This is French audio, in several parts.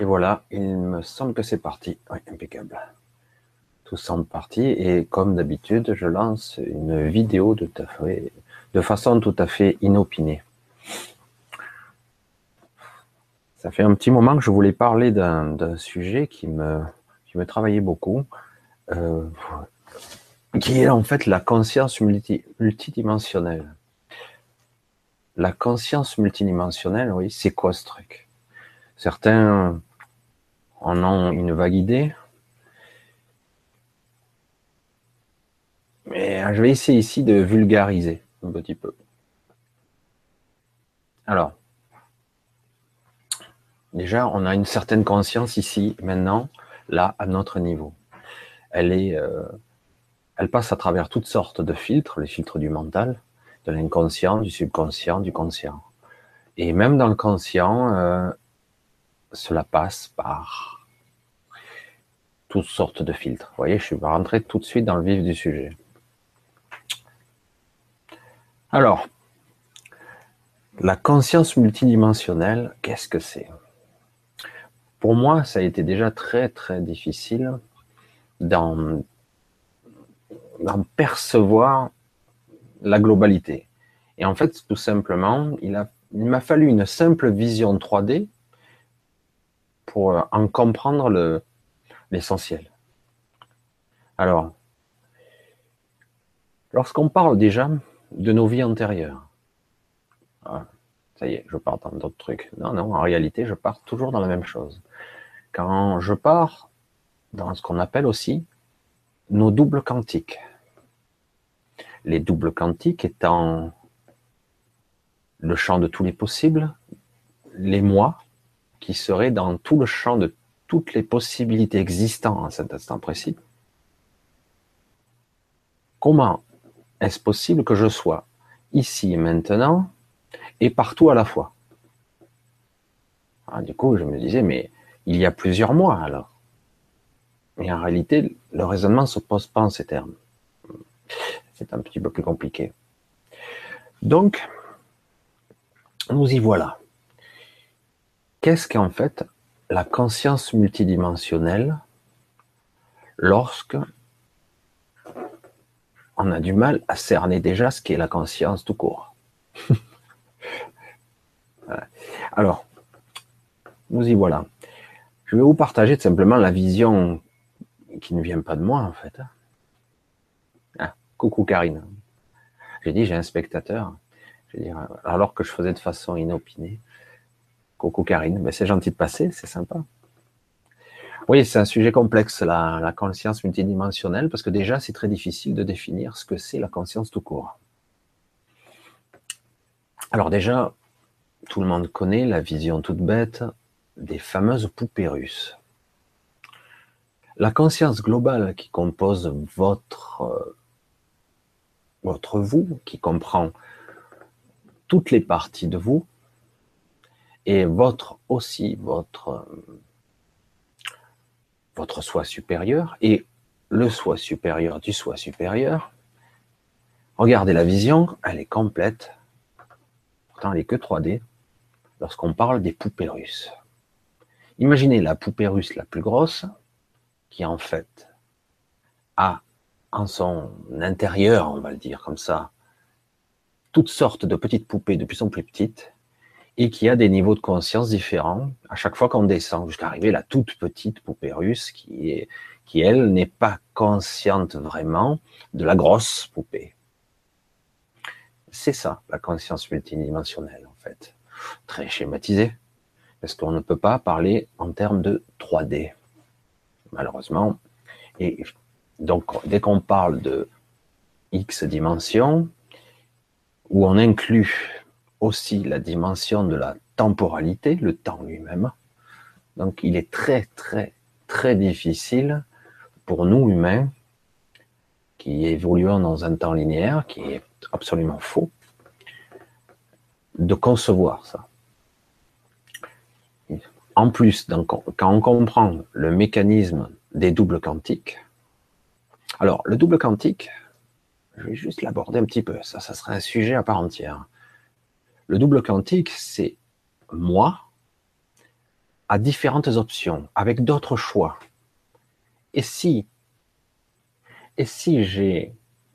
Et voilà, il me semble que c'est parti. Oui, impeccable. Tout semble parti. Et comme d'habitude, je lance une vidéo de, de façon tout à fait inopinée. Ça fait un petit moment que je voulais parler d'un sujet qui me, qui travaillait beaucoup, euh, qui est en fait la conscience multidimensionnelle. La conscience multidimensionnelle, oui, c'est quoi ce truc? Certains en ont une vague idée. Mais je vais essayer ici de vulgariser un petit peu. Alors, déjà, on a une certaine conscience ici, maintenant, là, à notre niveau. Elle est, euh, elle passe à travers toutes sortes de filtres, les filtres du mental, de l'inconscient, du subconscient, du conscient. Et même dans le conscient, euh, cela passe par toutes sortes de filtres. Vous voyez, je suis rentrer tout de suite dans le vif du sujet. Alors, la conscience multidimensionnelle, qu'est-ce que c'est? Pour moi, ça a été déjà très très difficile d'en percevoir la globalité. Et en fait, tout simplement, il m'a fallu une simple vision 3D pour euh, en comprendre l'essentiel. Alors, lorsqu'on parle déjà de nos vies antérieures, ah, ça y est, je pars dans d'autres trucs. Non, non, en réalité, je pars toujours dans la même chose. Quand je pars dans ce qu'on appelle aussi nos doubles quantiques. Les doubles quantiques étant le champ de tous les possibles, les moi, qui serait dans tout le champ de toutes les possibilités existantes à cet instant précis. Comment est-ce possible que je sois ici et maintenant et partout à la fois? Ah, Du coup, je me disais, mais il y a plusieurs mois alors. Mais en réalité, le raisonnement ne se pose pas en ces termes. C'est un petit peu plus compliqué. Donc, nous y voilà qu'est-ce qu'en fait la conscience multidimensionnelle lorsque on a du mal à cerner déjà ce qu'est la conscience tout court? Alors, nous y voilà. Je vais vous partager simplement la vision qui ne vient pas de moi en fait. Ah, coucou Karine. J'ai dit j'ai un spectateur. alors que je faisais de façon inopinée. Coucou Karine, ben, c'est gentil de passer, c'est sympa. Oui, c'est un sujet complexe, la, conscience multidimensionnelle, parce que déjà, c'est très difficile de définir ce que c'est la conscience tout court. Alors déjà, tout le monde connaît la vision toute bête des fameuses poupées russes. La conscience globale qui compose votre, euh, votre vous, qui comprend toutes les parties de vous, et votre aussi votre votre soi supérieur et le soi supérieur du soi supérieur. Regardez la vision, elle est complète. Pourtant, elle est que 3D. Lorsqu'on parle des poupées russes. Imaginez la poupée russe la plus grosse, qui en fait a en son intérieur, on va le dire comme ça, toutes sortes de petites poupées de plus en plus petites, et qui a des niveaux de conscience différents à chaque fois qu'on descend, jusqu'à arriver la toute petite poupée russe qui, est, qui elle, n'est pas consciente vraiment de la grosse poupée. C'est ça, la conscience multidimensionnelle, en fait. Très schématisé, parce qu'on ne peut pas parler en termes de 3D, malheureusement. Et donc, dès qu'on parle de X dimensions, où on inclut aussi la dimension de la temporalité, le temps lui-même. Donc il est très très très difficile pour nous humains qui évoluons dans un temps linéaire qui est absolument faux de concevoir ça. En plus, quand on comprend le mécanisme des doubles quantiques, alors le double quantique, je vais juste l'aborder un petit peu, ça, ça serait un sujet à part entière. Le double quantique, c'est moi à différentes options, avec d'autres choix. Et si, et si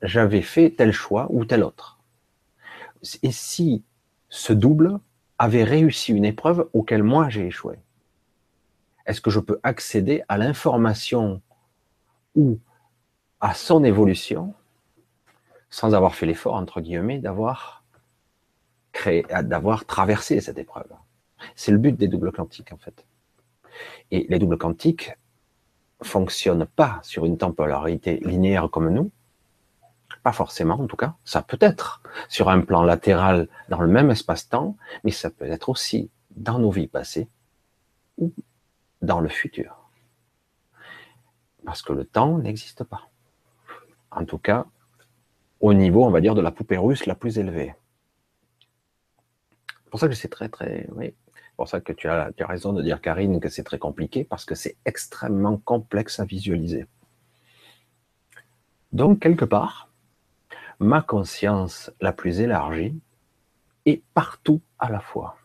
j'avais fait tel choix ou tel autre? Et si ce double avait réussi une épreuve auquel moi j'ai échoué? Est-ce que je peux accéder à l'information ou à son évolution sans avoir fait l'effort, entre guillemets, d'avoir d'avoir traversé cette épreuve C'est le but des doubles quantiques, en fait. Et les doubles quantiques fonctionnent pas sur une temporalité linéaire comme nous, pas forcément en tout cas, ça peut être sur un plan latéral dans le même espace-temps, mais ça peut être aussi dans nos vies passées ou dans le futur. Parce que le temps n'existe pas. En tout cas, au niveau, on va dire, de la poupée russe la plus élevée. C'est pour ça que c'est très, très, oui, pour ça que tu as, tu as raison de dire, Karine, que c'est très compliqué, parce que c'est extrêmement complexe à visualiser. Donc, quelque part, ma conscience la plus élargie est partout à la fois.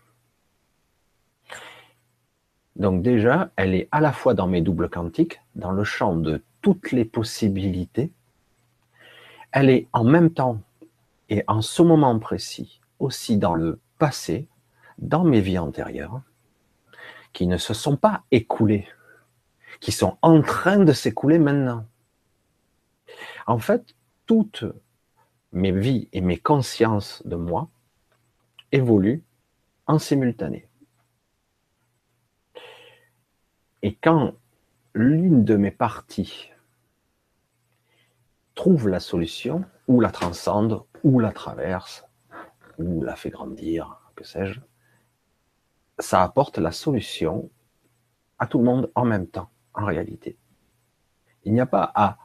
Donc déjà, elle est à la fois dans mes doubles quantiques, dans le champ de toutes les possibilités. Elle est en même temps et en ce moment précis aussi dans le passé, dans mes vies antérieures, qui ne se sont pas écoulées, qui sont en train de s'écouler maintenant. En fait, toutes mes vies et mes consciences de moi évoluent en simultané. Et quand l'une de mes parties trouve la solution, ou la transcende, ou la traverse, ou la fait grandir, que sais-je, ça apporte la solution à tout le monde en même temps, en réalité. Il n'y a pas à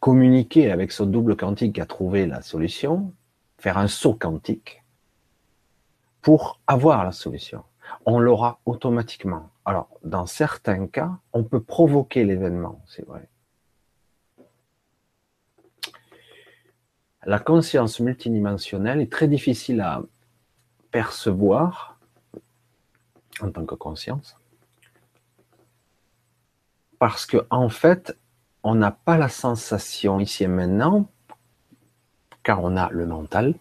communiquer avec ce double quantique qui a trouvé la solution, faire un saut quantique pour avoir la solution. On l'aura automatiquement. Alors, dans certains cas, on peut provoquer l'événement, c'est vrai. La conscience multidimensionnelle est très difficile à percevoir en tant que conscience parce que en fait, on n'a pas la sensation ici et maintenant, car on a le mental,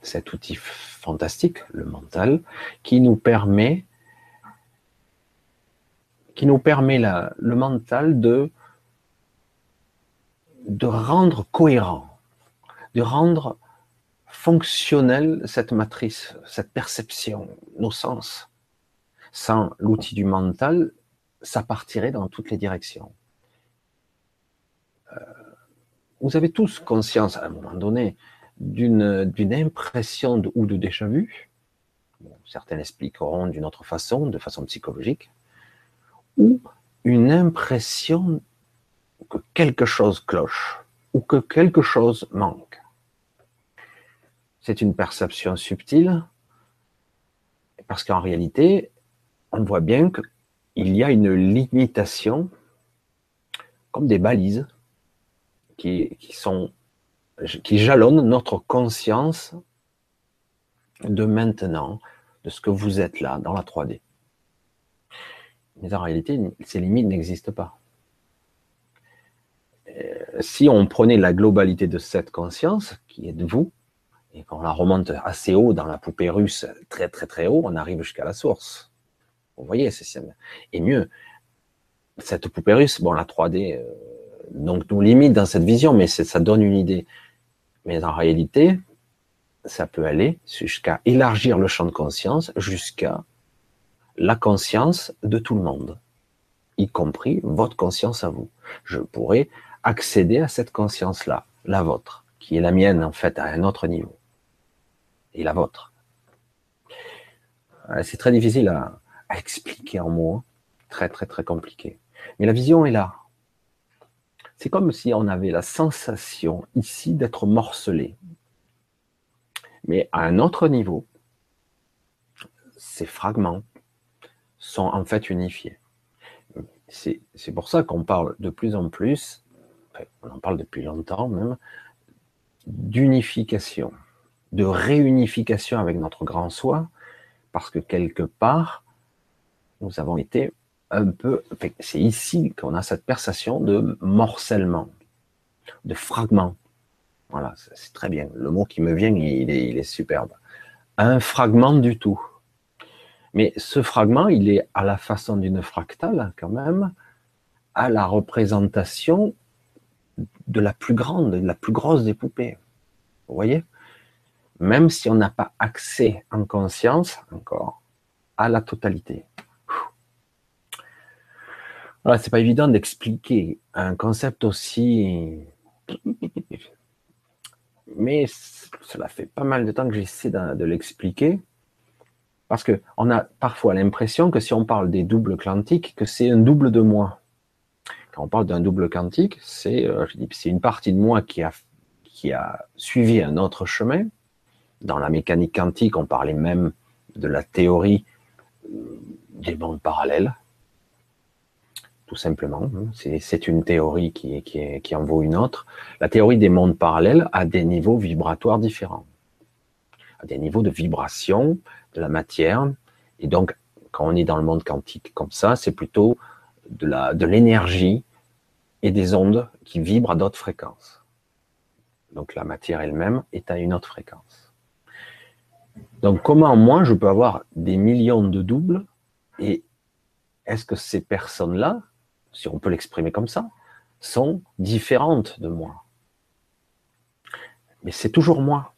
cet outil fantastique, le mental, qui nous permet, qui nous permet le mental de, de rendre cohérent, de rendre fonctionnelle cette matrice, cette perception, nos sens. Sans l'outil du mental, ça partirait dans toutes les directions. Euh, vous avez tous conscience à un moment donné d'une impression de, ou de déjà vu, certains l'expliqueront d'une autre façon, de façon psychologique, ou une impression que quelque chose cloche ou que quelque chose manque. C'est une perception subtile parce qu'en réalité, on voit bien qu'il y a une limitation comme des balises qui, sont, qui jalonnent notre conscience de maintenant, de ce que vous êtes là, dans la 3D. Mais en réalité, ces limites n'existent pas. Euh, si on prenait la globalité de cette conscience, qui est de vous, et qu'on la remonte assez haut dans la poupée russe, très très très haut, on arrive jusqu'à la source. Vous voyez, c'est et mieux cette poupée russe, bon, la 3D, euh, donc nous limite dans cette vision, mais ça donne une idée. Mais en réalité, ça peut aller jusqu'à élargir le champ de conscience, jusqu'à la conscience de tout le monde, y compris votre conscience à vous. Je pourrais accéder à cette conscience-là, la vôtre, qui est la mienne en fait à un autre niveau, et la vôtre. C'est très difficile à, expliquer en mots, hein. très très très compliqué. Mais la vision est là. C'est comme si on avait la sensation ici d'être morcelé. Mais à un autre niveau, ces fragments sont en fait unifiés. C'est pour ça qu'on parle de plus en plus, on en parle depuis longtemps même, d'unification, de réunification avec notre grand soi, parce que quelque part, nous avons été un peu, c'est ici qu'on a cette perception de morcellement, de fragment. Voilà, c'est très bien. Le mot qui me vient, il est, il est superbe. Un fragment du tout. Mais ce fragment, il est à la façon d'une fractale, quand même, à la représentation de la plus grande, de la plus grosse des poupées. Vous voyez? Même si on n'a pas accès en conscience, encore, à la totalité. Voilà, c'est pas évident d'expliquer un concept aussi. Mais cela fait pas mal de temps que j'essaie de l'expliquer. Parce que on a parfois l'impression que si on parle des doubles quantiques, que c'est un double de moi. Quand on parle d'un double quantique, c'est euh, une partie de moi qui a suivi un autre chemin. Dans la mécanique quantique, on parlait même de la théorie euh, des mondes parallèles, tout simplement. C'est une théorie qui, en vaut une autre. La théorie des mondes parallèles a des niveaux vibratoires différents, a des niveaux de vibration de la matière. Et donc, quand on est dans le monde quantique comme ça, c'est plutôt de l'énergie et des ondes qui vibrent à d'autres fréquences. Donc la matière elle-même est à une autre fréquence. Donc comment moi je peux avoir des millions de doubles et est-ce que ces personnes-là, si on peut l'exprimer comme ça, sont différentes de moi? Mais c'est toujours moi,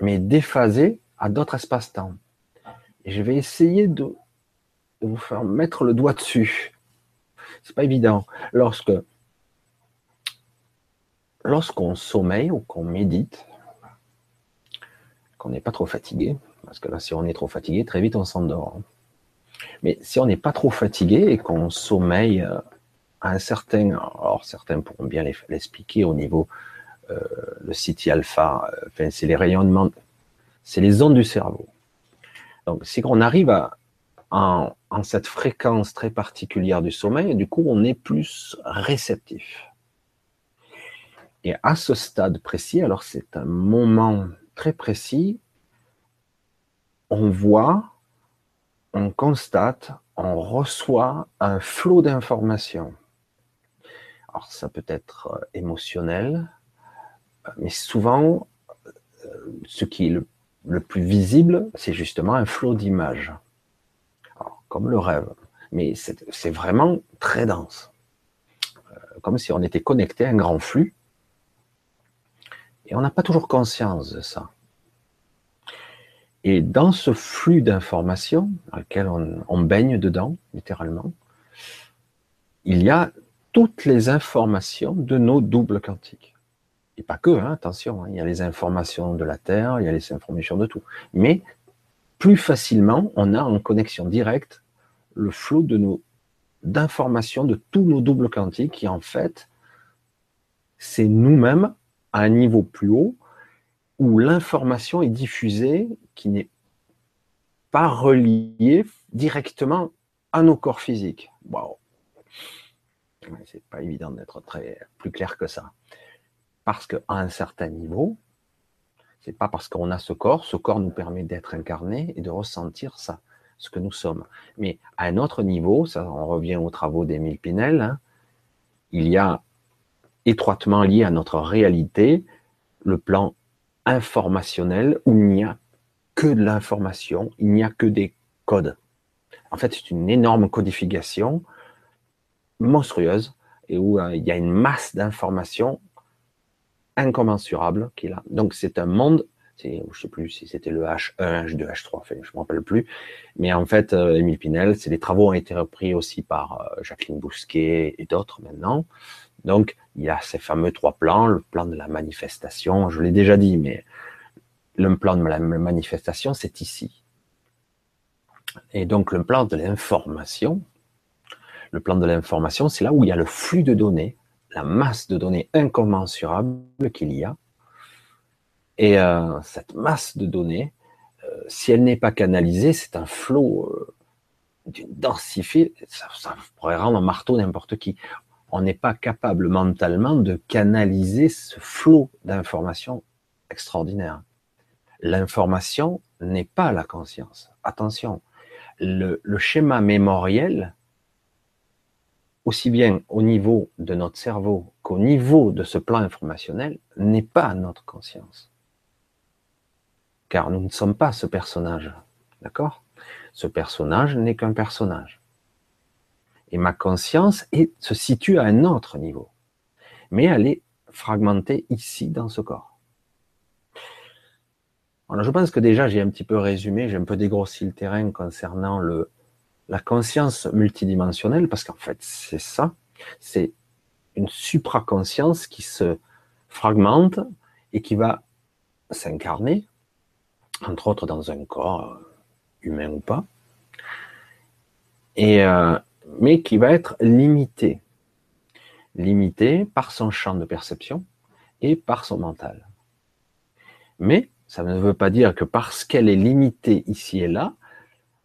mais déphasé à d'autres espaces-temps. Je vais essayer de vous faire mettre le doigt dessus. C'est pas évident. Lorsque lorsqu'on sommeille ou qu'on médite, qu'on n'est pas trop fatigué, parce que là, si on est trop fatigué, très vite on s'endort. Mais si on n'est pas trop fatigué et qu'on sommeille euh, à un certain, alors certains pourront bien l'expliquer au niveau euh, le City alpha, euh, enfin, c'est les rayonnements, c'est les ondes du cerveau. Donc, si on arrive à, en, cette fréquence très particulière du sommeil, du coup, on est plus réceptif. Et à ce stade précis, alors c'est un moment très précis, on voit, on constate, on reçoit un flot d'informations. Alors ça peut être euh, émotionnel, mais souvent, euh, ce qui est le, plus visible, c'est justement un flot d'images comme le rêve. Mais c'est vraiment très dense. Euh, comme si on était connecté à un grand flux. Et on n'a pas toujours conscience de ça. Et dans ce flux d'informations, dans lequel on, baigne dedans, littéralement, il y a toutes les informations de nos doubles quantiques. Et pas que, hein, attention, hein, il y a les informations de la Terre, il y a les informations de tout. Mais plus facilement, on a en connexion directe le flot de d'informations de tous nos doubles quantiques qui en fait c'est nous-mêmes à un niveau plus haut où l'information est diffusée qui n'est pas reliée directement à nos corps physiques. Waouh. C'est pas évident d'être très plus clair que ça. Parce qu'à un certain niveau, c'est pas parce qu'on a ce corps, ce corps nous permet d'être incarné et de ressentir ça, ce que nous sommes. Mais à un autre niveau, ça, on revient aux travaux d'Émile Pinel, hein, il y a étroitement lié à notre réalité le plan informationnel où il n'y a que de l'information, il n'y a que des codes. En fait, c'est une énorme codification monstrueuse et où euh, il y a une masse d'informations incommensurable qui est là. Donc c'est un monde je sais plus si c'était le H1, H2, H3, enfin, je me rappelle plus. Mais en fait, euh, Émile Pinel, les travaux ont été repris aussi par euh, Jacqueline Bousquet et d'autres maintenant. Donc, il y a ces fameux trois plans, le plan de la manifestation, je l'ai déjà dit, mais le plan de la manifestation, c'est ici. Et donc, le plan de l'information, le plan de l'information, c'est là où il y a le flux de données, la masse de données incommensurable qu'il y a, et euh, cette masse de données, euh, si elle n'est pas canalisée, c'est un flot euh, d'une densité, ça, ça, pourrait rendre un marteau n'importe qui. On n'est pas capable mentalement de canaliser ce flot d'informations extraordinaire. L'information n'est pas la conscience. Attention, le, le schéma mémoriel, aussi bien au niveau de notre cerveau qu'au niveau de ce plan informationnel, n'est pas notre conscience. Car nous ne sommes pas ce personnage. D'accord? Ce personnage n'est qu'un personnage. Et ma conscience se situe à un autre niveau. Mais elle est fragmentée ici dans ce corps. Alors, je pense que déjà j'ai un petit peu résumé, j'ai un peu dégrossi le terrain concernant le, la conscience multidimensionnelle, parce qu'en fait c'est ça, c'est une supraconscience qui se fragmente et qui va s'incarner, entre autres dans un corps euh, humain ou pas, et euh, mais qui va être limité, limité par son champ de perception et par son mental. Mais ça ne veut pas dire que parce qu'elle est limitée ici et là,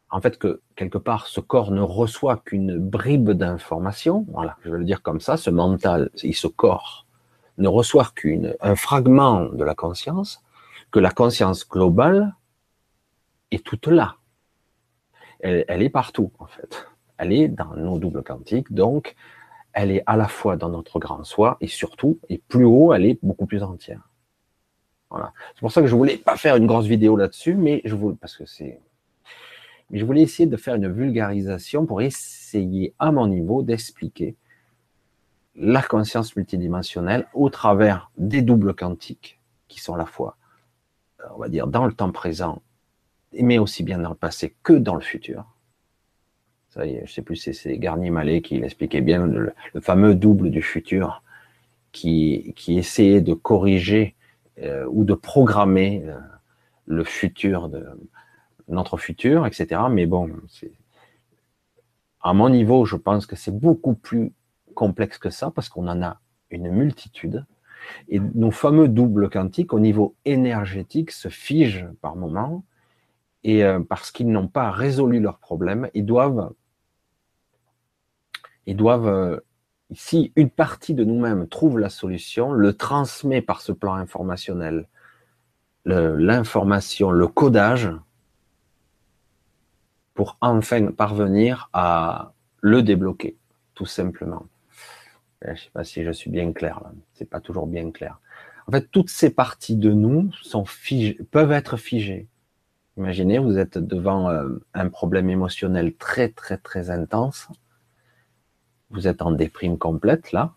en fait que quelque part ce corps ne reçoit qu'une bribe d'information, voilà, je vais le dire comme ça, ce mental, ce corps ne reçoit qu'un fragment de la conscience, que la conscience globale est toute là. Elle, elle est partout en fait elle est dans nos doubles quantiques, donc elle est à la fois dans notre grand soi et surtout, et plus haut, elle est beaucoup plus entière. Voilà. C'est pour ça que je voulais pas faire une grosse vidéo là-dessus, mais je voulais, mais je voulais essayer de faire une vulgarisation pour essayer à mon niveau d'expliquer la conscience multidimensionnelle au travers des doubles quantiques qui sont à la fois, on va dire, dans le temps présent, mais aussi bien dans le passé que dans le futur. Ça y est, je sais plus c'est Garnier Mallet qui l'expliquait bien, le, fameux double du futur qui, qui essayait de corriger euh, ou de programmer euh, le futur de notre futur, etc. Mais bon, à mon niveau, je pense que c'est beaucoup plus complexe que ça parce qu'on en a une multitude. Et nos fameux doubles quantiques au niveau énergétique se figent par moment et euh, parce qu'ils n'ont pas résolu leurs problèmes, ils doivent ils doivent, euh, si une partie de nous-mêmes trouve la solution, le transmet par ce plan informationnel, l'information, le, codage, pour enfin parvenir à le débloquer, tout simplement. Je ne sais pas si je suis bien clair là. C'est pas toujours bien clair. En fait, toutes ces parties de nous peuvent être figées. Imaginez, vous êtes devant euh, un problème émotionnel très très très intense vous êtes en déprime complète là,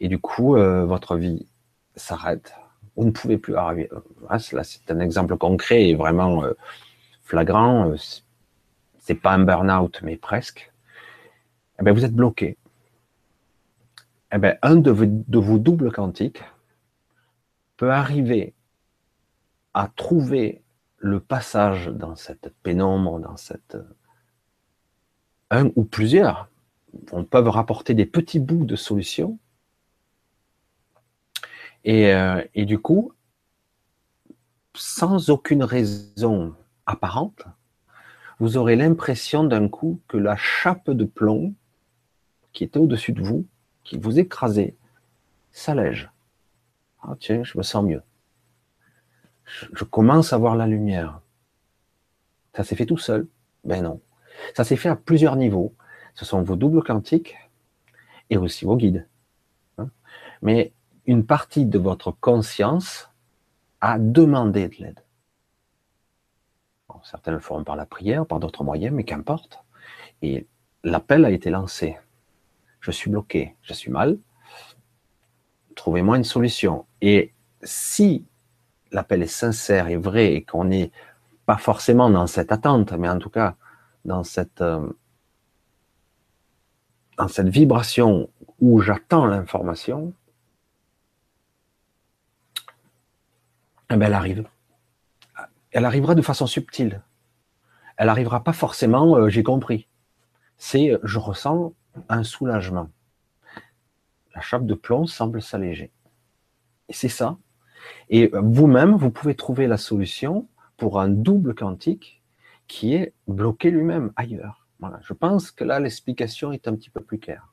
et du coup, euh, votre vie s'arrête. Vous ne pouvez plus arriver. Là, c'est un exemple concret et vraiment euh, flagrant. Euh, c'est pas un burn-out, mais presque. Eh bien, vous êtes bloqué. Eh bien, un de vos, de vos doubles quantiques peut arriver à trouver le passage dans cette pénombre, dans cette un ou plusieurs, on peut rapporter des petits bouts de solutions. Euh, et, du coup, sans aucune raison apparente, vous aurez l'impression d'un coup que la chape de plomb qui était au-dessus de vous, qui vous écrasait, s'allège. Ah tiens, je me sens mieux. Je, commence à voir la lumière. Ça s'est fait tout seul? Ben non. Ça s'est fait à plusieurs niveaux ce sont vos doubles quantiques et aussi vos guides. Hein. Mais une partie de votre conscience a demandé de l'aide. certains le feront par la prière, par d'autres moyens, mais qu'importe. Et l'appel a été lancé. Je suis bloqué, je suis mal. Trouvez-moi une solution. Et si l'appel est sincère et vrai et qu'on n'est pas forcément dans cette attente, mais en tout cas dans cette euh, dans cette vibration où j'attends l'information, eh ben, elle arrive. Elle arrivera de façon subtile. Elle arrivera pas forcément, euh, j'ai compris. C'est, je ressens un soulagement. La chape de plomb semble s'alléger. Et c'est ça. Et vous-même, vous pouvez trouver la solution pour un double quantique qui est bloqué lui-même ailleurs. Voilà, je pense que là, l'explication est un petit peu plus claire.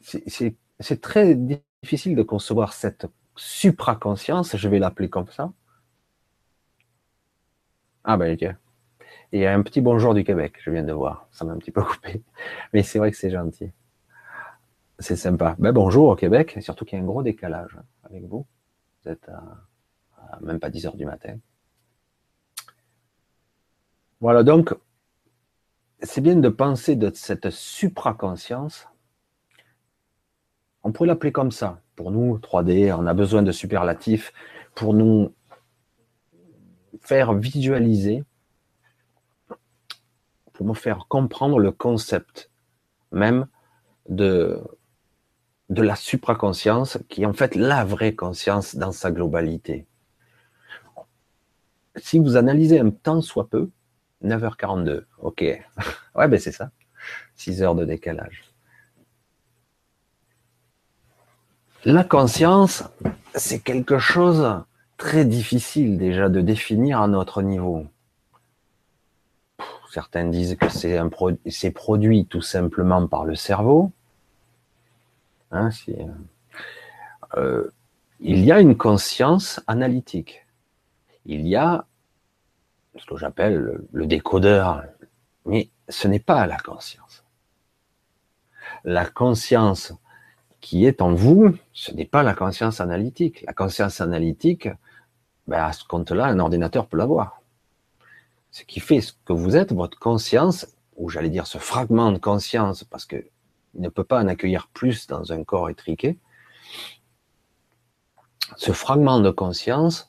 C'est très difficile de concevoir cette supraconscience, je vais l'appeler comme ça. Ah ben, ok. Et un petit bonjour du Québec, je viens de voir. Ça m'a un petit peu coupé. Mais c'est vrai que c'est gentil. C'est sympa. Ben, bonjour au Québec, surtout qu'il y a un gros décalage avec vous. Vous êtes à, même pas 10 heures du matin. Voilà, donc, c'est bien de penser de cette supraconscience. On pourrait l'appeler comme ça. Pour nous, 3D, on a besoin de superlatifs pour nous faire visualiser, pour me faire comprendre le concept même de, de la supraconscience, qui est en fait la vraie conscience dans sa globalité. Si vous analysez un temps soit peu, 9h42, ok. ouais, ben c'est ça. 6 heures de décalage. La conscience, c'est quelque chose très difficile déjà de définir à notre niveau. Certains disent que c'est produit tout simplement par le cerveau. Hein, euh, il y a une conscience analytique. Il y a ce que j'appelle le décodeur, mais ce n'est pas la conscience. La conscience qui est en vous, ce n'est pas la conscience analytique. La conscience analytique, ben à ce compte-là, un ordinateur peut l'avoir. Ce qui fait ce que vous êtes, votre conscience, ou j'allais dire ce fragment de conscience, parce que il ne peut pas en accueillir plus dans un corps étriqué. Ce fragment de conscience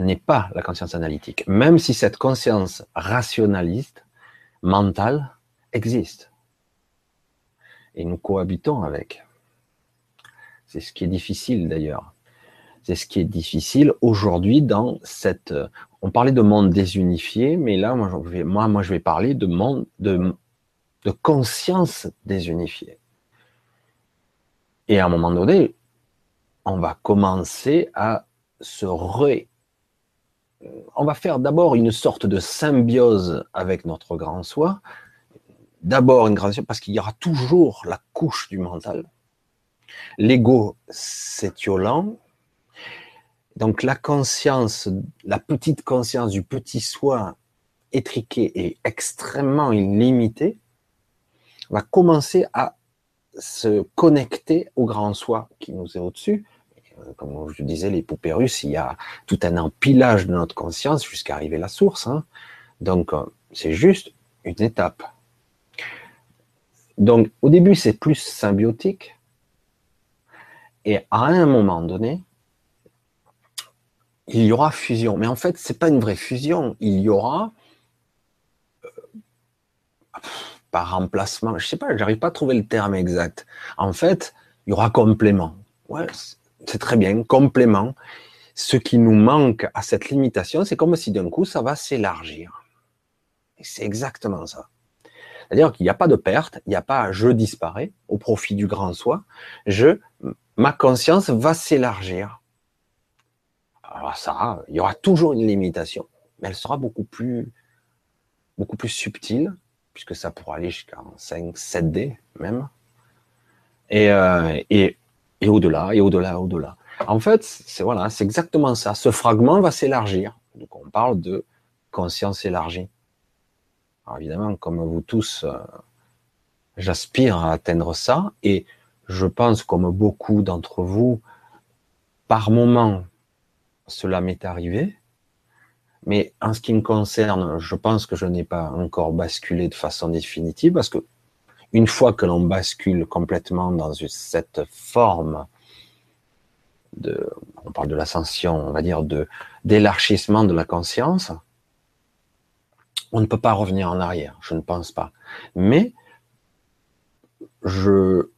n'est pas la conscience analytique, même si cette conscience rationaliste, mentale, existe. Et nous cohabitons avec. C'est ce qui est difficile d'ailleurs. C'est ce qui est difficile aujourd'hui dans cette. On parlait de monde désunifié, mais là, moi, je vais, moi, moi, je vais parler de monde de, de conscience désunifiée. Et à un moment donné, on va commencer à se ré. On va faire d'abord une sorte de symbiose avec notre grand soi. D'abord une grande parce qu'il y aura toujours la couche du mental. L'ego, c'est violent, donc la conscience, la petite conscience du petit soi étriqué et extrêmement illimité va commencer à se connecter au grand soi qui nous est au-dessus. Euh, comme je disais, les poupées russes, il y a tout un empilage de notre conscience jusqu'à arriver à la source. Hein. Donc euh, c'est juste une étape. Donc au début c'est plus symbiotique et à un moment donné, il y aura fusion. Mais en fait, c'est pas une vraie fusion. Il y aura euh, par remplacement. Je sais pas, j'arrive pas à trouver le terme exact. En fait, il y aura complément. Ouais, c'est très bien, complément. Ce qui nous manque à cette limitation, c'est comme si d'un coup, ça va s'élargir. C'est exactement ça. C'est-à-dire qu'il n'y a pas de perte, il n'y a pas je disparais au profit du grand soi. Je, ma conscience va s'élargir. Alors ça, il y aura toujours une limitation, mais elle sera beaucoup plus, beaucoup plus subtile, puisque ça pourra aller jusqu'à 5, 7D même, et, euh, et, et au-delà, et au-delà, au-delà. En fait, c'est voilà, c'est exactement ça. Ce fragment va s'élargir. Donc on parle de conscience élargie. Alors évidemment, comme vous tous, euh, j'aspire à atteindre ça, et je pense, comme beaucoup d'entre vous, par moment, cela m'est arrivé. Mais en ce qui me concerne, je pense que je n'ai pas encore basculé de façon définitive parce que une fois que l'on bascule complètement dans cette forme de, on parle de l'ascension, on va dire de d'élargissement de la conscience, on ne peut pas revenir en arrière, je ne pense pas. Mais je,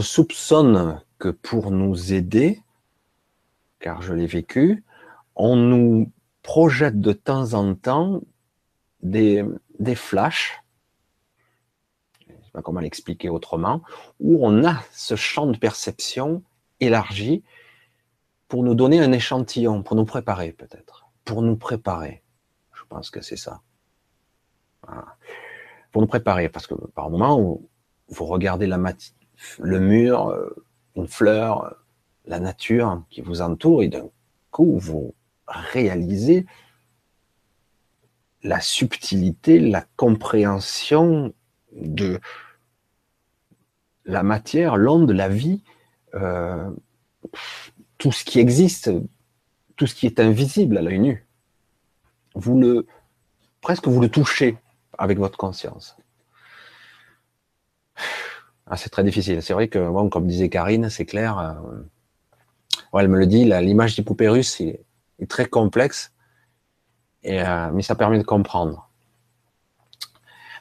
soupçonne que pour nous aider, car je l'ai vécu, on nous projette de temps en temps des, flashs, comment l'expliquer autrement, où on a ce champ de perception élargi pour nous donner un échantillon, pour nous préparer peut-être, pour nous préparer. Je pense que c'est ça. Pour nous préparer, parce que par moment où vous regardez le mur, euh, une fleur, la nature qui vous entoure, et d'un coup, vous réalisez la subtilité, la compréhension de la matière, l'onde, la vie, euh, tout ce qui existe, tout ce qui est invisible à l'œil nu. Vous le, presque vous le touchez avec votre conscience. Ah, c'est très difficile. C'est vrai que, bon, comme disait Karine, c'est clair. Euh, elle me le dit, l'image des poupées russes est, très complexe, euh, mais ça permet de comprendre.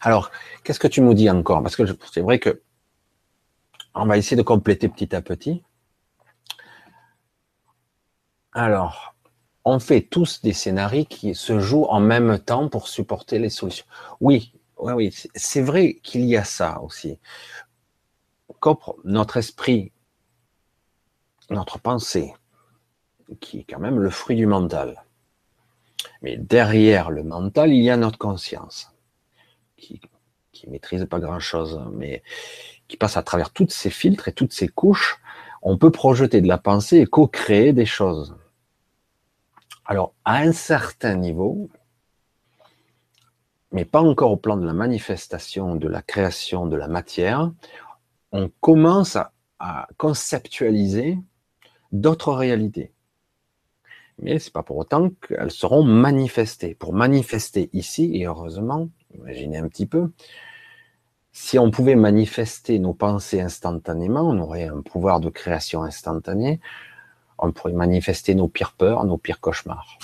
Alors, qu'est-ce que tu nous dis encore? Parce que c'est vrai que on va essayer de compléter petit à petit. Alors, on fait tous des scénarios qui se jouent en même temps pour supporter les solutions. Oui, oui, oui, c'est vrai qu'il y a ça aussi. Notre esprit, notre pensée, qui est quand même le fruit du mental. Mais derrière le mental, il y a notre conscience, qui, qui maîtrise pas grand chose, mais qui passe à travers toutes ces filtres et toutes ces couches. On peut projeter de la pensée et co-créer des choses. Alors, à un certain niveau, mais pas encore au plan de la manifestation, de la création de la matière, on commence à, conceptualiser d'autres réalités. Mais c'est pas pour autant qu'elles seront manifestées. Pour manifester ici, et heureusement, imaginez un petit peu, si on pouvait manifester nos pensées instantanément, on aurait un pouvoir de création instantané, on pourrait manifester nos pires peurs, nos pires cauchemars.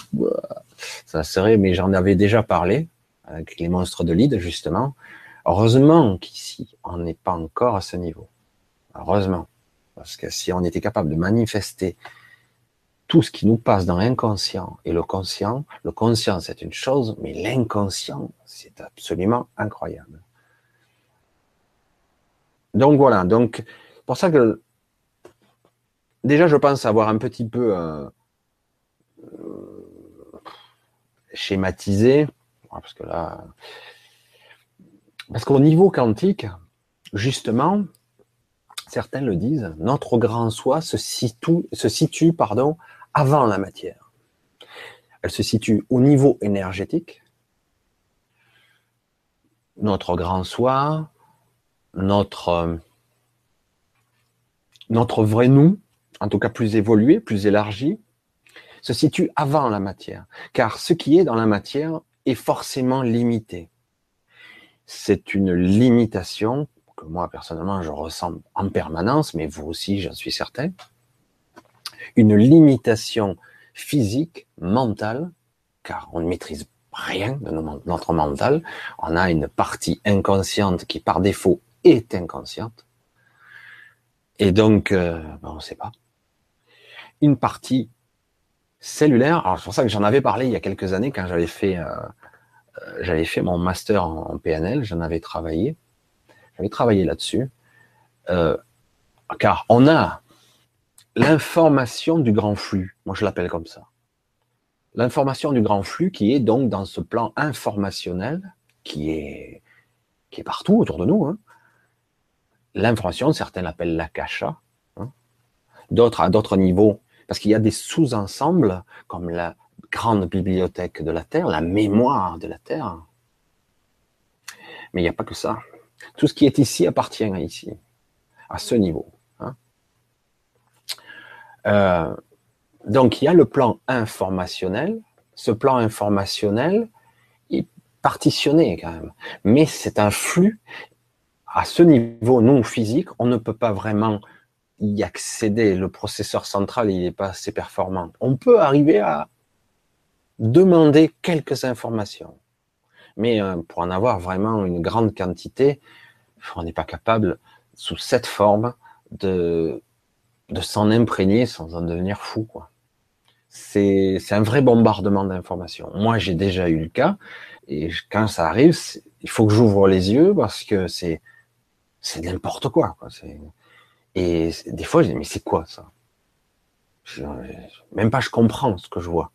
Ça serait, mais j'en avais déjà parlé avec les monstres de l'île, justement. Heureusement qu'ici, on n'est pas encore à ce niveau. Heureusement. Parce que si on était capable de manifester tout ce qui nous passe dans l'inconscient et le conscient, le conscient c'est une chose, mais l'inconscient c'est absolument incroyable. Donc voilà, donc pour ça que déjà, je pense avoir un petit peu euh, euh, schématisé, parce que là, parce qu'au niveau quantique, justement, certains le disent, notre grand soi se situe, se situe pardon, avant la matière. Elle se situe au niveau énergétique. Notre grand soi, notre, vrai nous, en tout cas plus évolué, plus élargi, se situe avant la matière. Car ce qui est dans la matière est forcément limité. C'est une limitation que moi personnellement je ressens en permanence, mais vous aussi j'en suis certain. Une limitation physique, mentale, car on ne maîtrise rien de notre mental. On a une partie inconsciente qui par défaut est inconsciente. Et donc, euh, ben, on ne sait pas une partie cellulaire. Alors c'est pour ça que j'en avais parlé il y a quelques années quand j'avais fait, euh, euh, j'avais fait mon master en, PNL, j'en avais travaillé, j'avais travaillé là-dessus, euh, car on a l'information du grand flux. Moi je l'appelle comme ça. L'information du grand flux qui est donc dans ce plan informationnel qui est qui est partout autour de nous. Hein. L'information, certains l'appellent l'akasha, hein. d'autres à d'autres niveaux parce qu'il y a des sous-ensembles, comme la grande bibliothèque de la Terre, la mémoire de la Terre. Mais il n'y a pas que ça. Tout ce qui est ici appartient à ici, à ce niveau. Euh, donc il y a le plan informationnel. Ce plan informationnel est partitionné quand même. Mais c'est un flux. À ce niveau non physique, on ne peut pas vraiment y accéder. Le processeur central, il n'est pas assez performant. On peut arriver à demander quelques informations. Mais euh, pour en avoir vraiment une grande quantité, on n'est pas capable, sous cette forme, de, de s'en imprégner sans en devenir fou. Quoi. C'est, c'est un vrai bombardement d'informations. Moi, j'ai déjà eu le cas, et quand ça arrive, il faut que j'ouvre les yeux parce que c'est, c'est n'importe quoi. quoi. C'est, et des fois, je dis, mais c'est quoi ça? Même pas je comprends ce que je vois.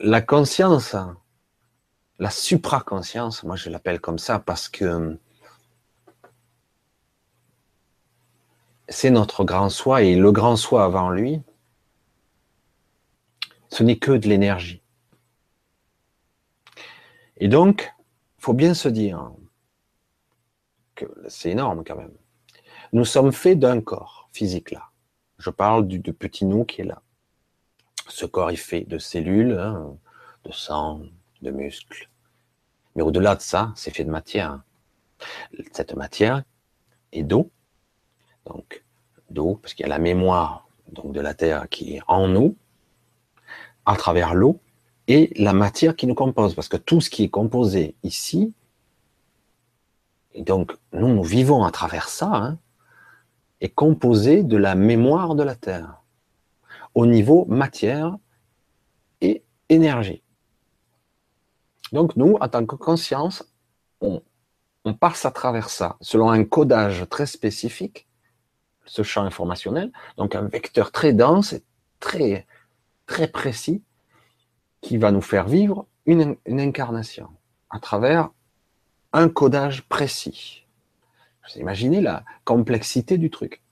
La conscience, la supraconscience, moi je l'appelle comme ça parce que c'est notre grand soi et le grand soi avant lui, Ce n'est que de l'énergie. Et donc, il faut bien se dire que c'est énorme quand même. Nous sommes faits d'un corps physique là. Je parle du, petit nous qui est là. Ce corps est fait de cellules, hein, de sang, de muscles. Mais au-delà de ça, c'est fait de matière. Cette matière est d'eau. Donc, d'eau, parce qu'il y a la mémoire donc de la Terre qui est en nous, à travers l'eau, et la matière qui nous compose. Parce que tout ce qui est composé ici, et donc nous, nous vivons à travers ça, hein, est composé de la mémoire de la Terre, au niveau matière et énergie. Donc nous, en tant que conscience, on, on passe à travers ça, selon un codage très spécifique, ce champ informationnel, donc un vecteur très dense et très, très précis, qui va nous faire vivre une, incarnation à travers un codage précis. Vous imaginez la complexité du truc.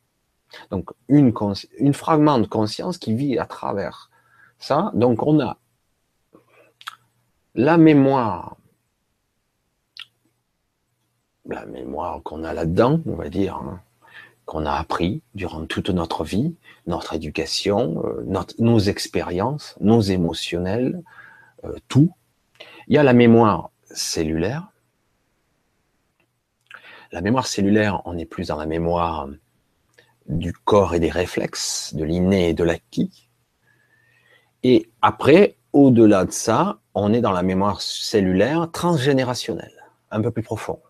Donc, une, une fragment de conscience qui vit à travers ça. Donc, on a la mémoire, la mémoire qu'on a là-dedans, on va dire, hein, qu'on a appris durant toute notre vie, notre éducation, euh, nos expériences, nos émotionnels, euh, tout. Il y a la mémoire cellulaire. La mémoire cellulaire, on n'est plus dans la mémoire du corps et des réflexes, de l'inné et de l'acquis. Et après, au-delà de ça, on est dans la mémoire cellulaire transgénérationnelle, un peu plus profond.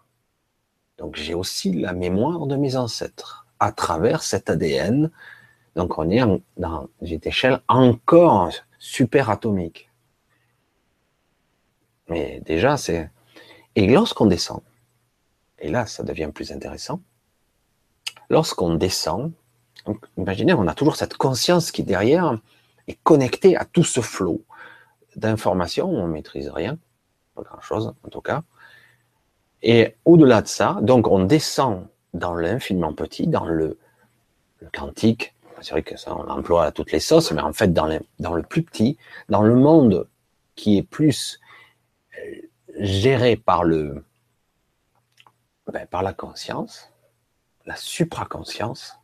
Donc j'ai aussi la mémoire de mes ancêtres à travers cet ADN. Donc on est dans une échelle encore super atomique. Mais déjà, c'est... Et lorsqu'on descend, et là, ça devient plus intéressant, lorsqu'on descend, imaginez, on a toujours cette conscience qui derrière est connectée à tout ce flot d'informations, on ne maîtrise rien, pas grand-chose en tout cas. Et au-delà de ça, donc on descend dans l'infiniment petit, dans le, quantique. C'est vrai que ça, on l'emploie à toutes les sauces, mais en fait, dans, le plus petit, dans le monde qui est plus euh, géré ben, par la conscience, la supraconscience,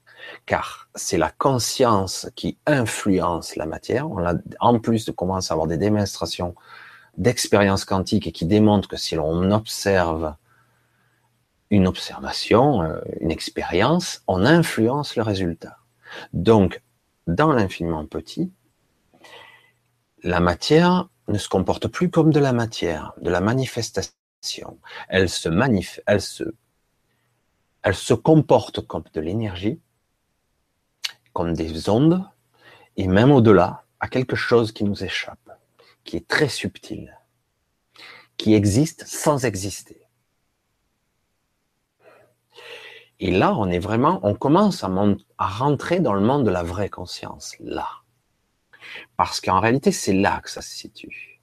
car c'est la conscience qui influence la matière. En plus de commencer à avoir des démonstrations d'expériences quantiques et qui démontrent que si l'on observe une observation, euh, une expérience, on influence le résultat. Donc, dans l'infiniment petit, la matière ne se comporte plus comme de la matière, de la manifestation. Elle se manif elle se, elle se comporte comme de l'énergie, comme des ondes, et même au-delà, à quelque chose qui nous échappe, qui est très subtil, qui existe sans exister. Et là, on est vraiment, on commence à, rentrer dans le monde de la vraie conscience, là. Parce qu'en réalité, c'est là que ça se situe.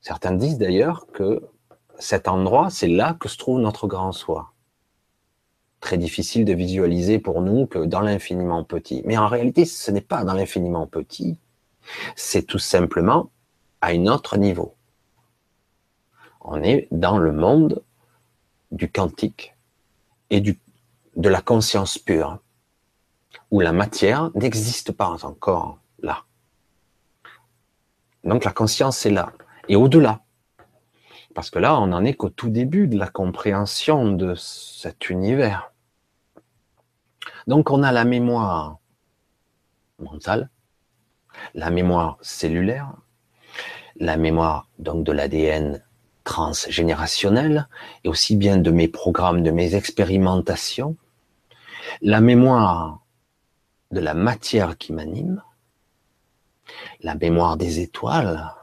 Certains disent d'ailleurs que cet endroit, c'est là que se trouve notre grand soi. Très difficile de visualiser pour nous que dans l'infiniment petit. Mais en réalité, ce n'est pas dans l'infiniment petit. C'est tout simplement à un autre niveau. On est dans le monde du quantique et du de la conscience pure, où la matière n'existe pas encore là. Donc la conscience est là, et au-delà. Parce que là, on n'en est qu'au tout début de la compréhension de cet univers. Donc on a la mémoire mentale, la mémoire cellulaire, la mémoire donc de l'ADN transgénérationnel, et aussi bien de mes programmes, de mes expérimentations, la mémoire de la matière qui m'anime, la mémoire des étoiles,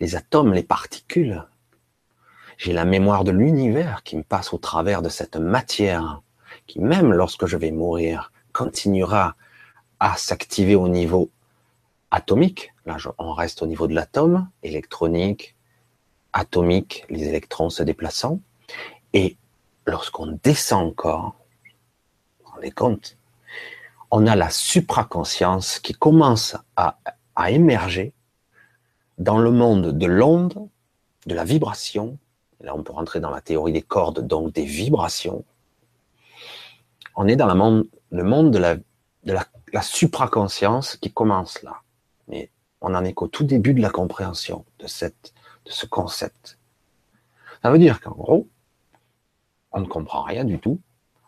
les atomes, les particules. J'ai la mémoire de l'univers qui me passe au travers de cette matière qui, même lorsque je vais mourir, continuera à s'activer au niveau atomique. Là, on reste au niveau de l'atome, électronique, atomique, les électrons se déplaçant. Et lorsqu'on descend encore, les compte, on a la supraconscience qui commence à émerger dans le monde de l'onde, de la vibration. Là, on peut rentrer dans la théorie des cordes, donc des vibrations. On est dans le monde de la supraconscience qui commence là. Mais on n'en est qu'au tout début de la compréhension de, cette, de ce concept. Ça veut dire qu'en gros, on ne comprend rien du tout,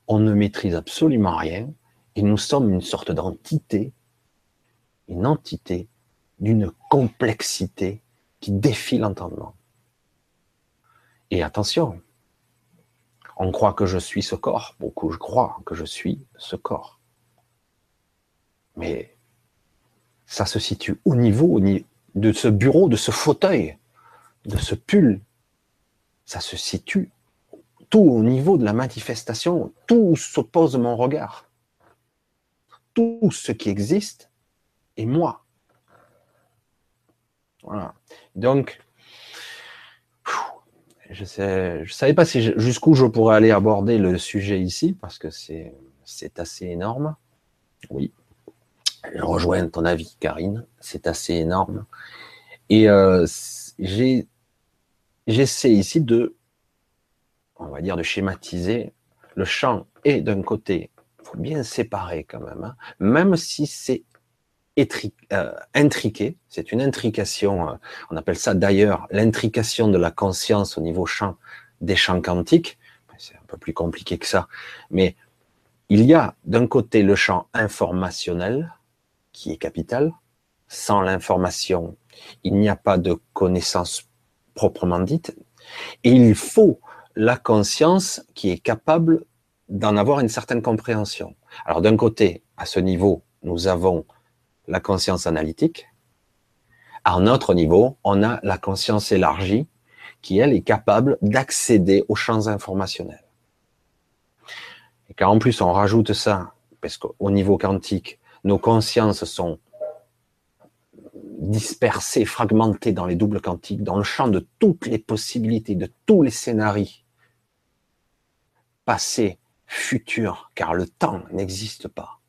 on ne maîtrise absolument rien, et nous sommes une sorte d'entité, une entité d'une complexité qui défie l'entendement. Et attention, on croit que je suis ce corps, beaucoup je crois que je suis ce corps. Mais ça se situe au niveau de ce bureau, de ce fauteuil, de ce pull. Ça se situe tout au niveau de la manifestation, tout s'oppose mon regard. Tout ce qui existe est moi. Voilà. Donc, je ne je savais pas si jusqu'où je pourrais aller aborder le sujet ici, parce que c'est, assez énorme. Oui. Je rejoins ton avis, Karine. C'est assez énorme. Et euh, j'essaie ici de, on va dire, de schématiser le champ. Et d'un côté, faut bien séparer quand même, hein, même si c'est euh, intriqué, c'est une intrication, euh, on appelle ça d'ailleurs l'intrication de la conscience au niveau champ des champs quantiques, c'est un peu plus compliqué que ça, mais il y a d'un côté le champ informationnel qui est capital, sans l'information, il n'y a pas de connaissance proprement dite, et il faut la conscience qui est capable d'en avoir une certaine compréhension. Alors d'un côté, à ce niveau, nous avons la conscience analytique. À un autre niveau, on a la conscience élargie qui, elle, est capable d'accéder aux champs informationnels. Et quand en plus on rajoute ça, parce qu'au niveau quantique, nos consciences sont dispersées, fragmentées dans les doubles quantiques, dans le champ de toutes les possibilités, de tous les scénarios, passé, futur, car le temps n'existe pas.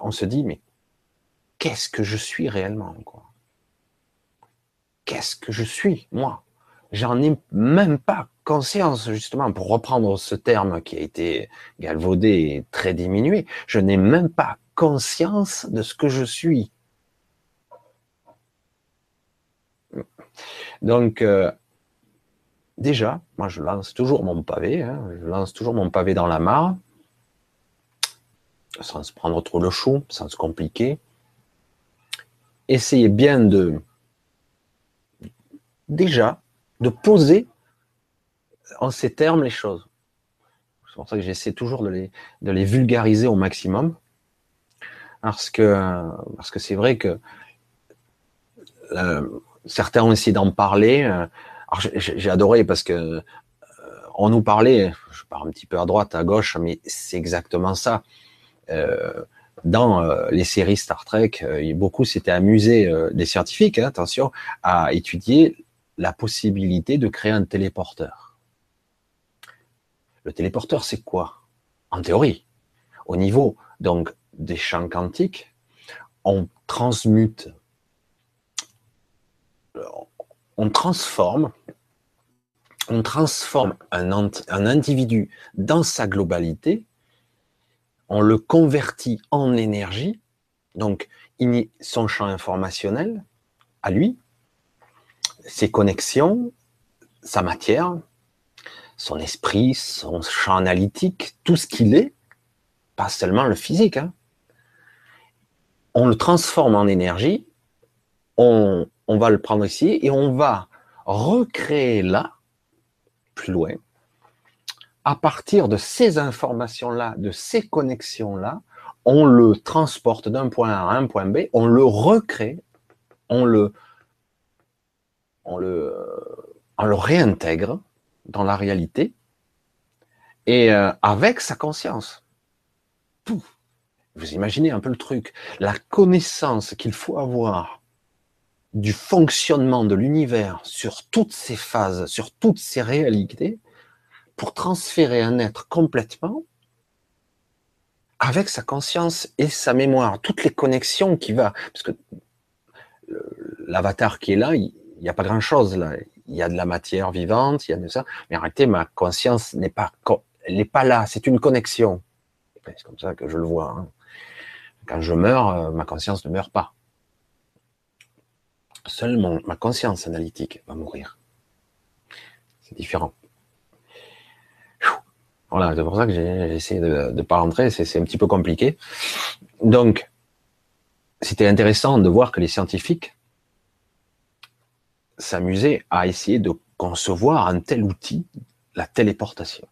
On se dit, mais qu'est-ce que je suis réellement Qu'est-ce que je suis, moi? J'en ai même pas conscience, justement, pour reprendre ce terme qui a été galvaudé et très diminué, je n'ai même pas conscience de ce que je suis. Donc, euh, déjà, moi je lance toujours mon pavé, hein, je lance toujours mon pavé dans la mare, sans se prendre trop le chou, sans se compliquer. Essayez bien de, déjà, de poser en ces termes les choses. C'est pour ça que j'essaie toujours de les, vulgariser au maximum. Parce que, parce que c'est vrai que euh, certains ont essayé d'en parler. Euh, j'ai adoré parce que euh, on nous parlait, je pars un petit peu à droite, à gauche, mais c'est exactement ça. Euh, dans euh, les séries Star Trek, beaucoup s'étaient amusés, des scientifiques, hein, attention, à étudier la possibilité de créer un téléporteur. Le téléporteur, c'est quoi? En théorie, au niveau donc des champs quantiques, on transmute, on transforme, un individu dans sa globalité on le convertit en énergie, donc son champ informationnel à lui, ses connexions, sa matière, son esprit, son champ analytique, tout ce qu'il est, pas seulement le physique. Hein. On le transforme en énergie, on, on va le prendre ici et on va recréer là, plus loin, à partir de ces informations-là, de ces connexions-là, on le transporte d'un point A à un point B, on le recrée, on le, réintègre dans la réalité et euh, avec sa conscience. Vous imaginez un peu le truc, la connaissance qu'il faut avoir du fonctionnement de l'univers sur toutes ces phases, sur toutes ces réalités, pour transférer un être complètement avec sa conscience et sa mémoire, toutes les connexions qui va, parce que l'avatar qui est là, il n'y a pas grand chose là. Il y a de la matière vivante, il y a de ça, mais en réalité, ma conscience n'est pas, elle n'est pas là. C'est une connexion. C'est comme ça que je le vois. Hein. Quand je meurs, euh, ma conscience ne meurt pas. Seule ma conscience analytique va mourir. C'est différent. Voilà, c'est pour ça que j'ai essayé de ne pas rentrer, c'est un petit peu compliqué. Donc, c'était intéressant de voir que les scientifiques s'amusaient à essayer de concevoir un tel outil, la téléportation.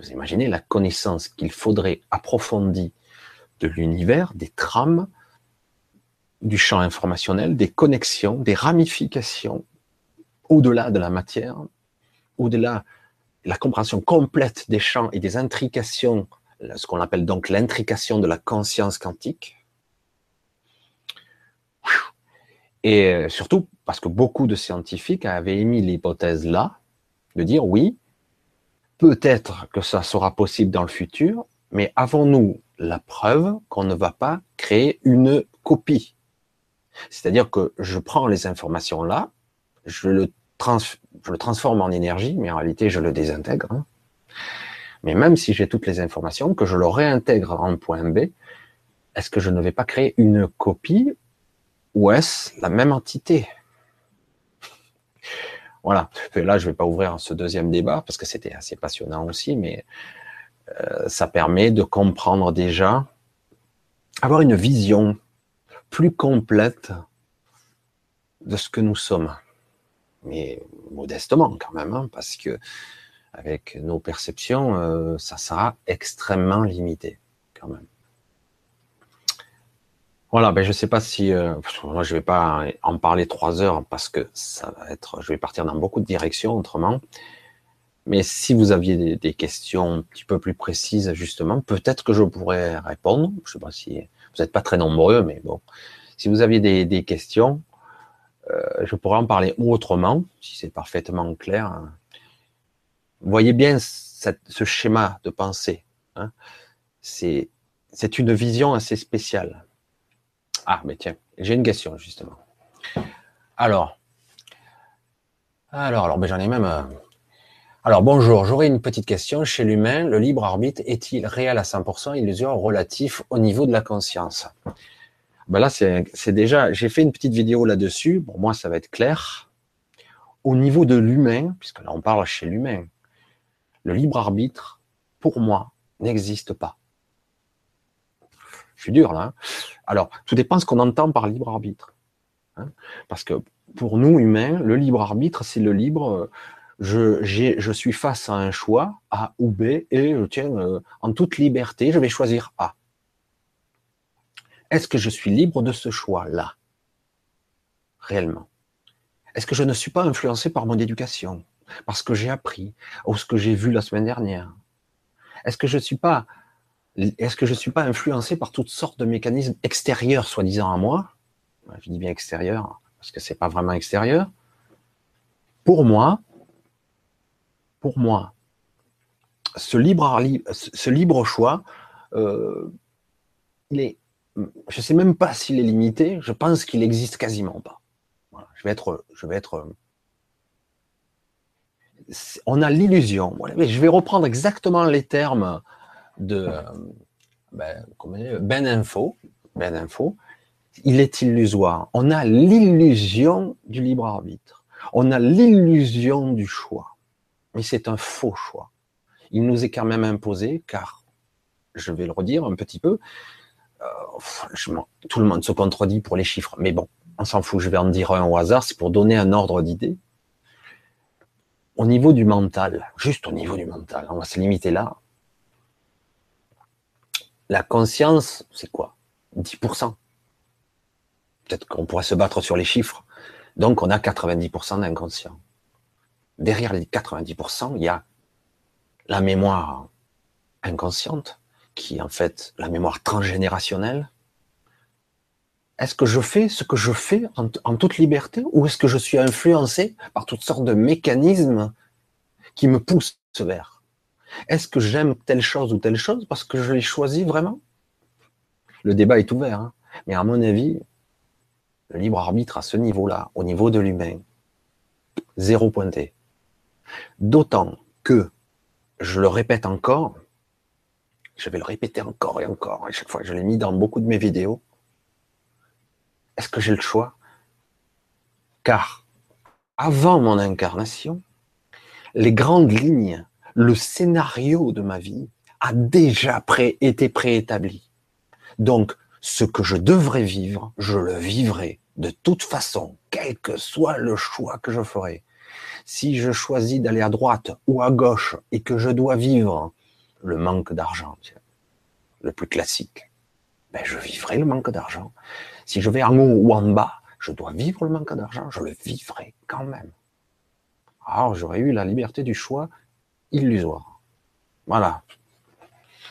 Vous imaginez la connaissance qu'il faudrait approfondir de l'univers, des trames, du champ informationnel, des connexions, des ramifications, au-delà de la matière, au-delà la compréhension complète des champs et des intrications, ce qu'on appelle donc l'intrication de la conscience quantique. Et euh, surtout parce que beaucoup de scientifiques avaient émis l'hypothèse là, de dire oui, peut-être que ça sera possible dans le futur, mais avons-nous la preuve qu'on ne va pas créer une copie? C'est-à-dire que je prends les informations là, je le je le transforme en énergie, mais en réalité, je le désintègre. Hein. Mais même si j'ai toutes les informations, que je le réintègre en point B, est-ce que je ne vais pas créer une copie ou est-ce la même entité? Voilà. là, je ne vais pas ouvrir ce deuxième débat parce que c'était assez passionnant aussi, mais euh, ça permet de comprendre déjà, avoir une vision plus complète de ce que nous sommes mais modestement quand même, hein, parce que avec nos perceptions, euh, ça sera extrêmement limité quand même. Voilà, ben je sais pas si euh, moi je vais pas en parler trois heures parce que ça va être, je vais partir dans beaucoup de directions autrement. Mais si vous aviez des, questions un petit peu plus précises justement, peut-être que je pourrais répondre. Je sais pas si vous n'êtes pas très nombreux, mais bon, si vous aviez des, questions, euh, je pourrais en parler autrement, si c'est parfaitement clair. Vous voyez bien ce schéma de pensée. Hein. c'est une vision assez spéciale. Ah, mais tiens, j'ai une question justement. Alors, alors, alors, j'en ai même. Alors, bonjour, j'aurais une petite question. Chez l'humain, le libre arbitre est-il réel à 100%, illusion relatif au niveau de la conscience? Ben là, c'est déjà, j'ai fait une petite vidéo là-dessus. Pour moi, ça va être clair. Au niveau de l'humain, puisque là, on parle chez l'humain, le libre arbitre, pour moi, n'existe pas. Je suis dur là. Hein. Alors, tout dépend ce qu'on entend par libre arbitre. Hein. Parce que pour nous, humains, le libre arbitre, c'est le libre. Je, suis face à un choix, A ou B, et je tiens euh, en toute liberté, je vais choisir A. Est-ce que je suis libre de ce choix-là? Réellement. Est-ce que je ne suis pas influencé par mon éducation? Par ce que j'ai appris Ou ce que j'ai vu la semaine dernière Est-ce que je ne suis pas est-ce que je suis pas influencé par toutes sortes de mécanismes extérieurs, soi-disant à moi? Je dis bien extérieur parce que c'est pas vraiment extérieur. Pour moi, pour moi, ce libre, choix, euh, je ne sais même pas s'il est limité, je pense qu'il n'existe quasiment pas. je vais être. On a l'illusion. Je vais reprendre exactement les termes de ben, ben Info. Ben Info. Il est illusoire. On a l'illusion du libre arbitre. On a l'illusion du choix. C'est un faux choix. Il nous est quand même imposé, car, je vais le redire un petit peu, euh, tout le monde se contredit pour les chiffres, mais bon, on s'en fout, je vais en dire un au hasard, c'est pour donner un ordre d'idée. Au niveau du mental, juste au niveau du mental, on va se limiter là. La conscience, c'est quoi? 10%. Peut-être qu'on pourrait se battre sur les chiffres. Donc on a 90% d'inconscient. Derrière les 90%, il y a la mémoire inconsciente, qui est en fait la mémoire transgénérationnelle Est-ce que je fais ce que je fais en, toute liberté ou est-ce que je suis influencé par toutes sortes de mécanismes qui me poussent vers? Est-ce que j'aime telle chose ou telle chose parce que je l'ai choisi vraiment? Le débat est ouvert, hein. mais à mon avis, le libre arbitre à ce niveau-là, au niveau de l'humain, zéro pointé. D'autant que, je le répète encore, je vais le répéter encore et encore, à chaque fois, je l'ai mis dans beaucoup de mes vidéos, est-ce que j'ai le choix? Car, avant mon incarnation, les grandes lignes, le scénario de ma vie a déjà été préétabli. Donc, ce que je devrais vivre, je le vivrai de toute façon, quel que soit le choix que je ferai. Si je choisis d'aller à droite ou à gauche et que je dois vivre le manque d'argent, le plus classique, ben je vivrai le manque d'argent. Si je vais en haut ou en bas, je dois vivre le manque d'argent, je le vivrai quand même. Alors j'aurais eu la liberté du choix illusoire. Voilà.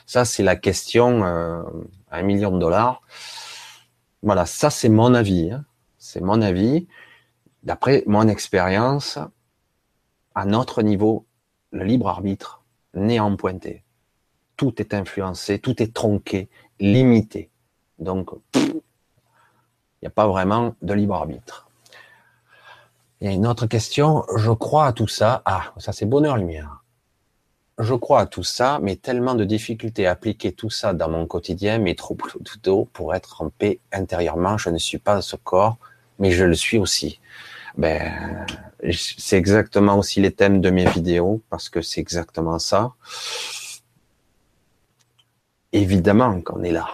Ça, c'est la question euh, à un million de dollars. Voilà, ça c'est mon avis. Hein. C'est mon avis. D'après mon expérience, à notre niveau, le libre arbitre n'est en pointé. Tout est influencé, tout est tronqué, limité. Donc, il n'y a pas vraiment de libre arbitre. Il y a une autre question. Je crois à tout ça. Ah, ça c'est bonheur lumière. Je crois à tout ça, mais tellement de difficultés à appliquer tout ça dans mon quotidien, mais trop tout pour être en paix intérieurement. Je ne suis pas ce corps mais je le suis aussi. Ben, c'est exactement aussi les thèmes de mes vidéos, parce que c'est exactement ça. Évidemment qu'on est là.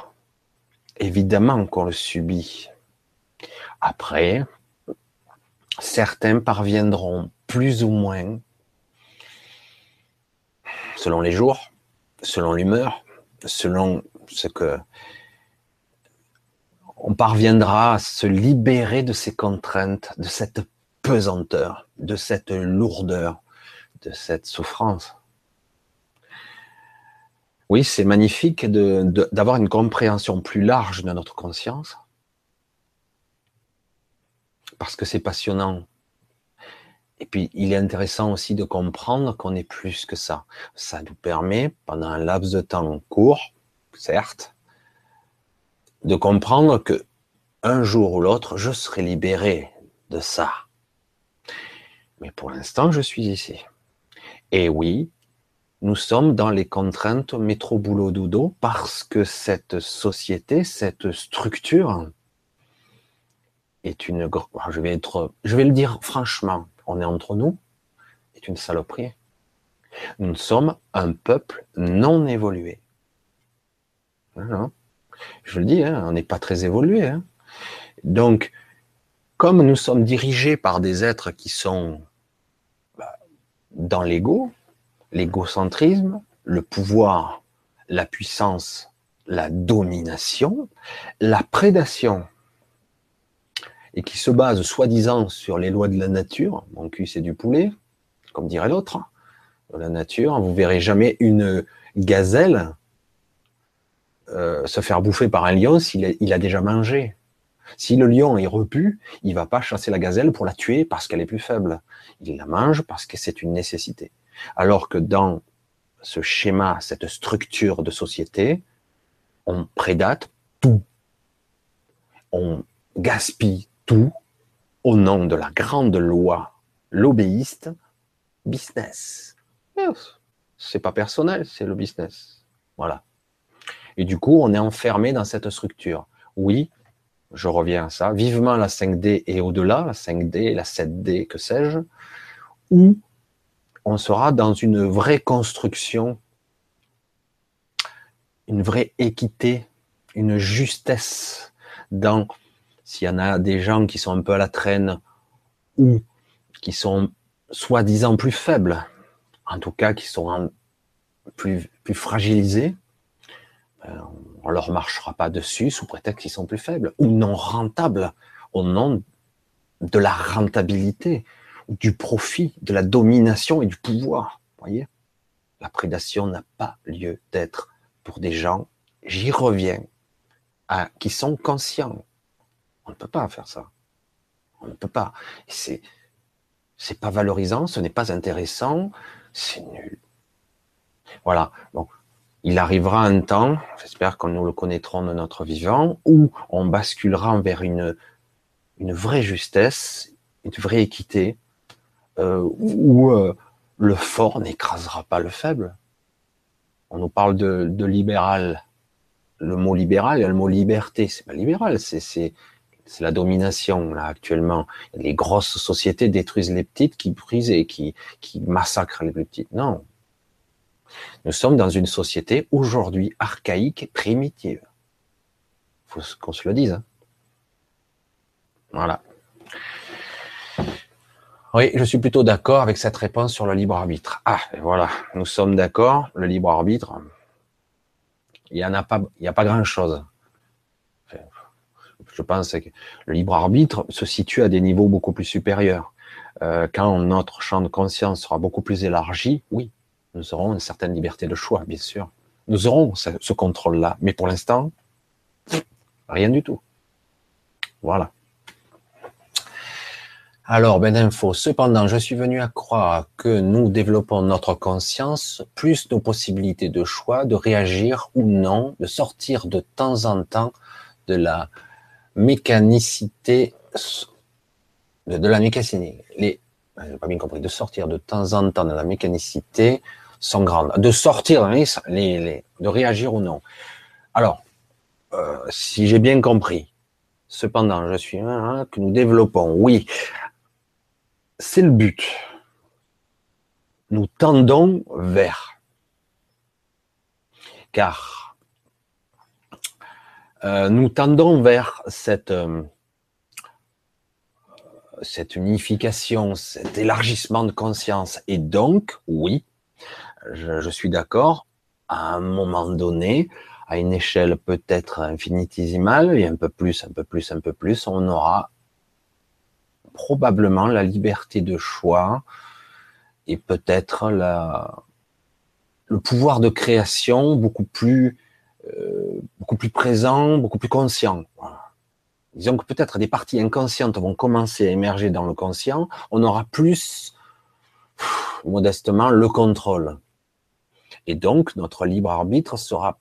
Évidemment qu'on le subit. Après, certains parviendront plus ou moins, selon les jours, selon l'humeur, selon ce que on parviendra à se libérer de ces contraintes, de cette pesanteur, de cette lourdeur, de cette souffrance. Oui, c'est magnifique d'avoir une compréhension plus large de notre conscience, parce que c'est passionnant. Et puis, il est intéressant aussi de comprendre qu'on est plus que ça. Ça nous permet, pendant un laps de temps court, certes, de comprendre que un jour ou l'autre, je serai libéré de ça. Mais pour l'instant, je suis ici. Et oui, nous sommes dans les contraintes métro boulot dodo parce que cette société, cette structure est une je vais être je vais le dire franchement, on est entre nous, est une saloperie. Nous sommes un peuple non évolué. Je le dis, hein, on n'est pas très évolué. Hein. Donc, comme nous sommes dirigés par des êtres qui sont bah, dans l'ego, l'égocentrisme, le pouvoir, la puissance, la domination, la prédation, et qui se base soi-disant sur les lois de la nature, mon cul c'est du poulet, comme dirait l'autre, de la nature, vous verrez jamais une gazelle euh, se faire bouffer par un lion s'il il a déjà mangé. Si le lion est repu, il va pas chasser la gazelle pour la tuer parce qu'elle est plus faible. Il la mange parce que c'est une nécessité. Alors que dans ce schéma, cette structure de société, on prédate tout. On gaspille tout au nom de la grande loi, l'obéiste, business. C'est pas personnel, c'est le business. Voilà. Et du coup, on est enfermé dans cette structure. Oui, je reviens à ça, vivement la 5D et au-delà, la 5D, la 7D, que sais-je, où on sera dans une vraie construction, une vraie équité, une justesse dans, s'il y en a des gens qui sont un peu à la traîne ou qui sont soi-disant plus faibles, en tout cas qui sont plus, fragilisés, euh, on leur marchera pas dessus sous prétexte qu'ils sont plus faibles ou non rentables au nom de la rentabilité, du profit, de la domination et du pouvoir. Voyez, la prédation n'a pas lieu d'être pour des gens. J'y reviens, à, qui sont conscients. On ne peut pas faire ça. On ne peut pas. C'est c'est pas valorisant, ce n'est pas intéressant, c'est nul. Voilà. Bon, il arrivera un temps, j'espère que nous le connaîtrons de notre vivant, où on basculera vers une, une vraie justesse, une vraie équité, euh, où euh, le fort n'écrasera pas le faible. On nous parle de, de libéral. Le mot libéral, il y a le mot liberté. C'est pas libéral, c'est c'est la domination là actuellement. Les grosses sociétés détruisent les petites, qui brisent et qui, qui massacrent les plus petites. Non, nous sommes dans une société aujourd'hui archaïque primitive. Il faut qu'on se le dise. Hein. Voilà. Oui, je suis plutôt d'accord avec cette réponse sur le libre arbitre. Ah, voilà, nous sommes d'accord, le libre arbitre, il n'y en a pas, a pas grand chose. Je pense que le libre arbitre se situe à des niveaux beaucoup plus supérieurs. Euh, quand notre champ de conscience sera beaucoup plus élargi, oui, nous aurons une certaine liberté de choix, bien sûr. Nous aurons ce, contrôle-là. Mais pour l'instant, rien du tout. Voilà. Alors, ben d'info. Cependant, je suis venu à croire que nous développons notre conscience, plus nos possibilités de choix, de réagir ou non, de sortir de temps en temps de la mécanicité, de, la mécanicité. Les, j'ai pas bien compris, de sortir de temps en temps de la mécanicité sont grandes. De sortir, les, de réagir ou non. Alors, euh, si j'ai bien compris, cependant, je suis hein, que nous développons, oui, c'est le but. Nous tendons vers. Car euh, nous tendons vers euh, cette unification, cet élargissement de conscience. Et donc, oui, je, suis d'accord, à un moment donné, à une échelle peut-être infinitésimale, et un peu plus, un peu plus, un peu plus, on aura probablement la liberté de choix et peut-être la, le pouvoir de création beaucoup plus, euh, beaucoup plus présent, beaucoup plus conscient. Disons que peut-être des parties inconscientes vont commencer à émerger dans le conscient, on aura plus, modestement, le contrôle. Et donc, notre libre arbitre sera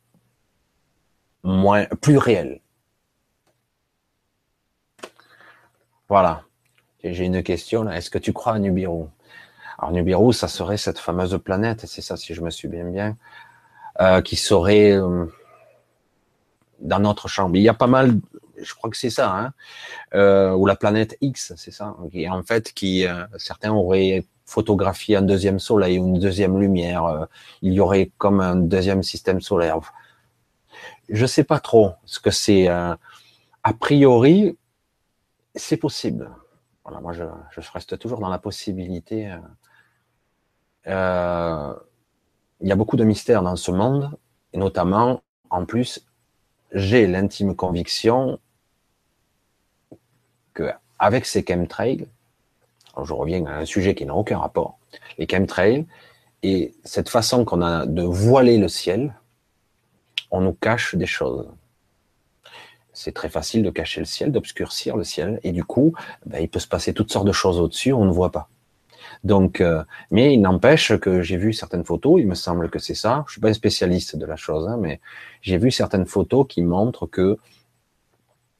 plus réel. Voilà. J'ai une question là. Est-ce que tu crois à Nubiru Alors Nubiru, ça serait cette fameuse planète, c'est ça si je me souviens bien, euh, qui serait euh, dans notre chambre. Il y a pas mal, je crois que c'est ça, hein, euh, ou la planète X, c'est ça, en fait, qui certains auraient photographié un deuxième soleil ou une deuxième lumière. Euh, il y aurait comme un deuxième système solaire. Je sais pas trop ce que c'est. Euh, a priori, c'est possible. Voilà, moi, je, reste toujours dans la possibilité. Euh, il y a beaucoup de mystères dans ce monde, et notamment, en plus, j'ai l'intime conviction que avec ces chemtrails, je reviens à un sujet qui n'a aucun rapport, les chemtrails, et cette façon qu'on a de voiler le ciel, on nous cache des choses. C'est très facile de cacher le ciel, d'obscurcir le ciel, et du coup, ben, il peut se passer toutes sortes de choses au-dessus, on ne voit pas. Donc, euh, mais il n'empêche que j'ai vu certaines photos, il me semble que c'est ça. Je suis pas un spécialiste de la chose, hein, mais j'ai vu certaines photos qui montrent que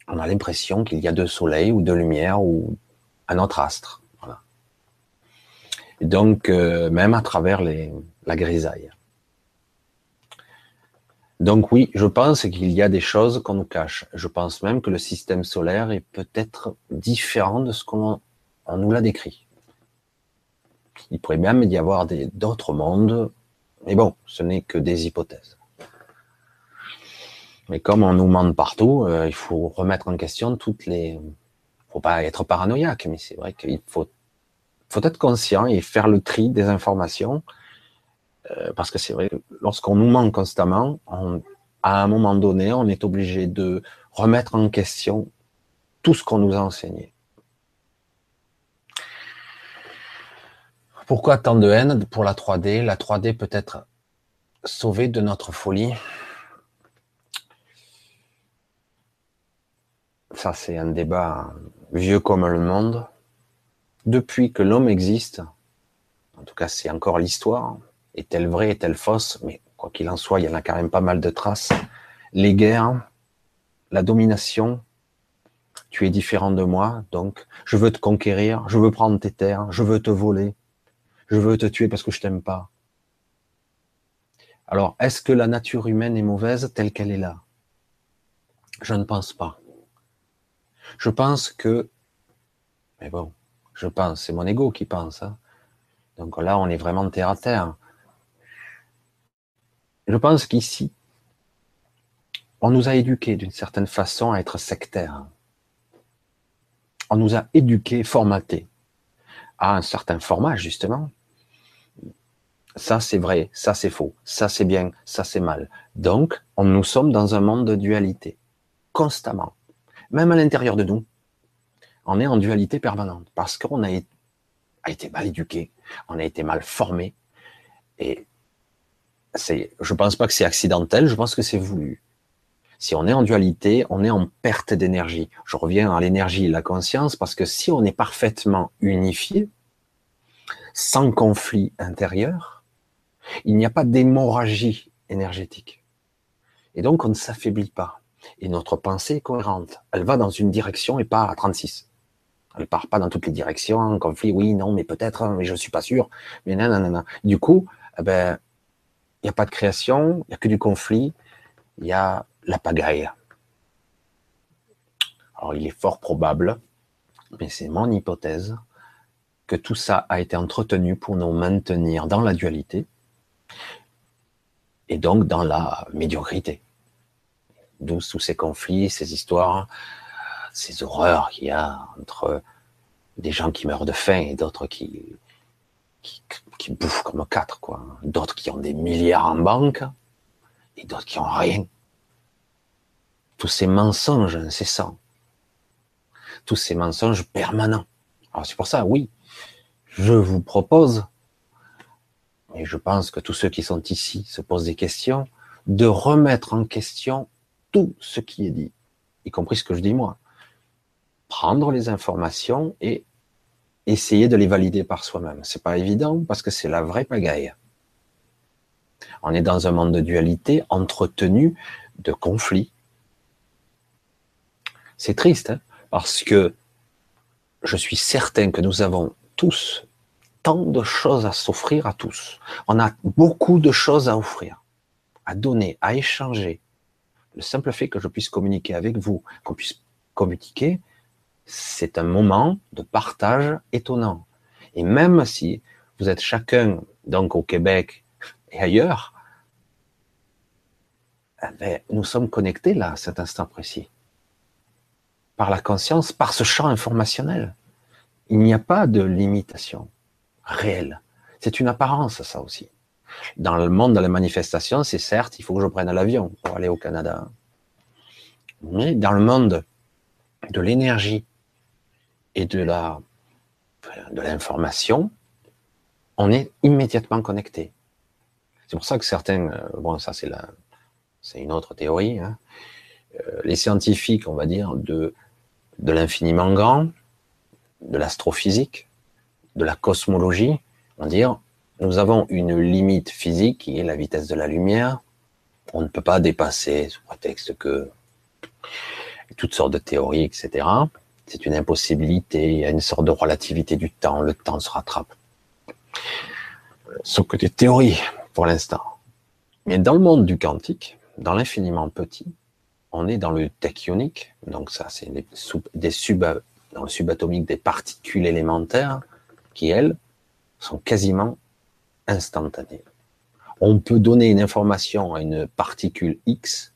on a l'impression qu'il y a deux soleils ou deux lumières ou un autre astre donc, euh, même à travers la grisaille. Donc oui, je pense qu'il y a des choses qu'on nous cache. Je pense même que le système solaire est peut-être différent de ce qu'on on nous l'a décrit. Il pourrait même y avoir d'autres mondes, mais bon, ce n'est que des hypothèses. Mais comme on nous ment partout, euh, il faut remettre en question toutes les. Faut pas être paranoïaque, mais c'est vrai qu'il faut faut être conscient et faire le tri des informations, euh, parce que c'est vrai lorsqu'on nous ment constamment, à un moment donné, on est obligé de remettre en question tout ce qu'on nous a enseigné. Pourquoi tant de haine pour la 3D La 3D peut être sauvée de notre folie. Ça, c'est un débat vieux comme le monde depuis que l'homme existe, en tout cas c'est encore l'histoire, Est-elle vraie, est-elle fausse Mais quoi qu'il en soit, il y en a quand même pas mal de traces. Les guerres, la domination, tu es différent de moi, donc je veux te conquérir, je veux prendre tes terres, je veux te voler, je veux te tuer parce que je t'aime pas. Alors, est-ce que la nature humaine est mauvaise telle qu'elle est là? Je ne pense pas. Je pense que, mais bon, je pense, c'est mon ego qui pense. Hein. Donc là, on est vraiment terre à terre. Je pense qu'ici, on nous a éduqués d'une certaine façon à être sectaires. On nous a éduqués, formatés à un certain format, justement. Ça, c'est vrai, ça, c'est faux, ça, c'est bien, ça, c'est mal. Donc, on, nous sommes dans un monde de dualité, constamment. Même à l'intérieur de nous, on est en dualité permanente parce qu'on a, été mal éduqué, on a été mal formé. Et je pense pas que c'est accidentel, je pense que c'est voulu. Si on est en dualité, on est en perte d'énergie. Je reviens à l'énergie et la conscience parce que si on est parfaitement unifié, sans conflit intérieur, il n'y a pas d'hémorragie énergétique. Et donc on ne s'affaiblit pas. Et notre pensée est cohérente. Elle va dans une direction et pas à 36. Elle part pas dans toutes les directions, conflit, oui, non, mais peut-être, mais je suis pas sûr. Mais non, non, non. Du coup, eh ben, il n'y a pas de création, il n'y a que du conflit, il y a la pagaille. Alors, il est fort probable, mais c'est mon hypothèse, que tout ça a été entretenu pour nous maintenir dans la dualité et donc dans la médiocrité. D'où tous ces conflits, ces histoires, ces horreurs qu'il y a entre des gens qui meurent de faim et d'autres qui, qui, bouffent comme quatre, quoi. D'autres qui ont des milliards en banque et d'autres qui ont rien. Tous ces mensonges incessants. Tous ces mensonges permanents. Alors c'est pour ça, oui, je vous propose, et je pense que tous ceux qui sont ici se posent des questions, de remettre en question tout ce qui est dit, y compris ce que je dis moi prendre les informations et essayer de les valider par soi-même. C'est pas évident parce que c'est la vraie pagaille. On est dans un monde de dualité entretenu de conflits. C'est triste hein, parce que je suis certain que nous avons tous tant de choses à s'offrir à tous. On a beaucoup de choses à offrir, à donner, à échanger. Le simple fait que je puisse communiquer avec vous, qu'on puisse communiquer, c'est un moment de partage étonnant. Et même si vous êtes chacun, donc au Québec et ailleurs, eh ben, nous sommes connectés là, à cet instant précis. Par la conscience, par ce champ informationnel. Il n'y a pas de limitation réelle. C'est une apparence, ça aussi. Dans le monde de la manifestation, c'est certes, il faut que je prenne l'avion pour aller au Canada. Mais dans le monde de l'énergie, et de la de l'information, on est immédiatement connecté. C'est pour ça que certains, euh, bon ça c'est c'est une autre théorie, hein, euh, les scientifiques, on va dire, de, de l'infiniment grand, de l'astrophysique, de la cosmologie, vont dire, nous avons une limite physique qui est la vitesse de la lumière, on ne peut pas dépasser sous prétexte que toutes sortes de théories, etc. C'est une impossibilité, il y a une sorte de relativité du temps, le temps se rattrape. Sauf que des théories pour l'instant. Mais dans le monde du quantique, dans l'infiniment petit, on est dans le tachyonique, donc ça c'est des dans le subatomique des particules élémentaires qui, elles, sont quasiment instantanées. On peut donner une information à une particule X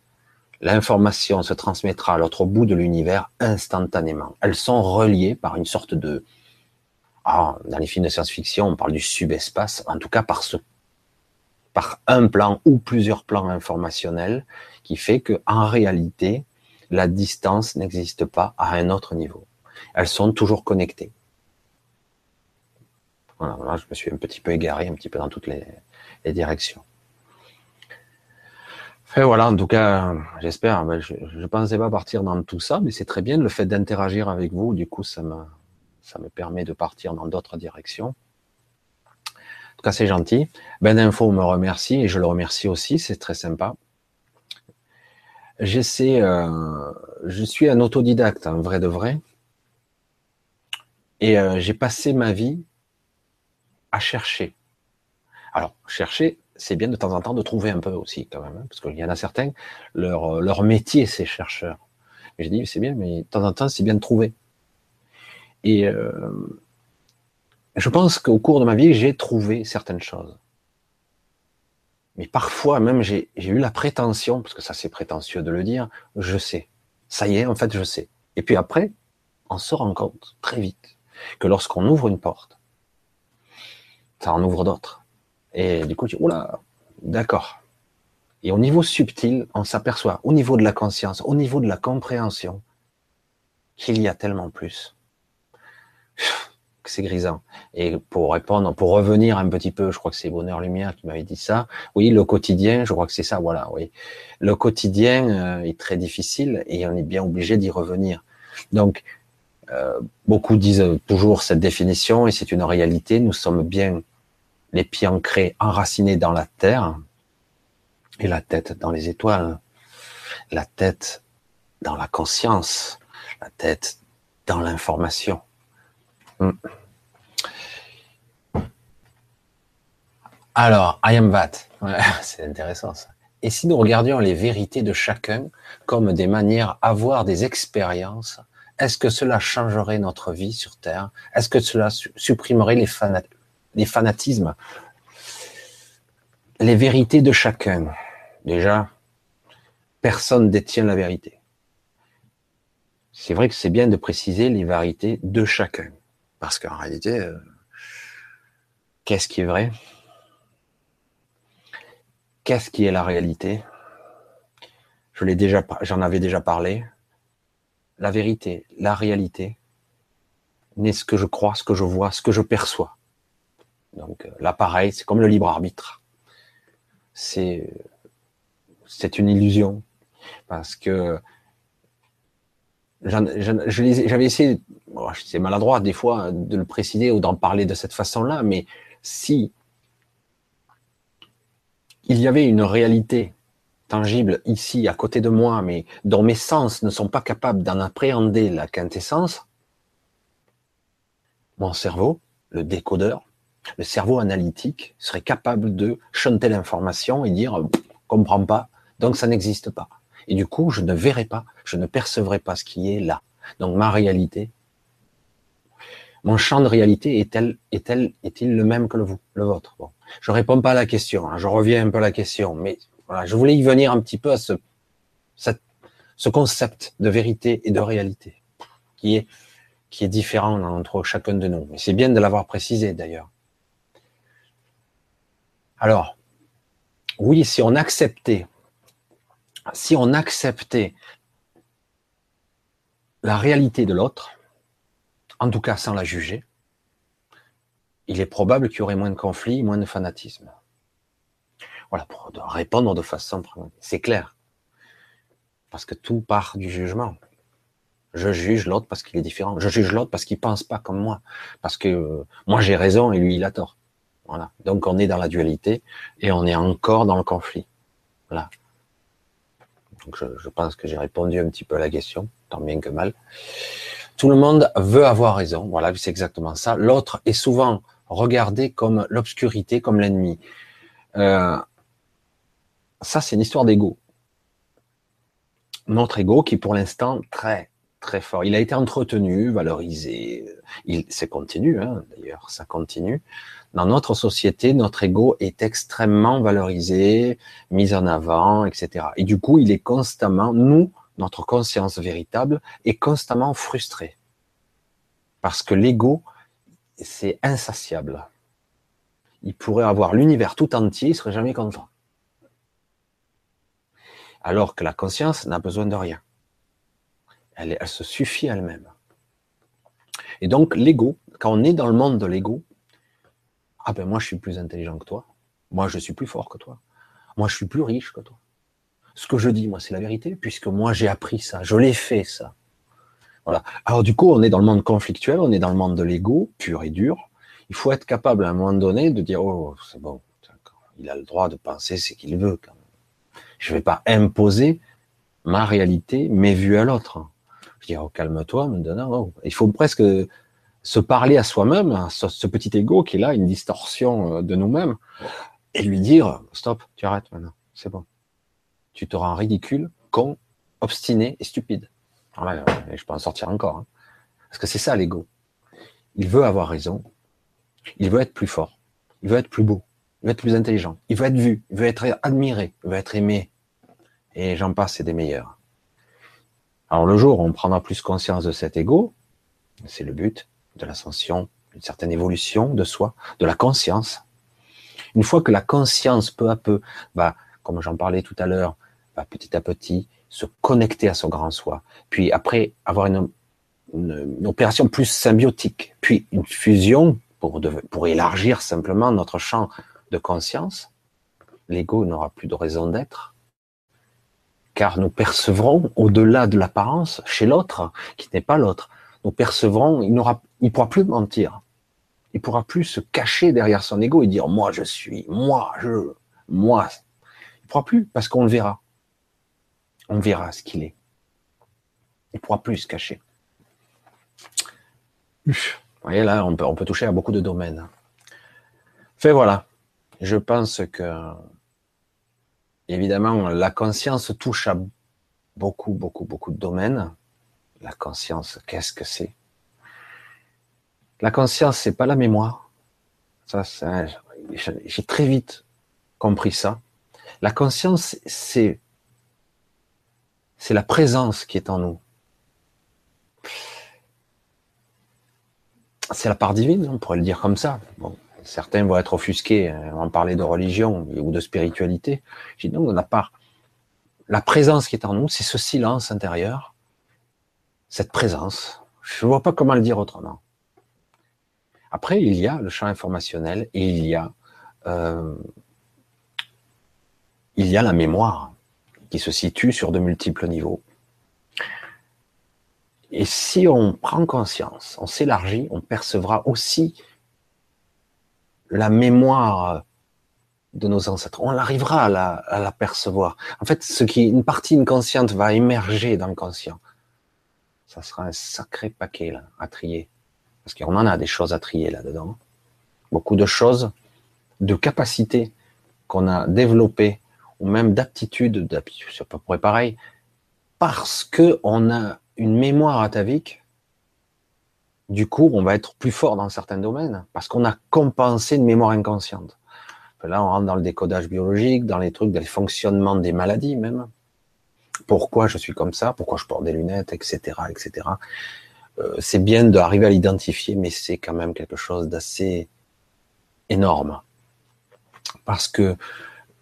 l'information se transmettra à l'autre bout de l'univers instantanément. Elles sont reliées par une sorte de... Ah, dans les films de science-fiction, on parle du subespace, en tout cas par, ce, par un plan ou plusieurs plans informationnels qui fait que en réalité, la distance n'existe pas à un autre niveau. Elles sont toujours connectées. Voilà, là, je me suis un petit peu égaré, un petit peu dans toutes les directions. Et voilà, en tout cas, j'espère. Ben, je ne pensais pas partir dans tout ça, mais c'est très bien le fait d'interagir avec vous. Du coup, ça me, ça me permet de partir dans d'autres directions. tout cas, c'est gentil. Ben Info me remercie et je le remercie aussi, c'est très sympa. J'essaie, euh, je suis un autodidacte, un vrai de vrai. Et euh, j'ai passé ma vie à chercher. Alors, chercher, c'est bien de temps en temps de trouver un peu aussi, quand même, hein, parce qu'il y en a certains, leur, leur métier, c'est chercheur. J'ai dit, c'est bien, mais de temps en temps, c'est bien de trouver. Et euh, je pense qu'au cours de ma vie, j'ai trouvé certaines choses. Mais parfois, même, j'ai eu la prétention, parce que ça c'est prétentieux de le dire, je sais. Ça y est, en fait, je sais. Et puis après, on se rend compte très vite que lorsqu'on ouvre une porte, ça en ouvre d'autres. Et du coup, tu dis, oula, d'accord. Et au niveau subtil, on s'aperçoit, au niveau de la conscience, au niveau de la compréhension, qu'il y a tellement plus c'est grisant. Et pour répondre, pour revenir un petit peu, je crois que c'est Bonheur Lumière qui m'avait dit ça. Oui, le quotidien, je crois que c'est ça, voilà, oui. Le quotidien euh, est très difficile et on est bien obligé d'y revenir. Donc, euh, beaucoup disent toujours cette définition et c'est une réalité. Nous sommes bien les pieds ancrés, enracinés dans la terre et la tête dans les étoiles, la tête dans la conscience, la tête dans l'information. Hmm. Alors, I am that. c'est intéressant ça. Et si nous regardions les vérités de chacun comme des manières à avoir des expériences, est-ce que cela changerait notre vie sur Terre? Est-ce que cela supprimerait les, les fanatismes Les vérités de chacun. Déjà, personne détient la vérité. C'est vrai que c'est bien de préciser les vérités de chacun. Parce qu'en réalité, euh, qu'est-ce qui est vrai? Qu'est-ce qui est la réalité? J'en avais déjà parlé. La vérité, la réalité, n'est ce que je crois, ce que je vois, ce que je perçois. Donc euh, l'appareil, c'est comme le libre arbitre. C'est c'est une illusion parce que j'avais essayé, c'est maladroit des fois de le préciser ou d'en parler de cette façon-là, mais si il y avait une réalité tangible ici, à côté de moi, mais dont mes sens ne sont pas capables d'en appréhender la quintessence, mon cerveau, le décodeur, le cerveau analytique serait capable de chanter l'information et dire comprends pas, donc ça n'existe pas. Et du coup, je ne verrai pas, je ne percevrai pas ce qui est là. Donc ma réalité, mon champ de réalité est-elle, est-elle, est-il le même que le, le vôtre? Bon, je réponds pas à la question. Hein, je reviens un peu à la question, mais voilà, je voulais y venir un petit peu à ce, ce concept de vérité et de réalité qui est qui est différent entre chacun de nous. Mais c'est bien de l'avoir précisé d'ailleurs. Alors, oui, si on acceptait si on acceptait la réalité de l'autre, en tout cas sans la juger, il est probable qu'il y aurait moins de conflits, moins de fanatisme. Voilà, pour répondre de façon, c'est clair. Parce que tout part du jugement. Je juge l'autre parce qu'il est différent. Je juge l'autre parce qu'il pense pas comme moi. Parce que euh, moi j'ai raison et lui il a tort. Donc on est dans la dualité et on est encore dans le conflit. Voilà. Donc je, pense que j'ai répondu un petit peu à la question, tant bien que mal. Tout le monde veut avoir raison. Voilà, c'est exactement ça. L'autre est souvent regardé comme l'obscurité, comme l'ennemi. Euh, ça, c'est une histoire d'ego. Notre ego qui, pour l'instant, très très fort. Il a été entretenu, valorisé. Il, c'est continu, hein, d'ailleurs, ça continue. Dans notre société, notre ego est extrêmement valorisé, mis en avant, etc. Et du coup, il est constamment, nous, notre conscience véritable, est constamment frustrée. Parce que l'ego, c'est insatiable. Il pourrait avoir l'univers tout entier, il serait jamais content. Alors que la conscience n'a besoin de rien. Elle, elle se suffit elle-même. Et donc, l'ego, quand on est dans le monde de l'ego, ah ben moi je suis plus intelligent que toi, moi je suis plus fort que toi, moi je suis plus riche que toi. Ce que je dis, moi, c'est la vérité, puisque moi j'ai appris ça, je l'ai fait ça. Voilà. Alors du coup, on est dans le monde conflictuel, on est dans le monde de l'ego, pur et dur. Il faut être capable à un moment donné de dire, oh, c'est bon, il a le droit de penser ce qu'il veut. Quand même. Je vais pas imposer ma réalité, mes vues à l'autre. Oh, calme-toi, maintenant. Il faut presque se parler à soi-même, à ce, petit ego qui est là, une distorsion euh, de nous-mêmes, et lui dire, stop, tu arrêtes maintenant, c'est bon. Tu te rends ridicule, con, obstiné et stupide. Alors je peux en sortir encore. Hein. Parce que c'est ça l'ego. Il veut avoir raison, il veut être plus fort, il veut être plus beau, il veut être plus intelligent, il veut être vu, il veut être admiré, il veut être aimé. Et j'en passe, c'est des meilleurs. Alors le jour où on prendra plus conscience de cet ego, c'est le but de l'ascension, d'une certaine évolution de soi, de la conscience. Une fois que la conscience, peu à peu, va, comme j'en parlais tout à l'heure, va petit à petit se connecter à son grand soi, puis après avoir une, une opération plus symbiotique, puis une fusion pour, pour élargir simplement notre champ de conscience, l'ego n'aura plus de raison d'être, car nous percevrons au-delà de l'apparence, chez l'autre, qui n'est pas l'autre, nous percevrons, il n'aura, il pourra plus mentir. Il pourra plus se cacher derrière son ego et dire moi je suis, moi je, moi. Il pourra plus parce qu'on le verra. On verra ce qu'il est. Il pourra plus se cacher. Vous voyez là, on peut, on peut toucher à beaucoup de domaines. Fait voilà. Je pense que, évidemment, la conscience touche à beaucoup, beaucoup, beaucoup de domaines. La conscience, qu'est-ce que c'est? La conscience, c'est pas la mémoire. Ça, j'ai très vite compris ça. La conscience, c'est c'est la présence qui est en nous. C'est la part divine, on pourrait le dire comme ça. Bon, certains vont être offusqués, hein, en parler de religion ou de spiritualité. J'ai donc la part, la présence qui est en nous, c'est ce silence intérieur, cette présence. Je ne vois pas comment le dire autrement. Après, il y a le champ informationnel et il y a, euh, il y a la mémoire qui se situe sur de multiples niveaux. Et si on prend conscience, on s'élargit, on percevra aussi la mémoire de nos ancêtres. On arrivera à la, à percevoir. En fait, ce qui, une partie inconsciente va émerger dans le conscient. Ça sera un sacré paquet là, à trier. Parce qu'on en a des choses à trier là-dedans. Beaucoup de choses, de capacités qu'on a développées, ou même d'aptitudes, c'est pas près pareil, parce que on a une mémoire atavique du coup, on va être plus fort dans certains domaines parce qu'on a compensé une mémoire inconsciente. Là, on rentre dans le décodage biologique, dans les trucs, dans les fonctionnements des maladies même. Pourquoi je suis comme ça? Pourquoi je porte des lunettes, etc., etc. Euh, c'est bien d'arriver à l'identifier, mais c'est quand même quelque chose d'assez énorme parce que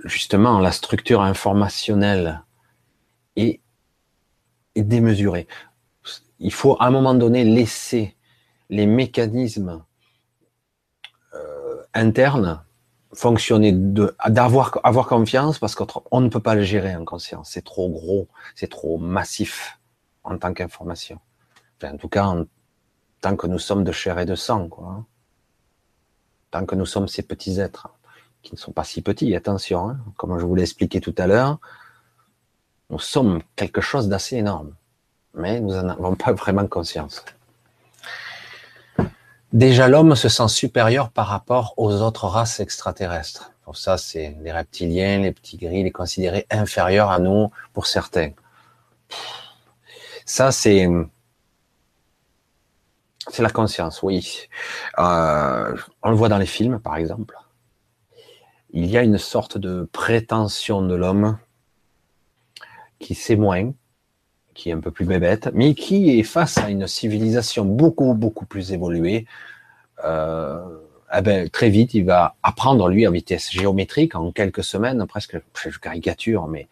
justement la structure informationnelle est, est démesurée. Il faut à un moment donné laisser les mécanismes euh, internes fonctionner, d'avoir avoir confiance parce qu'on ne peut pas le gérer en conscience. C'est trop gros, c'est trop massif en tant qu'information. en tout cas, tant que nous sommes de chair et de sang, quoi. Tant que nous sommes ces petits êtres qui ne sont pas si petits, attention, hein. comme je vous l'ai expliqué tout à l'heure, nous sommes quelque chose d'assez énorme, mais nous n'en avons pas vraiment conscience. Déjà, l'homme se sent supérieur par rapport aux autres races extraterrestres. Pour ça, c'est les reptiliens, les petits gris, les considérer inférieurs à nous pour certains. Ça, c'est c'est la conscience, oui. Euh, on le voit dans les films, par exemple. Il y a une sorte de prétention de l'homme qui sait moins, qui est un peu plus bébête, mais qui est face à une civilisation beaucoup, beaucoup plus évoluée, euh, eh ben, très vite, il va apprendre, lui, en vitesse géométrique, en quelques semaines, presque, je caricature, mais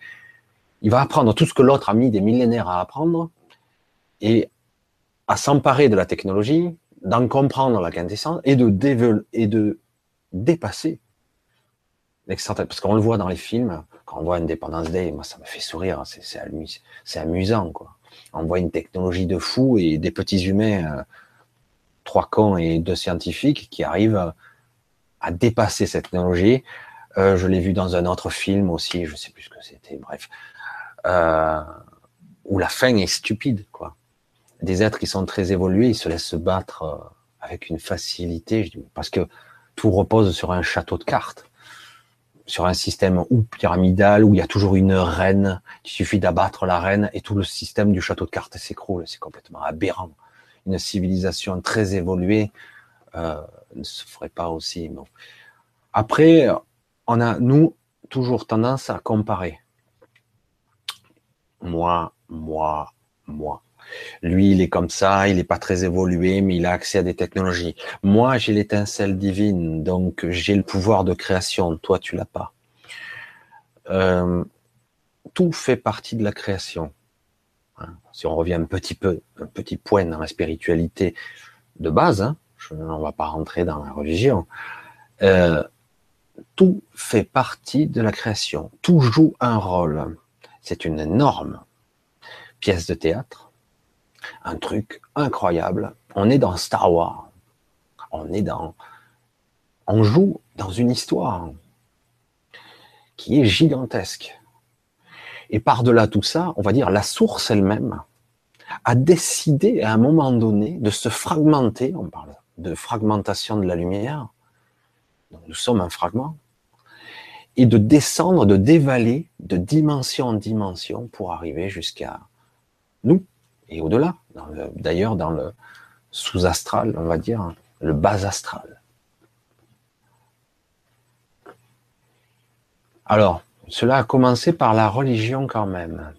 il va apprendre tout ce que l'autre a mis des millénaires à apprendre, et à s'emparer de la technologie, d'en comprendre la quintessence, et de, et de dépasser parce qu'on le voit dans les films, on voit Independence Day, moi ça me fait sourire, c'est amusant quoi. On voit une technologie de fou et des petits humains trois cons et deux scientifiques qui arrivent à dépasser cette technologie. Euh, je l'ai vu dans un autre film aussi, je sais plus ce que c'était, bref, euh, où la fin est stupide, quoi. Des êtres qui sont très évolués, ils se laissent se battre euh, avec une facilité, parce que tout repose sur un château de cartes, sur un système ou pyramidal où il y a toujours une reine. Il suffit d'abattre la reine et tout le système du château de cartes s'écroule. C'est complètement aberrant. Une civilisation très évoluée euh, ne se ferait pas aussi. Bon. Après, on a, nous, toujours tendance à comparer. Moi, moi, moi. Lui, il est comme ça, il n'est pas très évolué, mais il a accès à des technologies. Moi, j'ai l'étincelle divine, donc j'ai le pouvoir de création. Toi, tu l'as pas. Euh, tout fait partie de la création. Hein, si on revient un petit peu, un petit point dans la spiritualité de base, hein, on ne va pas rentrer dans la religion. Euh, tout fait partie de la création. Tout joue un rôle. C'est une énorme pièce de théâtre. Un truc incroyable. On est dans Star Wars. On est dans, on joue dans une histoire qui est gigantesque. Et par-delà tout ça, on va dire la source elle-même a décidé à un moment donné de se fragmenter, on parle de fragmentation de la lumière, nous sommes un fragment, et de descendre, de dévaler de dimension en dimension pour arriver jusqu'à nous et au-delà. D'ailleurs, dans le sous-astral, on va dire, le bas astral. Alors, cela a commencé par la religion quand même.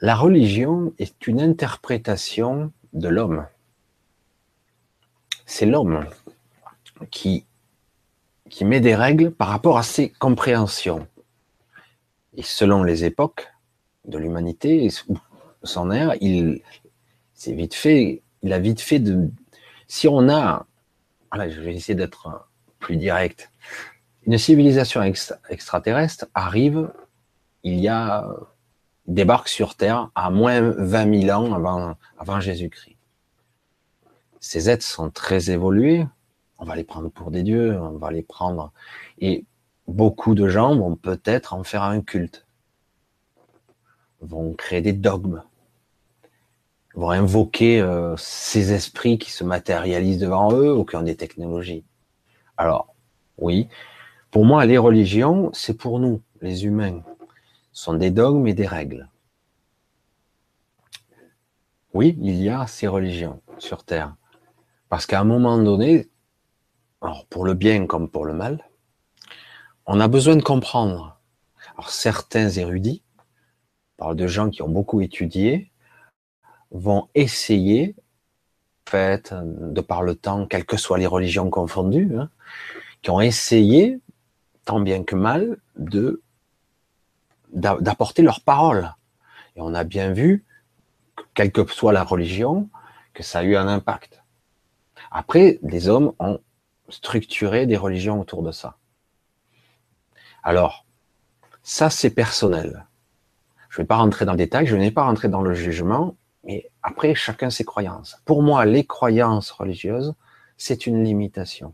La religion est une interprétation de l'homme. C'est l'homme qui, qui met des règles par rapport à ses compréhensions. Et selon les époques de l'humanité, son ère, il, c'est vite fait, il a vite fait de, si on a, voilà, je vais essayer d'être plus direct, une civilisation extraterrestre arrive, il y a, débarque sur Terre à moins 20 000 ans avant, avant Jésus-Christ. Ces êtres sont très évolués, on va les prendre pour des dieux, on va les prendre. Et beaucoup de gens vont peut-être en faire un culte, vont créer des dogmes, vont invoquer euh, ces esprits qui se matérialisent devant eux qui ont des technologies. Alors, oui, pour moi, les religions, c'est pour nous, les humains. Ce sont des dogmes et des règles. Oui, il y a ces religions sur Terre. Parce qu'à un moment donné, alors pour le bien comme pour le mal, on a besoin de comprendre. Alors certains érudits, de gens qui ont beaucoup étudié, vont essayer, en fait, de par le temps, quelles que soient les religions confondues, hein, qui ont essayé, tant bien que mal, de d'apporter leur parole. Et on a bien vu, quelle que soit la religion, que ça a eu un impact. Après, les hommes ont structuré des religions autour de ça. Alors, ça c'est personnel. Je ne vais pas rentrer dans le détail, je n'ai pas rentrer dans le jugement, mais après, chacun ses croyances. Pour moi, les croyances religieuses, c'est une limitation.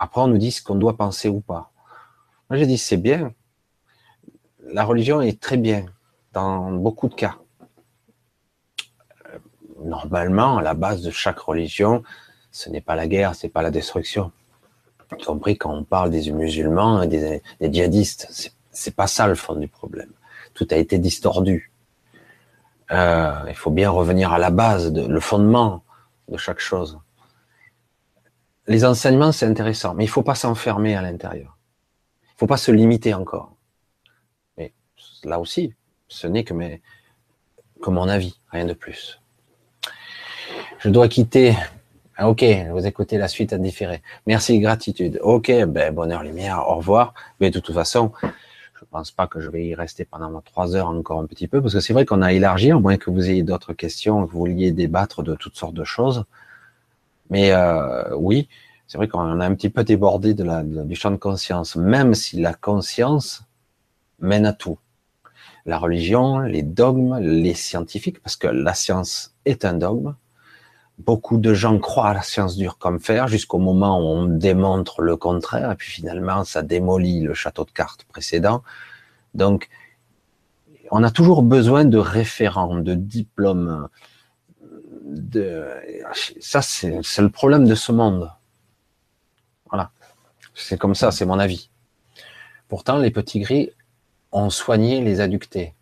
Après, on nous dit ce qu'on doit penser ou pas. Moi, j'ai dit, c'est bien. La religion est très bien dans beaucoup de cas. Normalement, à la base de chaque religion, ce n'est pas la guerre, c'est pas la destruction. Y compris quand on parle des musulmans et des, des djihadistes, c'est pas ça le fond du problème. Tout a été distordu. Euh, il faut bien revenir à la base, le fondement de chaque chose. Les enseignements, c'est intéressant, mais il faut pas s'enfermer à l'intérieur. Il faut pas se limiter encore. Mais là aussi, ce n'est que, mes, mon avis, rien de plus. Je dois quitter ah, ok, vous écoutez la suite à différer. Merci, gratitude. Ok, ben, bonheur, lumière, au revoir. Mais de toute façon, pense pas que je vais y rester pendant trois heures encore un petit peu, parce que c'est vrai qu'on a élargi, à moins que vous ayez d'autres questions, que vous vouliez débattre de toutes sortes de choses. Mais euh, oui, c'est vrai qu'on a un petit peu débordé du champ de conscience, même si la conscience mène à tout. La religion, les dogmes, les scientifiques, parce que la science est un dogme, Beaucoup de gens croient à la science dure comme fer jusqu'au moment où on démontre le contraire, et puis finalement ça démolit le château de cartes précédent. Donc, on a toujours besoin de référents, de diplômes. De... Ça, c'est le problème de ce monde. Voilà. C'est comme ça, c'est mon avis. Pourtant, les petits gris ont soigné les adductés.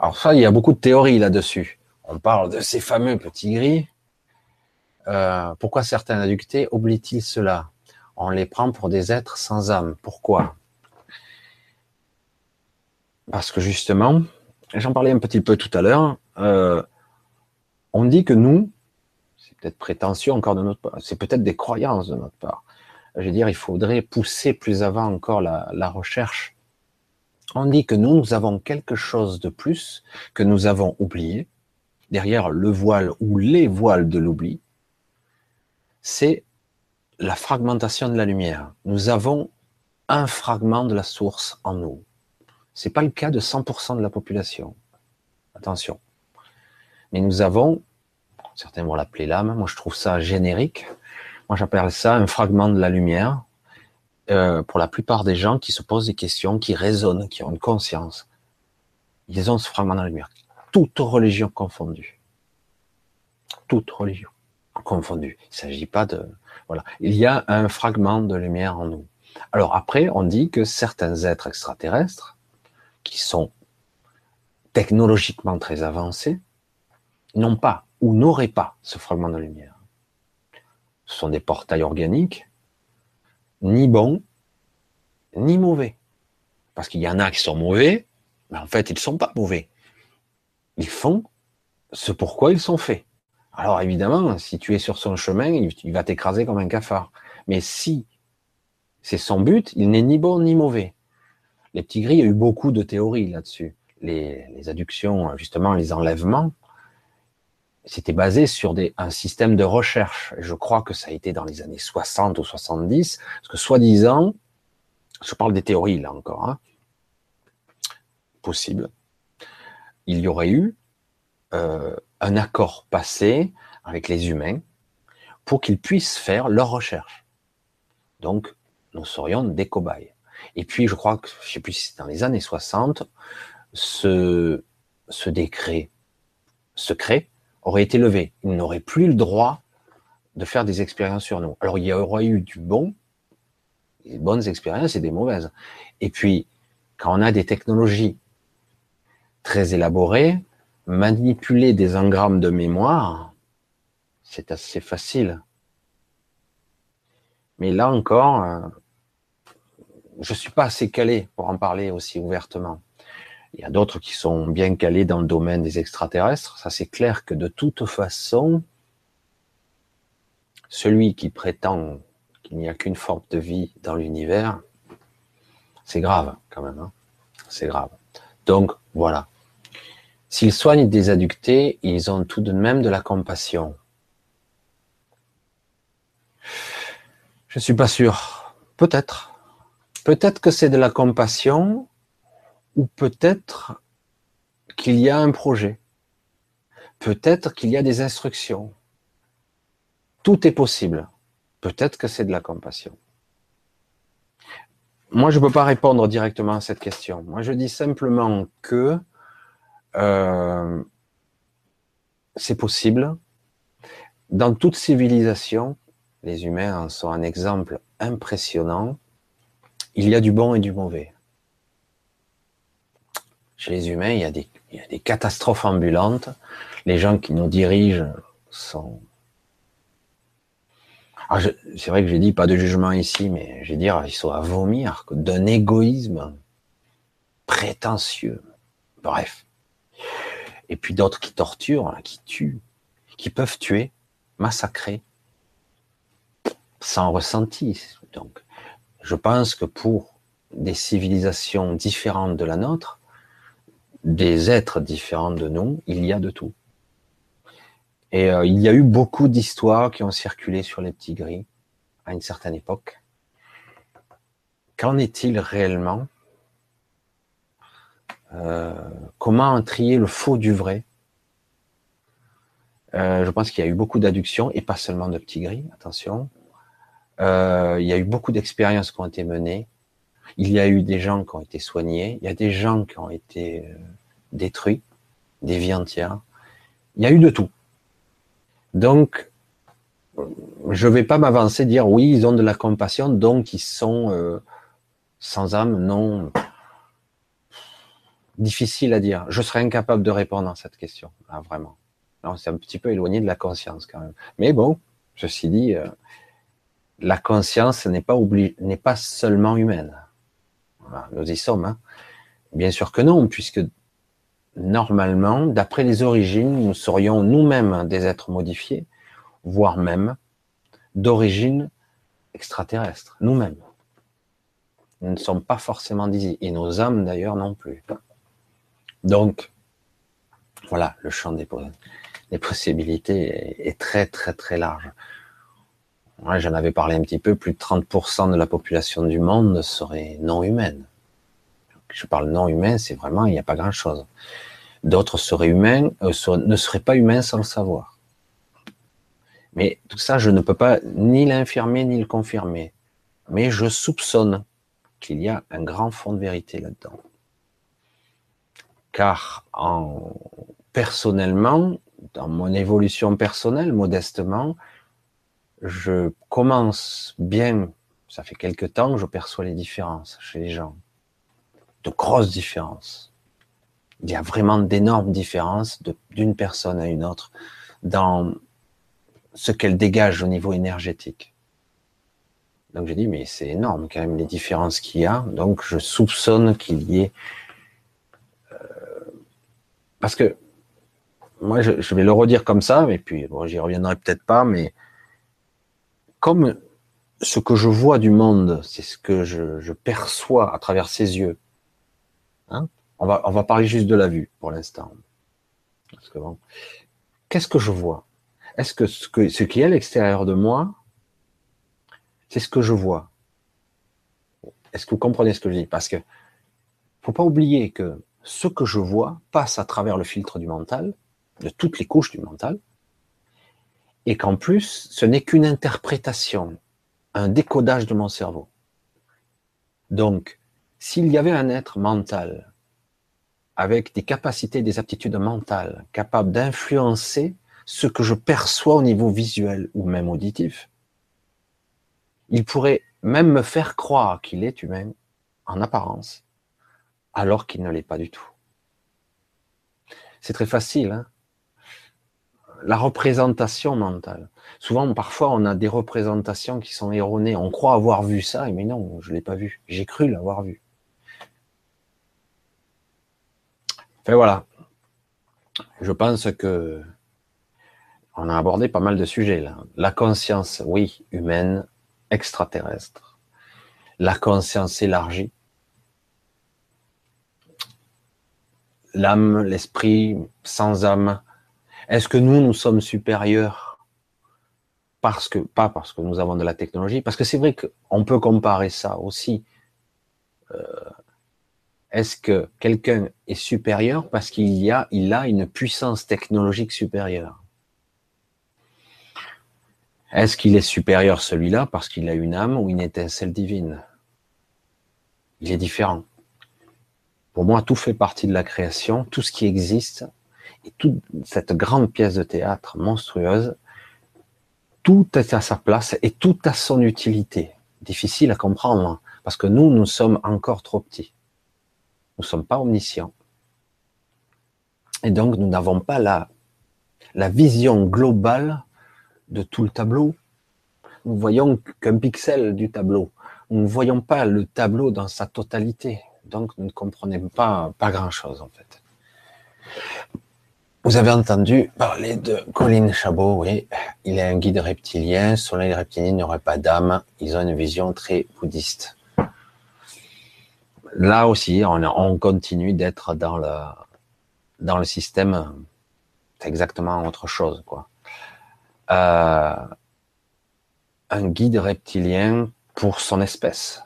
Alors ça, il y a beaucoup de théories là-dessus. On parle de ces fameux petits gris. Euh, pourquoi certains adductés oublient-ils cela? On les prend pour des êtres sans âme. Pourquoi? Parce que justement, j'en parlais un petit peu tout à l'heure, euh, on dit que nous, c'est peut-être prétentieux encore de notre part, c'est peut-être des croyances de notre part. Je veux dire, il faudrait pousser plus avant encore la, la recherche. On dit que nous, nous avons quelque chose de plus que nous avons oublié, derrière le voile ou les voiles de l'oubli, c'est la fragmentation de la lumière. Nous avons un fragment de la source en nous. C'est pas le cas de 100% de la population. Attention. Mais nous avons, certains vont l'appeler l'âme, moi je trouve ça générique. Moi j'appelle ça un fragment de la lumière. Euh, pour la plupart des gens qui se posent des questions, qui raisonnent, qui ont une conscience, ils ont ce fragment de la lumière. Toute religion confondue. Toute religion confondue. Il s'agit pas de... Voilà. Il y a un fragment de lumière en nous. Alors après, on dit que certains êtres extraterrestres, qui sont technologiquement très avancés, n'ont pas ou n'auraient pas ce fragment de lumière. Ce sont des portails organiques, ni bons, ni mauvais. Parce qu'il y en a qui sont mauvais, mais en fait, ils ne sont pas mauvais. Ils font ce pourquoi ils sont faits. Alors évidemment, si tu es sur son chemin, il va t'écraser comme un cafard. Mais si c'est son but, il n'est ni bon ni mauvais. Les petits gris, il y a eu beaucoup de théories là-dessus. Les, adductions, justement, les enlèvements, c'était basé sur un système de recherche. Je crois que ça a été dans les années 60 ou 70, parce que soi-disant, je parle des théories là encore, hein, possible, il y aurait eu euh, un accord passé avec les humains pour qu'ils puissent faire leurs recherches. Donc, nous serions des cobayes. Et puis, je crois que, je sais plus si c'est dans les années 60, ce, ce décret secret aurait été levé. Ils n'auraient plus le droit de faire des expériences sur nous. Alors, il y aurait eu du bon, des bonnes expériences et des mauvaises. Et puis, quand on a des technologies très élaborées, manipuler des engrammes de mémoire, c'est assez facile. Mais là encore, euh, je suis pas assez calé pour en parler aussi ouvertement. Il y a d'autres qui sont bien calés dans le domaine des extraterrestres. Ça, c'est clair que de toute façon, celui qui prétend qu'il n'y a qu'une forme de vie dans l'univers, c'est grave quand même. Hein c'est grave. Donc voilà. S'ils soignent des adductés, ils ont tout de même de la compassion. Je suis pas sûr. Peut-être. Peut-être que c'est de la compassion ou peut-être qu'il y a un projet. Peut-être qu'il y a des instructions. Tout est possible. Peut-être que c'est de la compassion. Moi, je ne peux pas répondre directement à cette question. Moi, je dis simplement que euh, c'est possible. Dans toute civilisation, les humains en sont un exemple impressionnant il y a du bon et du mauvais. Chez les humains, il y a des, catastrophes ambulantes. Les gens qui nous dirigent sont... C'est vrai que j'ai dit pas de jugement ici, mais je vais dire, ils sont à vomir d'un égoïsme prétentieux. Bref. Et puis d'autres qui torturent, qui tuent, qui peuvent tuer, massacrer, sans ressenti. Donc, je pense que pour des civilisations différentes de la nôtre, des êtres différents de nous, il y a de tout. Et euh, il y a eu beaucoup d'histoires qui ont circulé sur les petits gris à une certaine époque. Qu'en est-il réellement? Euh, Comment trier le faux du vrai? Euh, je pense qu'il y a eu beaucoup d'adductions et pas seulement de petits gris, attention. Euh, il y a eu beaucoup d'expériences qui ont été menées. Il y a eu des gens qui ont été soignés. Il y a des gens qui ont été euh, détruits, des vies entières. Il y a eu de tout. Donc, je ne vais pas m'avancer, dire oui, ils ont de la compassion, donc ils sont sans âme. Non, difficile à dire. Je serais incapable de répondre à cette question, vraiment. C'est un petit peu éloigné de la conscience quand même. Mais bon, ceci dit, euh, la conscience n'est pas n'est pas seulement humaine. nous y sommes. Hein. Bien sûr que non, puisque normalement, d'après les origines, nous serions nous-mêmes des êtres modifiés, voire même d'origine extraterrestre, nous-mêmes. Nous ne sommes pas forcément d'ici, et nos âmes d'ailleurs non plus. Donc, voilà, le champ des, possibilités est, très très très large. J'en avais parlé un petit peu, plus de 30% de la population du monde serait non humaine. Je parle non humain, c'est vraiment, il n'y a pas grand-chose. D'autres seraient humains, euh, ne seraient pas humains sans le savoir. Mais tout ça, je ne peux pas ni l'infirmer ni le confirmer. Mais je soupçonne qu'il y a un grand fond de vérité là-dedans car en, personnellement, dans mon évolution personnelle, modestement, je commence bien, ça fait quelque temps que je perçois les différences chez les gens, de grosses différences. Il y a vraiment d'énormes différences d'une personne à une autre dans ce qu'elle dégage au niveau énergétique. Donc j'ai dit, mais c'est énorme quand même les différences qu'il y a. Donc je soupçonne qu'il y ait parce que moi, je, vais le redire comme ça, et puis bon, j'y reviendrai peut-être pas, mais comme ce que je vois du monde, c'est ce que je, perçois à travers ses yeux. Hein on, va, parler juste de la vue pour l'instant. Qu'est-ce que je vois? Est-ce que ce, que ce qui est à l'extérieur de moi, c'est ce que je vois? Est-ce que vous comprenez ce que je dis? Parce que faut pas oublier que ce que je vois passe à travers le filtre du mental, de toutes les couches du mental, et qu'en plus, ce n'est qu'une interprétation, un décodage de mon cerveau. Donc, s'il y avait un être mental avec des capacités, des aptitudes mentales, capable d'influencer ce que je perçois au niveau visuel ou même auditif, il pourrait même me faire croire qu'il est humain en apparence, alors qu'il ne l'est pas du tout. C'est très facile. Hein la représentation mentale. Souvent, parfois, on a des représentations qui sont erronées. On croit avoir vu ça, mais non, je ne l'ai pas vu. J'ai cru l'avoir vu. Enfin voilà. Je pense que on a abordé pas mal de sujets là. La conscience, oui, humaine, extraterrestre. La conscience élargie. L'âme, l'esprit sans âme Est-ce que nous, nous sommes supérieurs parce que pas parce que nous avons de la technologie, parce que c'est vrai qu'on peut comparer ça aussi. Euh, est-ce que quelqu'un est supérieur parce qu'il y a, il a une puissance technologique supérieure? Est-ce qu'il est supérieur celui-là parce qu'il a une âme ou une étincelle divine? Il est différent. Pour moi, tout fait partie de la création, tout ce qui existe, et toute cette grande pièce de théâtre monstrueuse, tout est à sa place et tout a son utilité. Difficile à comprendre, hein, parce que nous, nous sommes encore trop petits. Nous ne sommes pas omniscients. Et donc, nous n'avons pas la, la vision globale de tout le tableau. Nous voyons qu'un pixel du tableau. Nous ne voyons pas le tableau dans sa totalité donc ne comprenez pas, pas grand-chose en fait. Vous avez entendu parler de Colin Chabot, oui, il est un guide reptilien, sur les reptiliens n'aurait pas d'âme, ils ont une vision très bouddhiste. Là aussi, on, continue d'être dans le, dans le système, c'est exactement autre chose, quoi. Euh, un guide reptilien pour son espèce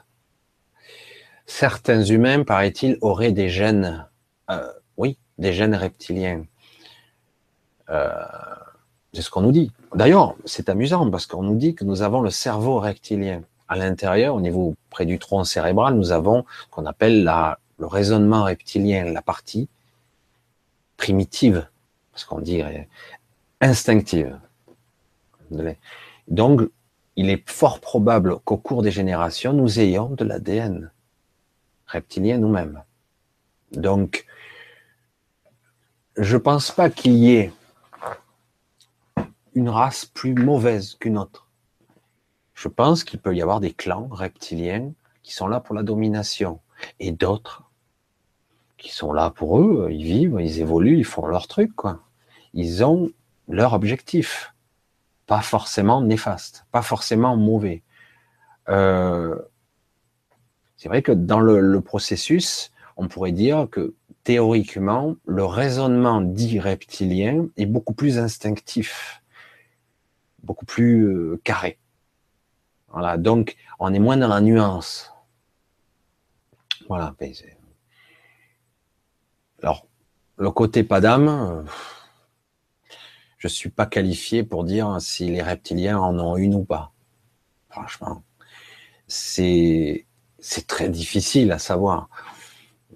certains humains, paraît-il, auraient des gènes, euh, oui, des gènes reptiliens. Euh, C'est ce qu'on nous dit. D'ailleurs, c'est amusant parce qu'on nous dit que nous avons le cerveau rectilien. À l'intérieur, au niveau près du tronc cérébral, nous avons ce qu'on appelle la, le raisonnement reptilien, la partie primitive, parce qu'on dit instinctive. Donc, il est fort probable qu'au cours des générations, nous ayons de l'ADN reptilien nous-mêmes. Donc, je pense pas qu'il y ait une race plus mauvaise qu'une autre. Je pense qu'il peut y avoir des clans reptiliens qui sont là pour la domination et d'autres qui sont là pour eux, ils vivent, ils évoluent, ils font leur truc. Ils ont leur objectif, pas forcément néfaste, pas forcément mauvais. Euh, c'est vrai que dans le, processus, on pourrait dire que théoriquement, le raisonnement dit reptilien est beaucoup plus instinctif, beaucoup plus euh, carré. Voilà, donc on est moins dans la nuance. Voilà. Alors, le côté pas d'âme, euh, je suis pas qualifié pour dire si les reptiliens en ont une ou pas. Franchement, c'est c'est très difficile à savoir.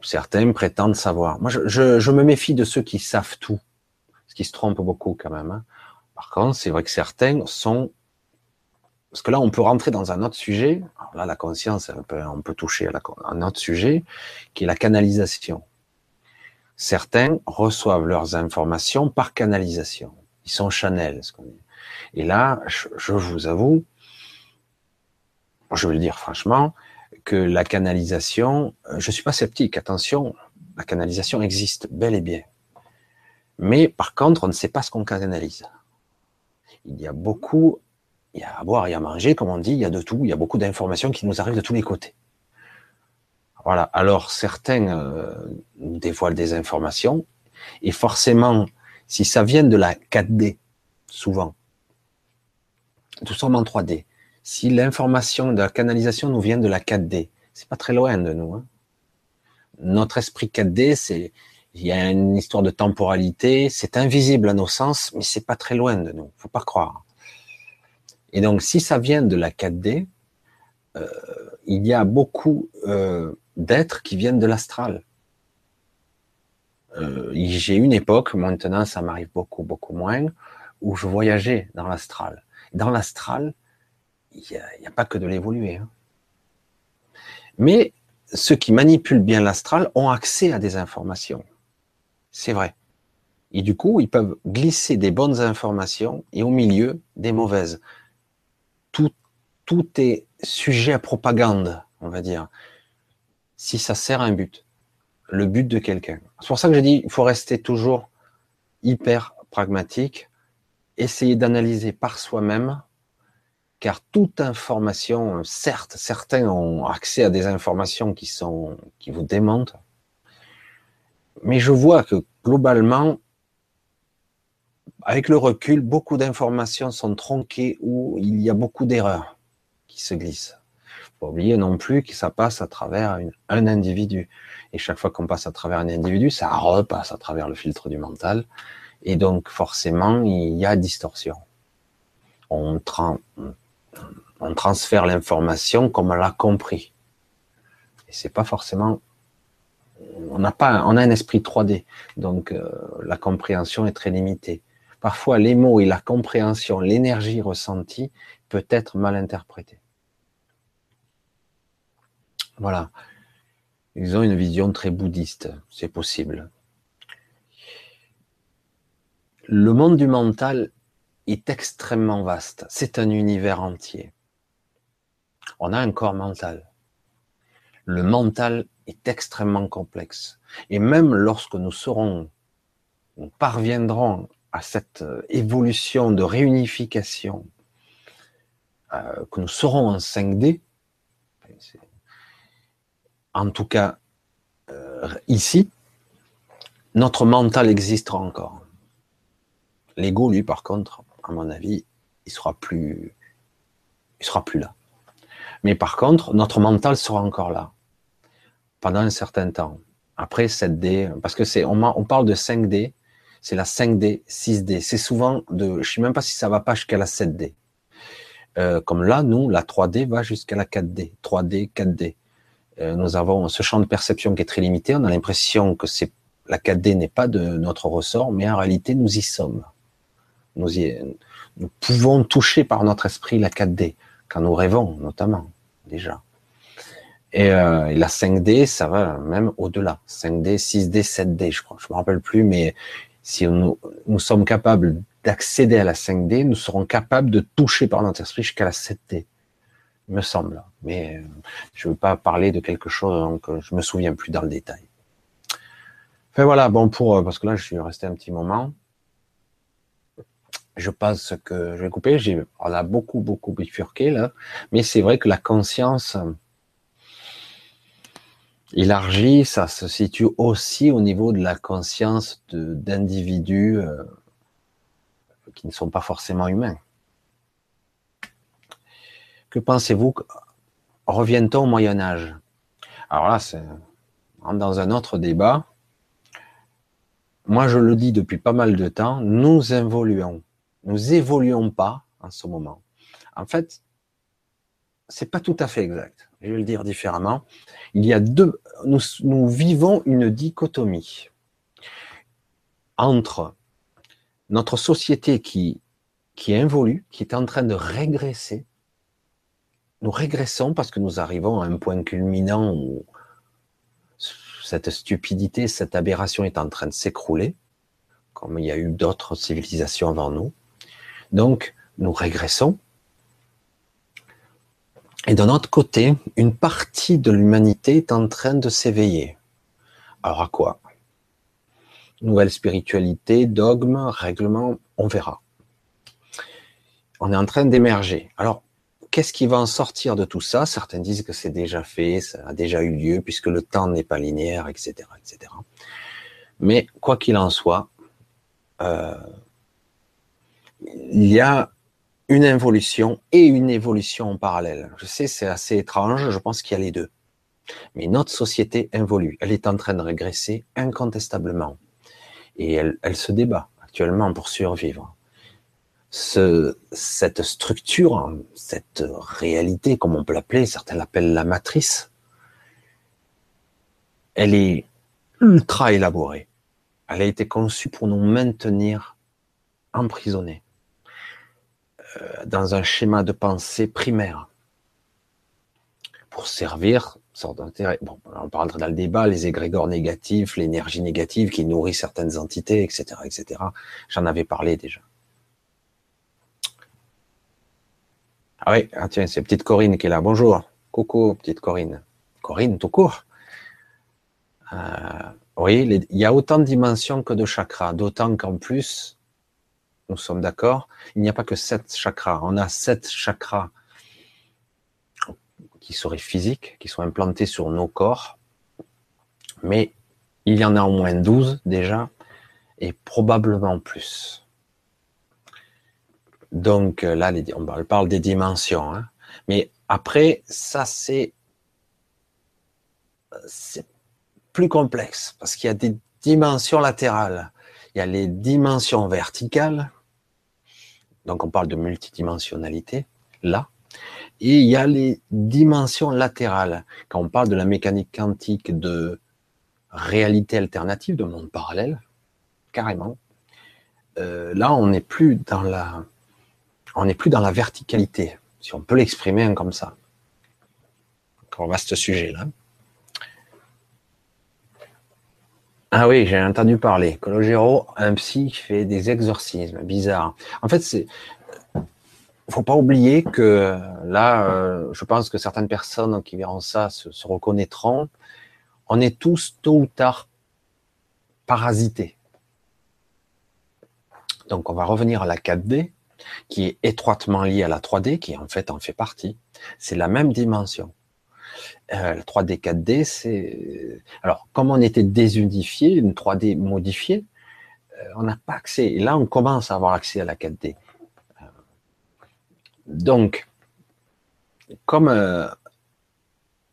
Certains prétendent savoir. Moi, je, me méfie de ceux qui savent tout, ce qui se trompent beaucoup quand même. Hein. Par contre, c'est vrai que certains sont parce que là, on peut rentrer dans un autre sujet. là, la conscience, on peut, toucher à, un autre sujet, qui est la canalisation. Certains reçoivent leurs informations par canalisation. Ils sont Chanel, ce qu'on dit. Et là, je, vous avoue, je veux le dire franchement, que la canalisation, euh, je suis pas sceptique, attention, la canalisation existe bel et bien. Mais par contre, on ne sait pas ce qu'on canalise. Il y a beaucoup, il y a à boire et à manger, comme on dit, il y a de tout, il y a beaucoup d'informations qui nous arrivent de tous les côtés. Voilà. Alors certains euh, dévoilent des informations, et forcément, si ça vient de la 4D, souvent, tout sommes en 3D, si l'information de la canalisation nous vient de la 4D, c'est pas très loin de nous. Hein. Notre esprit 4D, c'est il y a une histoire de temporalité, c'est invisible à nos sens, mais c'est pas très loin de nous. Faut pas croire. Et donc, si ça vient de la 4D, euh, il y a beaucoup euh, d'êtres qui viennent de l'astral. Euh, j'ai une époque, maintenant ça m'arrive beaucoup, beaucoup moins, où je voyageais dans l'astral. Dans l'astral, il n'y a, pas que de l'évoluer. Hein. Mais ceux qui manipulent bien l'astral ont accès à des informations. C'est vrai. Et du coup, ils peuvent glisser des bonnes informations et au milieu des mauvaises. Tout, tout est sujet à propagande, on va dire, si ça sert à un but, le but de quelqu'un. C'est pour ça que j'ai dit, il faut rester toujours hyper pragmatique, essayer d'analyser par soi-même car toute information, certes, certains ont accès à des informations qui sont, qui vous démentent, mais je vois que globalement, avec le recul, beaucoup d'informations sont tronquées ou il y a beaucoup d'erreurs qui se glissent. Faut pas oublier non plus que ça passe à travers un individu. Et chaque fois qu'on passe à travers un individu, ça repasse à travers le filtre du mental. Et donc, forcément, il y a distorsion. On, on transfère l'information comme on l'a compris. Et c'est pas forcément, on n'a pas, on a un esprit 3D, donc euh, la compréhension est très limitée. Parfois, les mots et la compréhension, l'énergie ressentie peut être mal interprétée. Voilà. Ils ont une vision très bouddhiste, c'est possible. Le monde du mental est extrêmement vaste. C'est un univers entier. On a un corps mental. Le mental est extrêmement complexe. Et même lorsque nous serons, nous parviendrons à cette euh, évolution de réunification, euh, que nous serons en 5D, en tout cas euh, ici, notre mental existera encore. L'ego, lui, par contre, à mon avis, il sera plus, il sera plus là. Mais par contre, notre mental sera encore là pendant un certain temps. Après 7D, parce que c'est, on, parle de 5D, c'est la 5D, 6D. C'est souvent de, je sais même pas si ça va pas jusqu'à la 7D. Euh, comme là, nous, la 3D va jusqu'à la 4D, 3D, 4D. Euh, nous avons ce champ de perception qui est très limité. On a l'impression que c'est la 4D n'est pas de notre ressort, mais en réalité, nous y sommes. Nous, pouvons toucher par notre esprit la 4D, quand nous rêvons, notamment, déjà. Et, euh, la 5D, ça va même au-delà. 5D, 6D, 7D, je crois. Je me rappelle plus, mais si nous, sommes capables d'accéder à la 5D, nous serons capables de toucher par notre esprit jusqu'à la 7D, il me semble. Mais euh, je ne veux pas parler de quelque chose euh, je me souviens plus dans le détail. Enfin voilà, bon pour euh, parce que là je suis resté un petit moment. Je pense que je vais couper. On a beaucoup beaucoup bifurqué là, mais c'est vrai que la conscience élargie, ça se situe aussi au niveau de la conscience d'individus qui ne sont pas forcément humains. Que pensez-vous Revienne-t-on au Moyen Âge? Alors là, c'est dans un autre débat. Moi, je le dis depuis pas mal de temps, nous évoluons. Nous évoluons pas en ce moment. En fait, c'est pas tout à fait exact. Je vais le dire différemment. Il y a deux, nous, vivons une dichotomie entre notre société qui, qui évolue, qui est en train de régresser, nous régressons parce que nous arrivons à un point culminant où cette stupidité, cette aberration est en train de s'écrouler, comme il y a eu d'autres civilisations avant nous. Donc, nous régressons. Et d'un autre côté, une partie de l'humanité est en train de s'éveiller. Alors à quoi? Nouvelle spiritualité, dogme, règlement, on verra. On est en train d'émerger. Alors, qu'est-ce qui va en sortir de tout ça? Certains disent que c'est déjà fait, ça a déjà eu lieu, puisque le temps n'est pas linéaire, etc., etc. Mais quoi qu'il en soit, euh, il y a une involution et une évolution en parallèle. Je sais, c'est assez étrange, je pense qu'il y a les deux. Mais notre société évolue, elle est en train de régresser incontestablement et elle, se débat actuellement pour survivre. Ce, cette structure, cette réalité, comme on peut l'appeler, certains l'appellent la matrice, elle est ultra élaborée. Elle a été conçue pour nous maintenir emprisonnés dans un schéma de pensée primaire, pour servir d'intérêt. Bon, on parle dans le débat, les égrégores négatifs, l'énergie négative qui nourrit certaines entités, etc., etc. J'en avais parlé déjà. Ah oui, ah tiens, c'est petite Corinne qui est là. Bonjour. Coucou, petite Corinne. Corinne, tout court. Euh, oui, il y a autant de dimensions que de chakras, d'autant qu'en plus, nous sommes d'accord, il n'y a pas que sept chakras. On a sept chakras qui seraient physiques, qui sont implantés sur nos corps, mais il y en a au moins 12 déjà, et probablement plus. Donc euh, là, on parle des dimensions, hein. mais après, ça c'est c'est plus complexe parce qu'il y a des dimensions latérales, il y a les dimensions verticales, donc on parle de multidimensionnalité là, et il y a les dimensions latérales. Quand on parle de la mécanique quantique de réalité alternative, de monde parallèle, carrément, euh, là on n'est plus dans la, on n'est plus dans la verticalité, si on peut l'exprimer comme ça. Encore vaste sujet là. Ah oui, j'ai entendu parler. Cologero, un psy qui fait des exorcismes, bizarre. En fait, c'est faut pas oublier que là, euh, je pense que certaines personnes qui verront ça se, reconnaîtront. On est tous tôt ou tard parasités. Donc, on va revenir à la 4D, qui est étroitement liée à la 3D, qui en fait en fait partie. C'est la même dimension. Euh, la 3D, 4D, c'est alors comme on était désunifié, une 3D modifiée, euh, on n'a pas accès. Et là, on commence à avoir accès à la 4D. Donc, comme euh,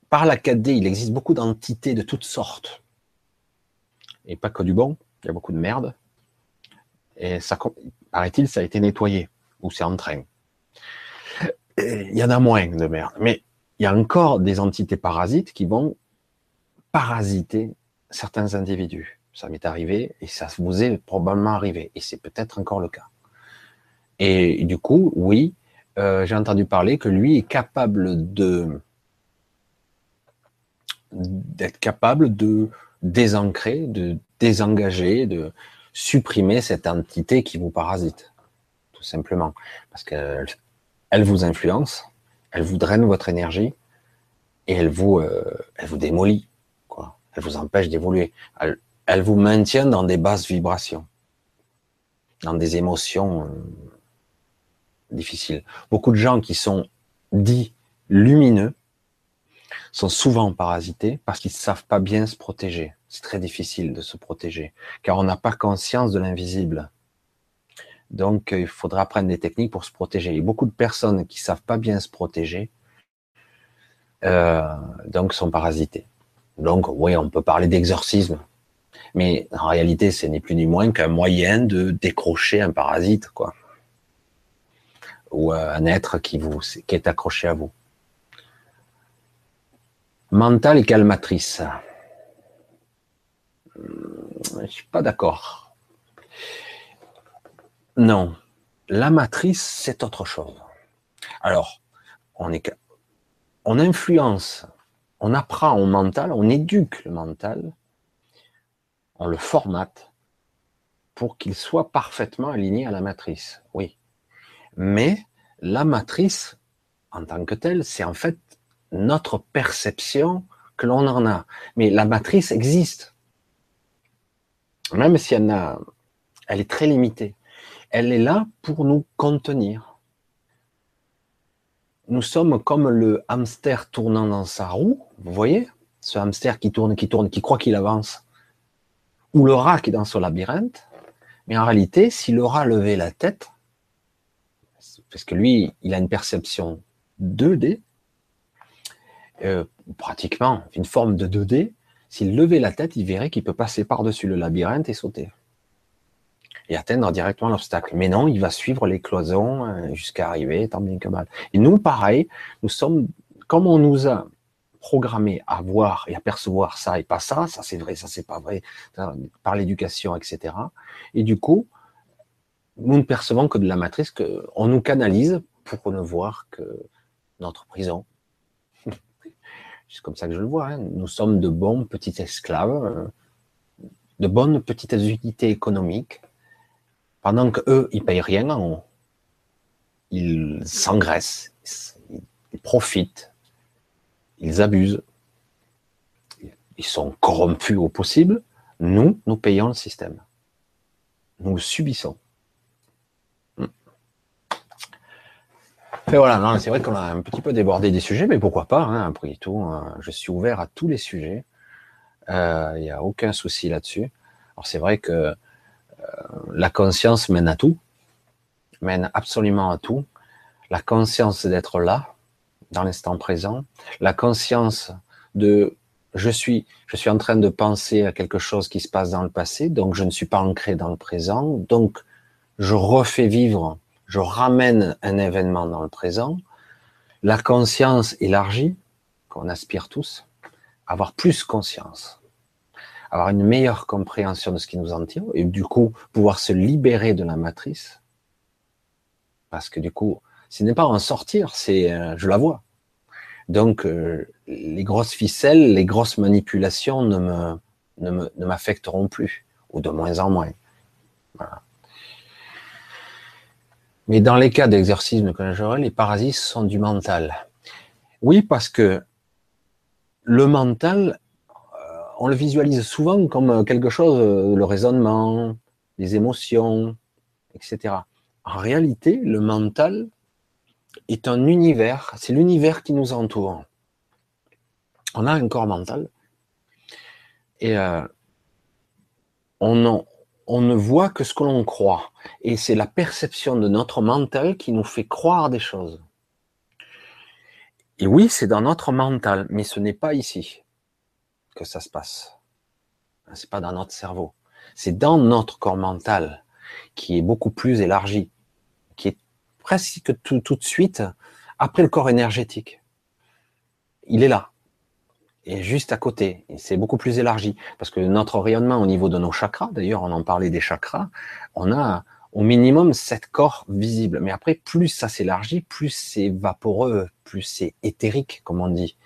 par la 4D, il existe beaucoup d'entités de toutes sortes, et pas que du bon, il y a beaucoup de merde. Et ça, paraît-il, ça a été nettoyé, ou c'est en train. il y en a moins de merde. Mais il y a encore des entités parasites qui vont parasiter certains individus. Ça m'est arrivé et ça vous est probablement arrivé. Et c'est peut-être encore le cas. Et du coup, oui, euh, j'ai entendu parler que lui est capable d'être capable de désancrer, de désengager, de supprimer cette entité qui vous parasite, tout simplement, parce qu'elle elle vous influence, elle vous draine votre énergie et elle vous, euh, démolit, quoi. Elle vous empêche d'évoluer. Elle, elle, vous maintient dans des basses vibrations, dans des émotions euh, difficiles. Beaucoup de gens qui sont dits lumineux sont souvent parasités parce qu'ils ne savent pas bien se protéger. C'est très difficile de se protéger, car on n'a pas conscience de l'invisible. Donc, il faudra apprendre des techniques pour se protéger. Il y a beaucoup de personnes qui savent pas bien se protéger, euh, donc sont parasitées. Donc, oui, on peut parler d'exorcisme, mais en réalité, ce n'est plus ni moins qu'un moyen de décrocher un parasite, quoi, ou un être qui vous, est accroché à vous. Mental et calmatrice. Je suis pas d'accord. Non. La matrice, c'est autre chose. Alors, on influence, on apprend au mental, on éduque le mental, on le formate pour qu'il soit parfaitement aligné à la matrice. Oui. Mais la matrice, en tant que telle, c'est en fait notre perception que l'on en a. Mais la matrice existe. Même si elle, a, elle est très limitée. Elle est là pour nous contenir. Nous sommes comme le hamster tournant dans sa roue, vous voyez Ce hamster qui tourne, qui tourne, qui croit qu'il avance. Ou le rat qui est dans son labyrinthe. Mais en réalité, si le rat levait la tête, parce que lui, il a une perception 2D, euh, pratiquement une forme de 2D, s'il levait la tête, il verrait qu'il peut passer par-dessus le labyrinthe et sauter. Et atteindre directement l'obstacle. Mais non, il va suivre les cloisons euh, jusqu'à arriver, tant bien que mal. Et nous, pareil, nous sommes, comme on nous a programmé à voir et à percevoir ça et pas ça, ça c'est vrai, ça c'est pas vrai, par l'éducation, etc. Et du coup, nous ne percevons que de la matrice, qu'on nous canalise pour ne voir que notre prison, c'est comme ça que je le vois. Hein. Nous sommes de bons petits esclaves, euh, de bonnes petites unités économiques, pendant que eux, ils payent rien en haut. Ils s'engraissent, ils profitent, ils abusent, ils sont corrompus au possible. Nous, nous payons le système. Nous le subissons. voilà, c'est vrai qu'on a un petit peu débordé des sujets, mais pourquoi pas, hein, après tout, hein, je suis ouvert à tous les sujets, il euh, n'y a aucun souci là-dessus. Alors c'est vrai que la conscience mène à tout, mène absolument à tout. La conscience d'être là, dans l'instant présent, la conscience de je suis, je suis en train de penser à quelque chose qui se passe dans le passé, donc je ne suis pas ancré dans le présent, donc je refais vivre je ramène un événement dans le présent, la conscience élargie, qu'on aspire tous, avoir plus conscience, avoir une meilleure compréhension de ce qui nous entoure, et du coup pouvoir se libérer de la matrice, parce que du coup, ce n'est pas en sortir, c'est euh, je la vois. Donc euh, les grosses ficelles, les grosses manipulations ne me ne m'affecteront plus, ou de moins en moins. Mais dans les cas d'exercice conjoncturel, les parasites sont du mental. Oui, parce que le mental, on le visualise souvent comme quelque chose, euh, le raisonnement, les émotions, etc. En réalité, le mental est un univers, c'est l'univers qui nous entoure. On a un corps mental et euh, on ne voit que ce que l'on croit. Et c'est la perception de notre mental qui nous fait croire des choses. Et oui, c'est dans notre mental, mais ce n'est pas ici que ça se passe. C'est pas dans notre cerveau. C'est dans notre corps mental. qui est beaucoup plus élargi, qui est presque tout, tout de suite après le corps énergétique. Il est là. Et juste à côté. C'est beaucoup plus élargi. Parce que notre rayonnement au niveau de nos chakras, d'ailleurs, on en parlait des chakras, on a au minimum sept corps visibles. Mais après, plus ça s'élargit, plus c'est vaporeux, plus c'est éthérique, comme on dit.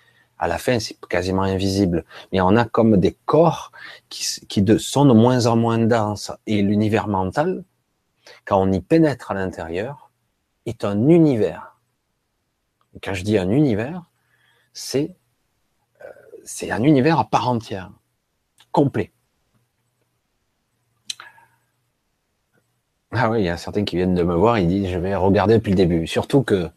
À la fin, c'est quasiment invisible. Mais on a comme des corps qui, sont de moins en moins denses. Et l'univers mental, quand on y pénètre à l'intérieur, est un univers. quand je dis un univers, c'est euh, c'est un univers à part entière, complet. Ah oui, il y a certains qui viennent de me voir, ils disent je vais regarder depuis le début. Surtout que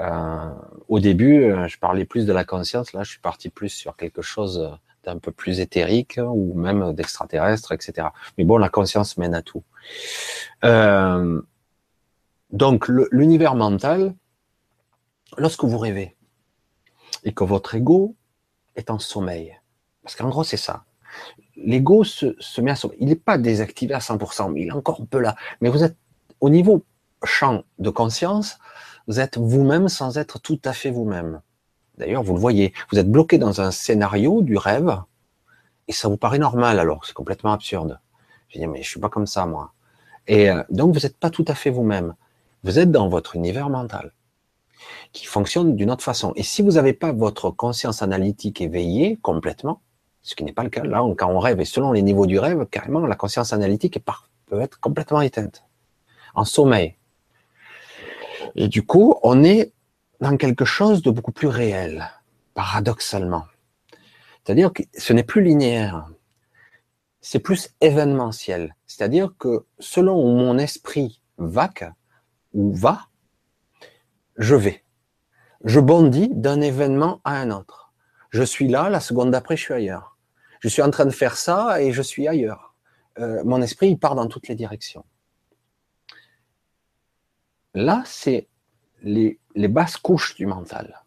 euh, au début, euh, je parlais plus de la conscience. Là, je suis parti plus sur quelque chose d'un peu plus éthérique ou même d'extraterrestre, etc. Mais bon, la conscience mène à tout. Euh, donc, l'univers mental, lorsque vous rêvez et que votre ego est en sommeil, parce qu'en gros, c'est ça. L'ego se, se, met à sommeil. Il n'est pas désactivé à 100%, mais il est encore un peu là. Mais vous êtes au niveau champ de conscience, vous êtes vous-même sans être tout à fait vous-même. D'ailleurs, vous le voyez, vous êtes bloqué dans un scénario du rêve, et ça vous paraît normal alors, c'est complètement absurde. Je dis, mais je suis pas comme ça, moi. Et euh, donc, vous n'êtes pas tout à fait vous-même. Vous êtes dans votre univers mental, qui fonctionne d'une autre façon. Et si vous n'avez pas votre conscience analytique éveillée complètement, ce qui n'est pas le cas, là, quand on rêve, et selon les niveaux du rêve, carrément, la conscience analytique peut être complètement éteinte, en sommeil. Et du coup, on est dans quelque chose de beaucoup plus réel, paradoxalement. C'est-à-dire que ce n'est plus linéaire, c'est plus événementiel. C'est-à-dire que selon où mon esprit vaque ou va, je vais. Je bondis d'un événement à un autre. Je suis là, la seconde d'après, je suis ailleurs. Je suis en train de faire ça et je suis ailleurs. Euh, mon esprit, part dans toutes les directions. Là, c'est les, basses couches du mental.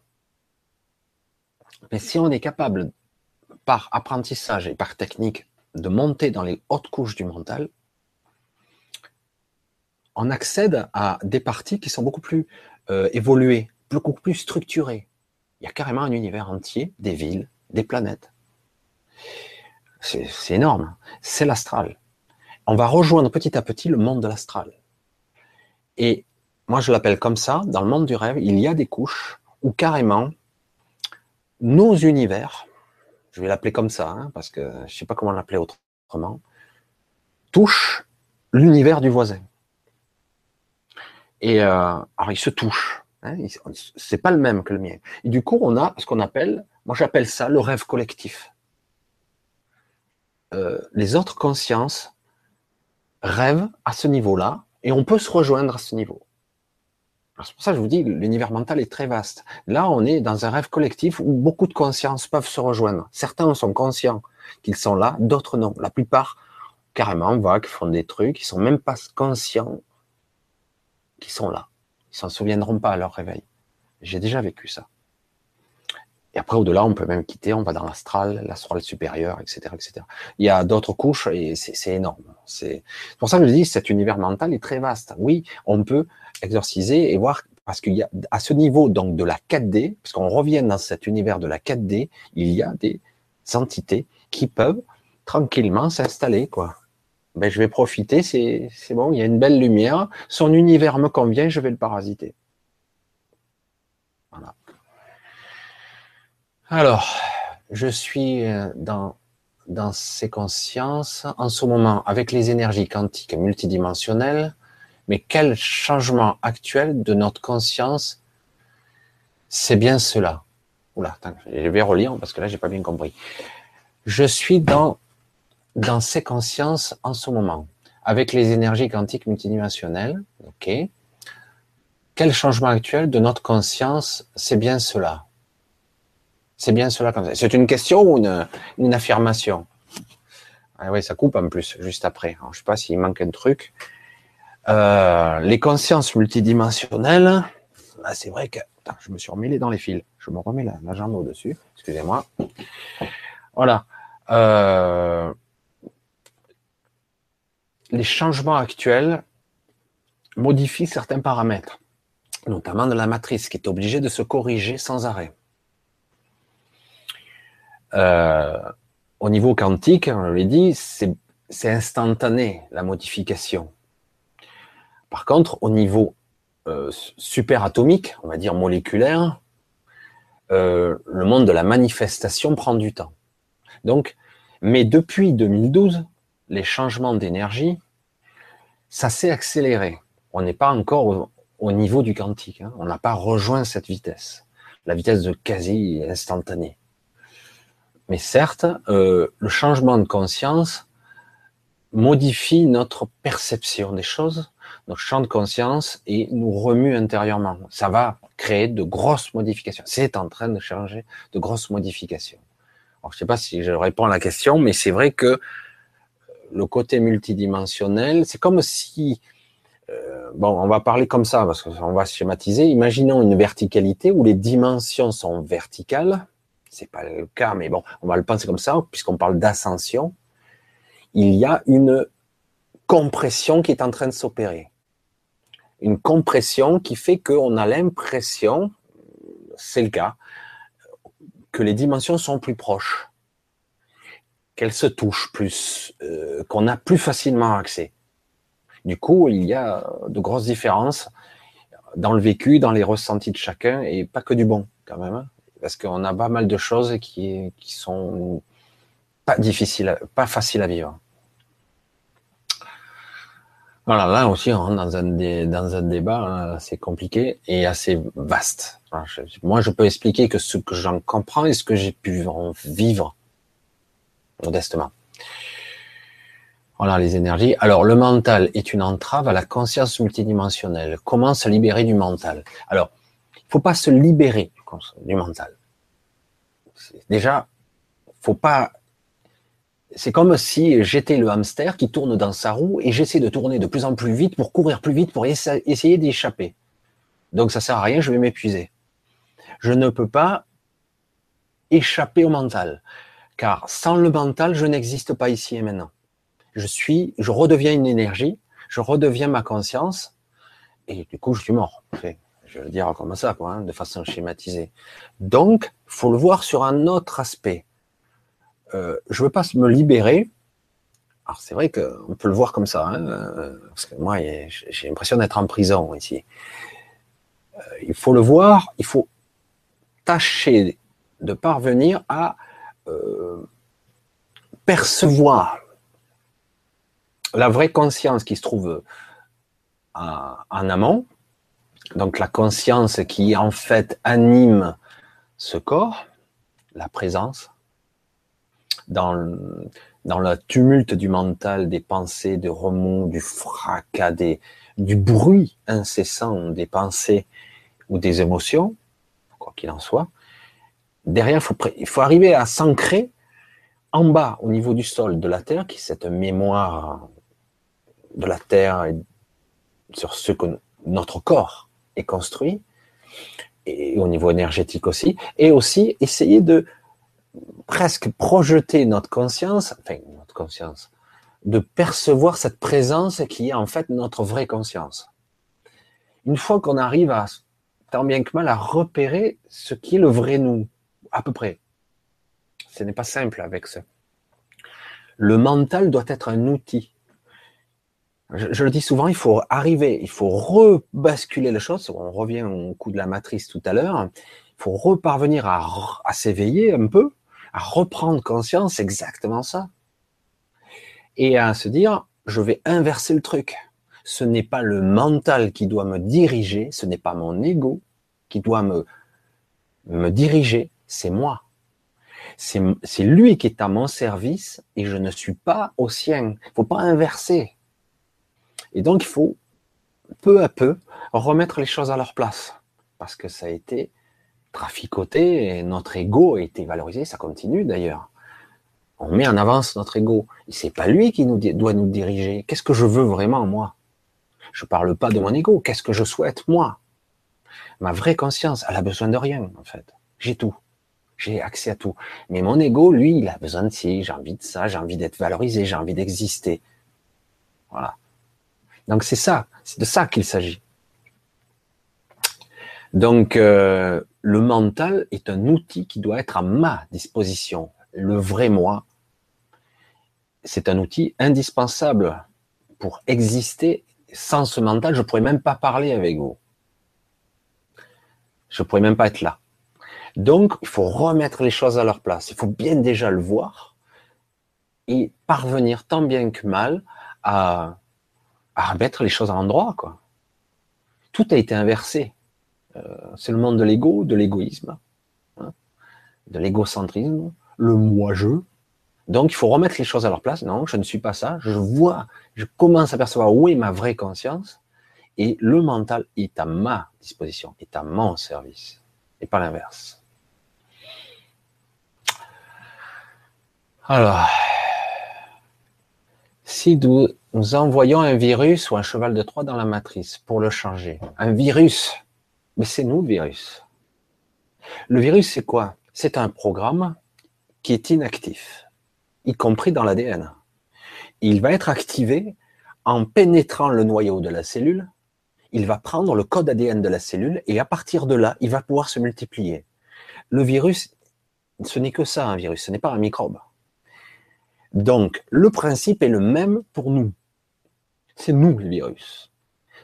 Mais si on est capable, par apprentissage et par technique, de monter dans les hautes couches du mental, on accède à des parties qui sont beaucoup plus euh, évoluées, beaucoup plus structurées. Il y a carrément un univers entier, des villes, des planètes. C'est énorme. C'est l'astral. On va rejoindre petit à petit le monde de l'astral. Et moi je l'appelle comme ça, dans le monde du rêve, il y a des couches où carrément nos univers, je vais l'appeler comme ça, hein, parce que je ne sais pas comment l'appeler autrement, touchent l'univers du voisin. Et euh, alors ils se touchent. Hein, c'est pas le même que le mien. Et du coup, on a ce qu'on appelle, moi j'appelle ça le rêve collectif. Euh, les autres consciences rêvent à ce niveau-là, et on peut se rejoindre à ce niveau. C'est pour ça que je vous dis, l'univers mental est très vaste. Là, on est dans un rêve collectif où beaucoup de consciences peuvent se rejoindre. Certains sont conscients qu'ils sont là, d'autres non. La plupart, carrément, vagues, font des trucs, ils sont même pas conscients qu'ils sont là. Ils s'en souviendront pas à leur réveil. J'ai déjà vécu ça. Et après, au-delà, on peut même quitter, on va dans l'astral, l'astral supérieur, etc., etc. Il y a d'autres couches et c'est énorme. C'est pour ça que je dis, cet univers mental est très vaste. Oui, on peut exorciser et voir, parce qu'il y a, à ce niveau, donc, de la 4D, parce qu'on revient dans cet univers de la 4D, il y a des entités qui peuvent tranquillement s'installer, quoi. Ben, je vais profiter, c'est bon, il y a une belle lumière, son univers me convient, je vais le parasiter. Voilà. Alors, je suis euh, dans, dans ces consciences en ce moment avec les énergies quantiques multidimensionnelles, mais quel changement actuel de notre conscience c'est bien cela. Oula, je vais relire parce que là j'ai pas bien compris. Je suis dans dans ces consciences en ce moment avec les énergies quantiques multidimensionnelles. Ok. Quel changement actuel de notre conscience c'est bien cela. C'est bien cela comme ça. C'est une question ou une, affirmation? Ah Oui, ça coupe en plus, juste après. je ne sais pas s'il manque un truc. Euh, les consciences multidimensionnelles, là, c'est vrai que je me suis remêlé dans les fils. Je me remets la, la jambe au-dessus. Excusez-moi. Voilà. Euh, les changements actuels modifient certains paramètres, notamment de la matrice, qui est obligée de se corriger sans arrêt. Euh, au niveau quantique, on l'ai dit, c'est instantané la modification. Par contre, au niveau euh, superatomique, on va dire moléculaire, euh, le monde de la manifestation prend du temps. Donc, mais depuis 2012, les changements d'énergie, ça s'est accéléré. On n'est pas encore au, niveau du quantique. Hein. On n'a pas rejoint cette vitesse, la vitesse de quasi instantanée. Mais certes, euh, le changement de conscience modifie notre perception des choses, notre champ de conscience et nous remue intérieurement. Ça va créer de grosses modifications. C'est en train de changer de grosses modifications. Je ne sais pas si je réponds à la question, mais c'est vrai que le côté multidimensionnel, c'est comme si, euh, bon, on va parler comme ça parce qu'on va schématiser. Imaginons une verticalité où les dimensions sont verticales. C'est pas le cas, mais bon, on va le penser comme ça puisqu'on parle d'ascension. Il y a une compression qui est en train de s'opérer. Une compression qui fait qu'on a l'impression, c'est le cas, que les dimensions sont plus proches qu'elle se touche plus, euh, qu'on a plus facilement accès. Du coup, il y a de grosses différences dans le vécu, dans les ressentis de chacun, et pas que du bon, quand même, hein. Parce qu'on a pas mal de choses qui, qui sont pas difficiles, pas faciles à vivre. Voilà, là aussi, on rentre dans un, débat hein, assez compliqué et assez vaste. moi, je peux expliquer que ce que j'en comprends et ce que j'ai pu vivre modestement. Voilà les énergies. Alors, le mental est une entrave à la conscience multidimensionnelle. Comment se libérer du mental? Alors, il faut pas se libérer du mental. Déjà, faut pas. C'est comme si j'étais le hamster qui tourne dans sa roue et j'essaie de tourner de plus en plus vite pour courir plus vite pour essayer d'échapper. Donc ça sert à rien, je vais m'épuiser. Je ne peux pas échapper au mental. Car sans le mental, je n'existe pas ici et maintenant. Je suis, je redeviens une énergie, je redeviens ma conscience, et du coup, je suis mort. Je le dire comme ça, quoi, hein, de façon schématisée. Donc, faut le voir sur un autre aspect. Euh, je veux pas me libérer. Alors, c'est vrai qu'on peut le voir comme ça, hein, euh, moi, j'ai l'impression d'être en prison ici. Euh, il faut le voir, il faut tâcher de parvenir à percevoir la vraie conscience qui se trouve en, amont, donc la conscience qui en fait anime ce corps, la présence, dans le, tumulte du mental, des pensées, des remous, du fracas, du bruit incessant des pensées ou des émotions, quoi qu'il en soit, derrière, il faut, arriver à s'ancrer en bas, au niveau du sol de la Terre, qui est cette mémoire de la Terre et sur ce que notre corps est construit, et au niveau énergétique aussi, et aussi essayer de presque projeter notre conscience, enfin notre conscience, de percevoir cette présence qui est en fait notre vraie conscience. Une fois qu'on arrive à, tant bien que mal, à repérer ce qui est le vrai nous, à peu près. Ce n'est pas simple avec ça. Le mental doit être un outil. Je, le dis souvent, il faut arriver, il faut rebasculer les choses. On revient au coup de la matrice tout à l'heure. Il faut reparvenir à, à s'éveiller un peu, à reprendre conscience, exactement ça. Et à se dire, je vais inverser le truc. Ce n'est pas le mental qui doit me diriger, ce n'est pas mon ego qui doit me, me diriger, c'est moi. C'est lui qui est à mon service et je ne suis pas au sien. Il faut pas inverser. Et donc, il faut peu à peu remettre les choses à leur place. Parce que ça a été traficoté et notre ego a été valorisé. Ça continue d'ailleurs. On met en avance notre ego. Et c'est pas lui qui nous doit nous diriger. Qu'est-ce que je veux vraiment, moi? Je parle pas de mon ego. Qu'est-ce que je souhaite, moi? Ma vraie conscience, elle a besoin de rien, en fait. J'ai tout j'ai accès à tout. Mais mon ego, lui, il a besoin de ci, j'ai envie de ça, j'ai envie d'être valorisé, j'ai envie d'exister. Voilà. Donc c'est ça, c'est de ça qu'il s'agit. Donc euh, le mental est un outil qui doit être à ma disposition. Le vrai moi, c'est un outil indispensable pour exister. Sans ce mental, je ne pourrais même pas parler avec vous. Je ne pourrais même pas être là. Donc, il faut remettre les choses à leur place. Il faut bien déjà le voir et parvenir tant bien que mal à, à mettre les choses à l'endroit. Quoi. Tout a été inversé. Euh, c'est le monde de l'ego, de l'égoïsme, hein, de l'égocentrisme, le moi-je. Donc, il faut remettre les choses à leur place. Non, je ne suis pas ça. Je vois, je commence à percevoir où est ma vraie conscience. Et le mental est à ma disposition, est à mon service, et pas l'inverse. Alors, si nous, envoyons un virus ou un cheval de Troie dans la matrice pour le changer, un virus, mais c'est nous le virus. Le virus, c'est quoi? C'est un programme qui est inactif, y compris dans l'ADN. Il va être activé en pénétrant le noyau de la cellule. Il va prendre le code ADN de la cellule et à partir de là, il va pouvoir se multiplier. Le virus, ce n'est que ça, un virus, ce n'est pas un microbe. Donc, le principe est le même pour nous. C'est nous le virus.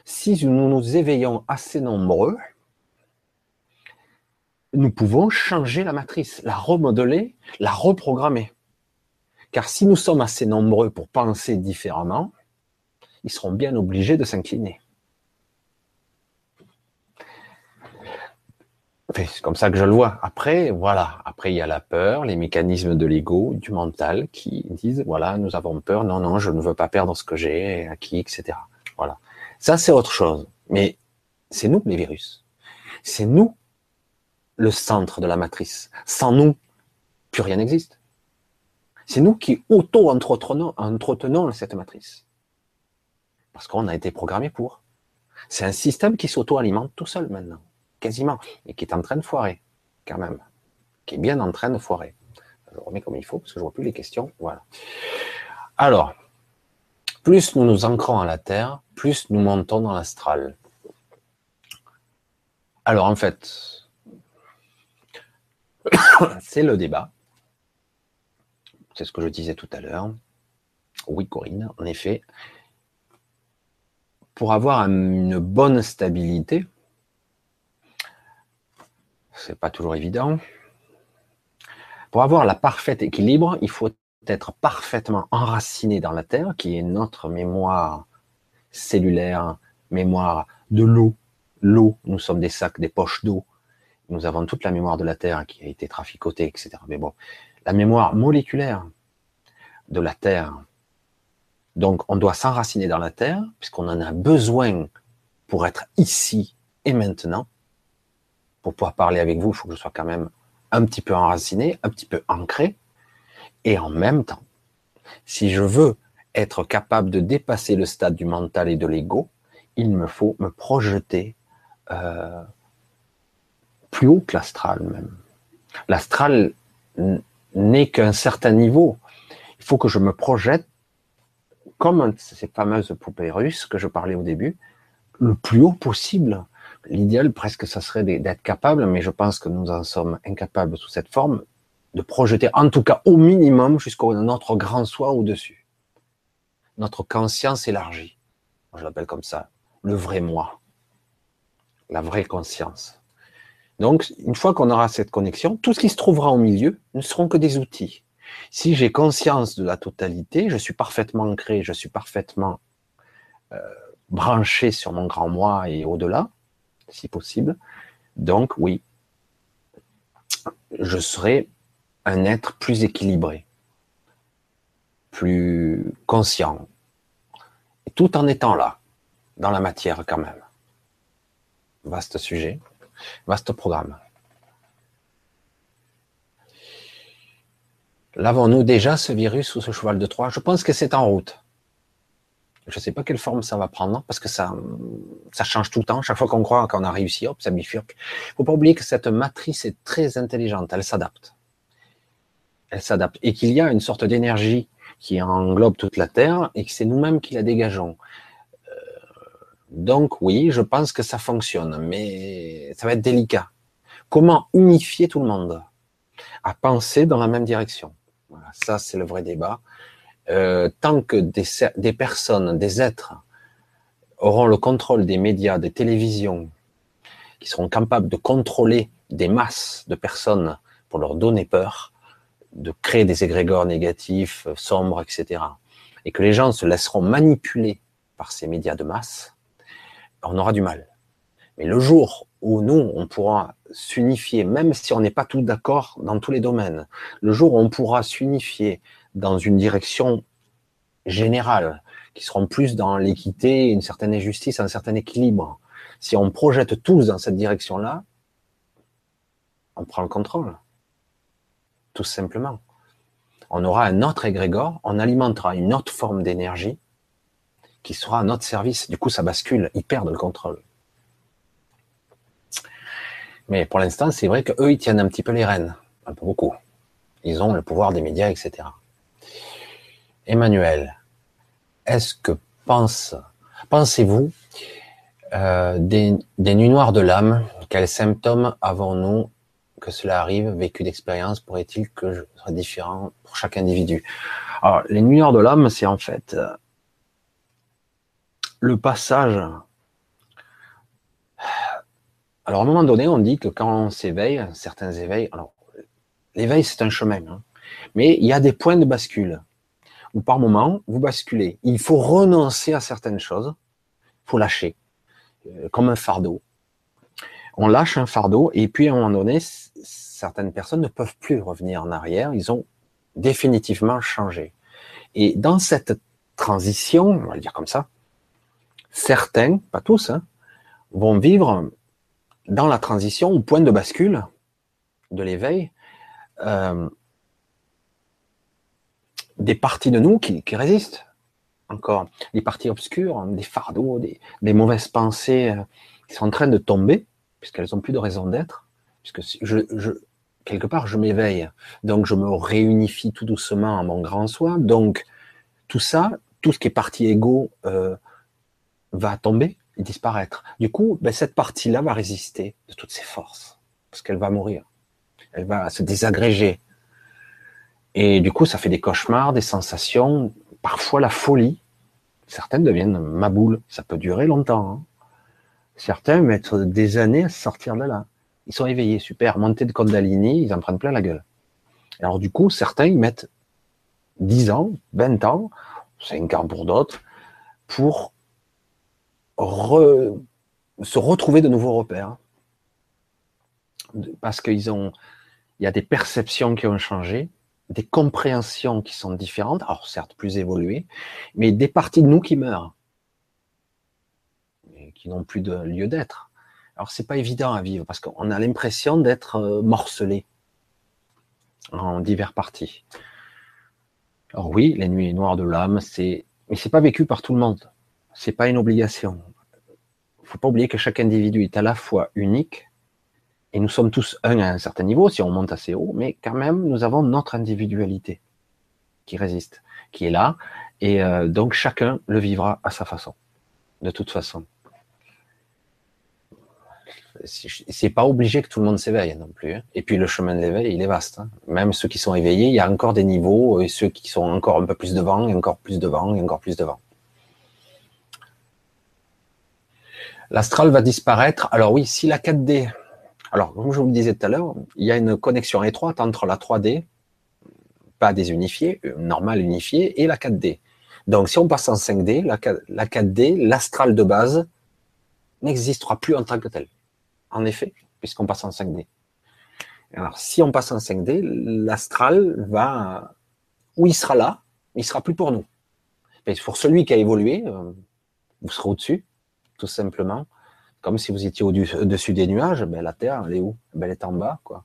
Si nous nous éveillons assez nombreux, nous pouvons changer la matrice, la remodeler, la reprogrammer. Car si nous sommes assez nombreux pour penser différemment, ils seront bien obligés de s'incliner. C'est comme ça que je le vois. Après, voilà. Après, il y a la peur, les mécanismes de l'ego, du mental, qui disent, voilà, nous avons peur. Non, non, je ne veux pas perdre ce que j'ai acquis, etc. Voilà. Ça, c'est autre chose. Mais c'est nous, les virus. C'est nous, le centre de la matrice. Sans nous, plus rien n'existe. C'est nous qui auto-entretenons entretenons cette matrice. Parce qu'on a été programmé pour. C'est un système qui s'auto-alimente tout seul maintenant quasiment, et qui est en train de foirer, quand même, qui est bien en train de foirer. Je remets comme il faut, parce que je vois plus les questions. Voilà. Alors, plus nous nous ancrons à la Terre, plus nous montons dans l'astral. Alors, en fait, c'est le débat. C'est ce que je disais tout à l'heure. Oui, Corinne, en effet, pour avoir une bonne stabilité, c'est pas toujours évident. Pour avoir la parfaite équilibre, il faut être parfaitement enraciné dans la terre, qui est notre mémoire cellulaire, mémoire de l'eau. L'eau, nous sommes des sacs, des poches d'eau. Nous avons toute la mémoire de la terre qui a été traficotée, etc. Mais bon, la mémoire moléculaire de la terre. Donc, on doit s'enraciner dans la terre, puisqu'on en a besoin pour être ici et maintenant pour pouvoir parler avec vous, il faut que je sois quand même un petit peu enraciné, un petit peu ancré. Et en même temps, si je veux être capable de dépasser le stade du mental et de l'ego, il me faut me projeter euh, plus haut que l'astral même. L'astral n'est qu'un certain niveau. Il faut que je me projette comme ces fameuses poupées russes que je parlais au début, le plus haut possible l'idéal presque, ça serait d'être capable, mais je pense que nous en sommes incapables sous cette forme, de projeter en tout cas au minimum jusqu'au notre grand soi au-dessus. Notre conscience élargie. Je l'appelle comme ça. Le vrai moi. La vraie conscience. Donc, une fois qu'on aura cette connexion, tout ce qui se trouvera au milieu ne seront que des outils. Si j'ai conscience de la totalité, je suis parfaitement ancré, je suis parfaitement euh, branché sur mon grand moi et au-delà, si possible. Donc oui, je serai un être plus équilibré, plus conscient, tout en étant là, dans la matière quand même. Vaste sujet, vaste programme. L'avons-nous déjà ce virus ou ce cheval de Troie? Je pense que c'est en route. Je ne sais pas quelle forme ça va prendre, parce que ça, change tout le temps. Chaque fois qu'on croit qu'on a réussi, hop, ça bifurque. Il faut pas oublier que cette matrice est très intelligente. Elle s'adapte. Elle s'adapte. Et qu'il y a une sorte d'énergie qui englobe toute la Terre et que c'est nous-mêmes qui la dégageons. Euh, donc oui, je pense que ça fonctionne, mais ça va être délicat. Comment unifier tout le monde? À penser dans la même direction voilà, Ça, c'est le vrai débat. Euh, tant que des, des personnes, des êtres auront le contrôle des médias, des télévisions, qui seront capables de contrôler des masses de personnes pour leur donner peur, de créer des égrégores négatifs, sombres, etc. Et que les gens se laisseront manipuler par ces médias de masse, on aura du mal. Mais le jour où nous, on pourra s'unifier, même si on n'est pas tout d'accord dans tous les domaines, le jour où on pourra s'unifier dans une direction générale, qui seront plus dans l'équité, une certaine justice, un certain équilibre, si on projette tous dans cette direction-là, on prend le contrôle. Tout simplement. On aura un autre égrégore, on alimentera une autre forme d'énergie qui sera à notre service. Du coup, ça bascule, ils perdent le contrôle. Mais pour l'instant, c'est vrai qu'eux, ils tiennent un petit peu les rênes, un peu beaucoup. Ils ont le pouvoir des médias, etc. Emmanuel, est-ce que pense, pensez-vous euh, des, nuits noires de l'âme, quels symptômes avons-nous que cela arrive, vécu d'expérience, pourrait-il que je sois différent pour chaque individu? Alors, les nuits noires de l'âme, c'est en fait euh, le passage. Alors, à un moment donné, on dit que quand on s'éveille, certains éveils, alors, l'éveil, c'est un chemin, hein, mais il y a des points de bascule où par moment, vous basculez. Il faut renoncer à certaines choses, il faut lâcher. Euh, comme un fardeau. On lâche un fardeau et puis à un moment donné, certaines personnes ne peuvent plus revenir en arrière. Ils ont définitivement changé. Et dans cette transition, on va le dire comme ça, certains, pas tous, hein, vont vivre dans la transition au point de bascule de l'éveil, euh, des parties de nous qui résistent. Encore des parties obscures, des fardeaux, des, mauvaises pensées euh, qui sont en train de tomber, puisqu'elles n'ont plus de raison d'être, puisque je, je, quelque part, je m'éveille, donc je me réunifie tout doucement à mon grand soi, donc tout ça, tout ce qui est partie égo euh, va tomber et disparaître. Du coup, ben, cette partie-là va résister de toutes ses forces, parce qu'elle va mourir, elle va se désagréger. Et du coup, ça fait des cauchemars, des sensations, parfois la folie. Certaines deviennent ma boule. Ça peut durer longtemps. Hein. Certains mettent des années à sortir de là. Ils sont éveillés, super. Montée de Kundalini, ils en prennent plein la gueule. Alors du coup, certains, ils mettent 10 ans, 20 ans, 5 ans pour d'autres, pour se retrouver de nouveaux repères. Parce qu'ils ont, il y a des perceptions qui ont changé, des compréhensions qui sont différentes, alors certes plus évoluées, mais des parties de nous qui meurent, qui n'ont plus de lieu d'être. Alors c'est pas évident à vivre parce qu'on a l'impression d'être euh, morcelé en divers parties. Alors oui, les nuits noires de l'âme, c'est, mais c'est pas vécu par tout le monde. C'est pas une obligation. Faut pas oublier que chaque individu est à la fois unique et nous sommes tous un à un certain niveau, si on monte assez haut, mais quand même, nous avons notre individualité qui résiste, qui est là, et euh, donc chacun le vivra à sa façon, de toute façon. C'est pas obligé que tout le monde s'éveille non plus. Hein. Et puis le chemin de l'éveil, il est vaste. Hein. Même ceux qui sont éveillés, il y a encore des niveaux, et ceux qui sont encore un peu plus devant, et encore plus devant, et encore plus devant. L'astral va disparaître. Alors oui, si la 4D alors, comme je vous le disais tout à l'heure, il y a une connexion étroite entre la 3D, pas désunifiée, euh, normale unifiée, et la 4D. Donc, si on passe en 5D, la, 4D, l'astral de base, n'existera plus en tant que tel. En effet, puisqu'on passe en 5D. Alors, si on passe en 5D, l'astral va, où il sera là, il sera plus pour nous. Mais pour celui qui a évolué, euh, vous serez au-dessus, tout simplement comme si vous étiez au-dessus des nuages, ben la Terre, elle est où? Ben, Elle est en bas, quoi.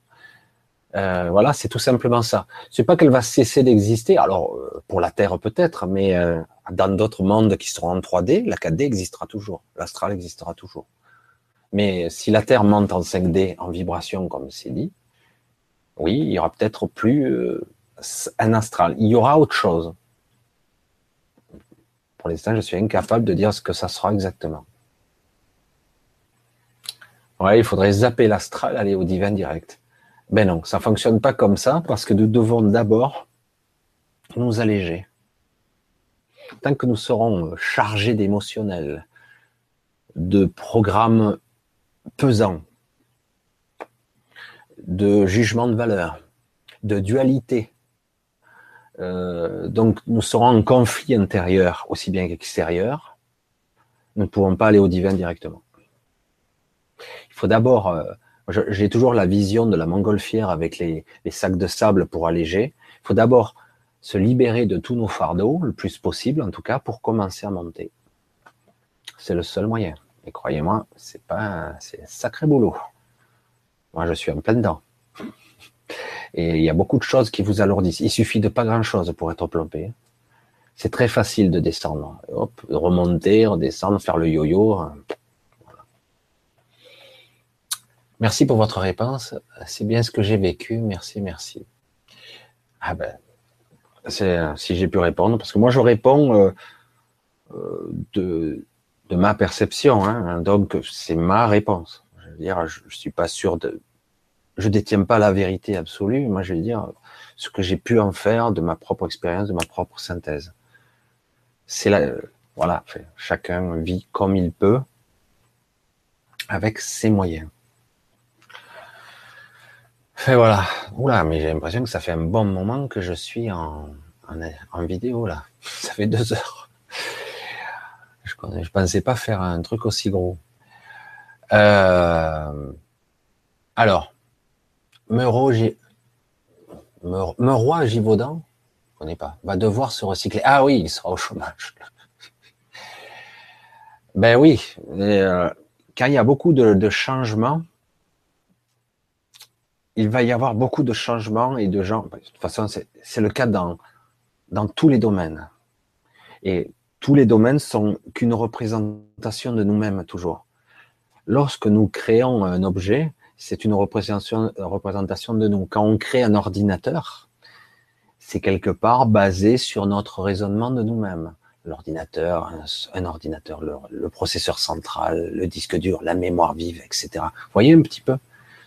Euh, voilà, c'est tout simplement ça. C'est pas qu'elle va cesser d'exister. Alors euh, pour la Terre peut-être, mais euh, dans d'autres mondes qui seront en 3D, la 4D existera toujours, l'astral existera toujours. Mais si la Terre monte en 5D, en vibration, comme c'est dit, oui, il y aura peut-être plus un astral. Il y aura autre chose. Pour l'instant, je suis incapable de dire ce que ça sera exactement. Il faudrait zapper l'astral, aller au divin direct. Ben non, ça fonctionne pas comme ça parce que nous devons d'abord nous alléger. Tant que nous serons chargés d'émotionnel, de programmes pesants, de jugement de valeur, de dualité, euh, donc nous serons en conflit intérieur aussi bien qu'extérieur, nous ne pouvons pas aller au divin directement. Il faut d'abord, euh, j'ai toujours la vision de la montgolfière avec les, sacs de sable pour alléger. Il faut d'abord se libérer de tous nos fardeaux, le plus possible en tout cas, pour commencer à monter. C'est le seul moyen. Et croyez-moi, c'est pas, c'est sacré boulot. Moi, je suis en plein dedans. Et il y a beaucoup de choses qui vous alourdissent. Il suffit de pas grand chose pour être plombé. C'est très facile de descendre. Hop, remonter, redescendre, faire le yo-yo. Merci pour votre réponse. C'est bien ce que j'ai vécu. Merci, merci. Ah ben, c'est si j'ai pu répondre, parce que moi je réponds euh, euh, de, ma perception, hein, donc c'est ma réponse. Je veux dire, je, je suis pas sûr de, je détiens pas la vérité absolue. Moi, je vais dire ce que j'ai pu en faire de ma propre expérience, de ma propre synthèse. C'est là, voilà, chacun vit comme il peut, avec ses moyens. Fait voilà. Oula, mais j'ai l'impression que ça fait un bon moment que je suis en, en, vidéo là. Ça fait deux heures. Je, je pensais pas faire un truc aussi gros. Euh, alors, Meurot, Meuroi Givaudan, je connais pas, va devoir se recycler. Ah oui, il sera au chômage. ben oui, euh, quand il y a beaucoup de, changements, il va y avoir beaucoup de changements et de gens. De toute façon, c'est le cas dans, dans tous les domaines. Et tous les domaines sont qu'une représentation de nous-mêmes toujours. Lorsque nous créons un objet, c'est une représentation, représentation de nous. Quand on crée un ordinateur, c'est quelque part basé sur notre raisonnement de nous-mêmes. L'ordinateur, un, ordinateur, le, processeur central, le disque dur, la mémoire vive, etc. Vous voyez un petit peu?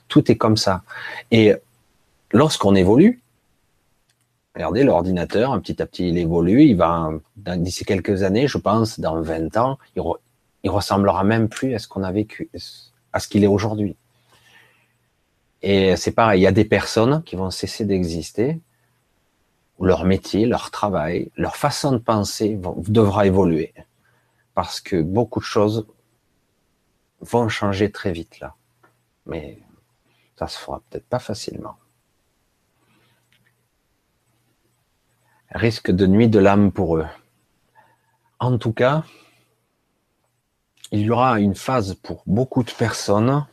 Tout est comme ça. Et lorsqu'on évolue, regardez l'ordinateur, petit à petit il évolue, il va, d'ici quelques années, je pense, dans 20 ans, il, ressemblera même plus à ce qu'on a vécu, à ce qu'il est aujourd'hui. Et c'est pareil, il y a des personnes qui vont cesser d'exister, leur métier, leur travail, leur façon de penser devra évoluer. Parce que beaucoup de choses vont changer très vite là. Mais ça se fera peut-être pas facilement. Risque de nuit de l'âme pour eux. En tout cas, il y aura une phase pour beaucoup de personnes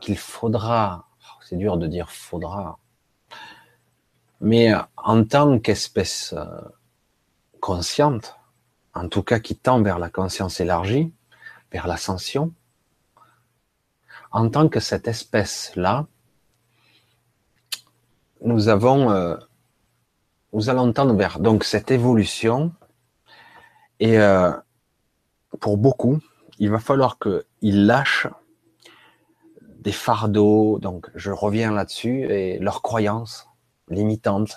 qu'il faudra, c'est dur de dire faudra, mais en tant qu'espèce euh, consciente, en tout cas qui tend vers la conscience élargie, vers l'ascension, en tant que cette espèce-là, nous avons, euh, nous allons tendre vers donc cette évolution, et euh, pour beaucoup, il va falloir qu'ils lâchent des fardeaux, donc je reviens là-dessus, et leurs croyances limitantes.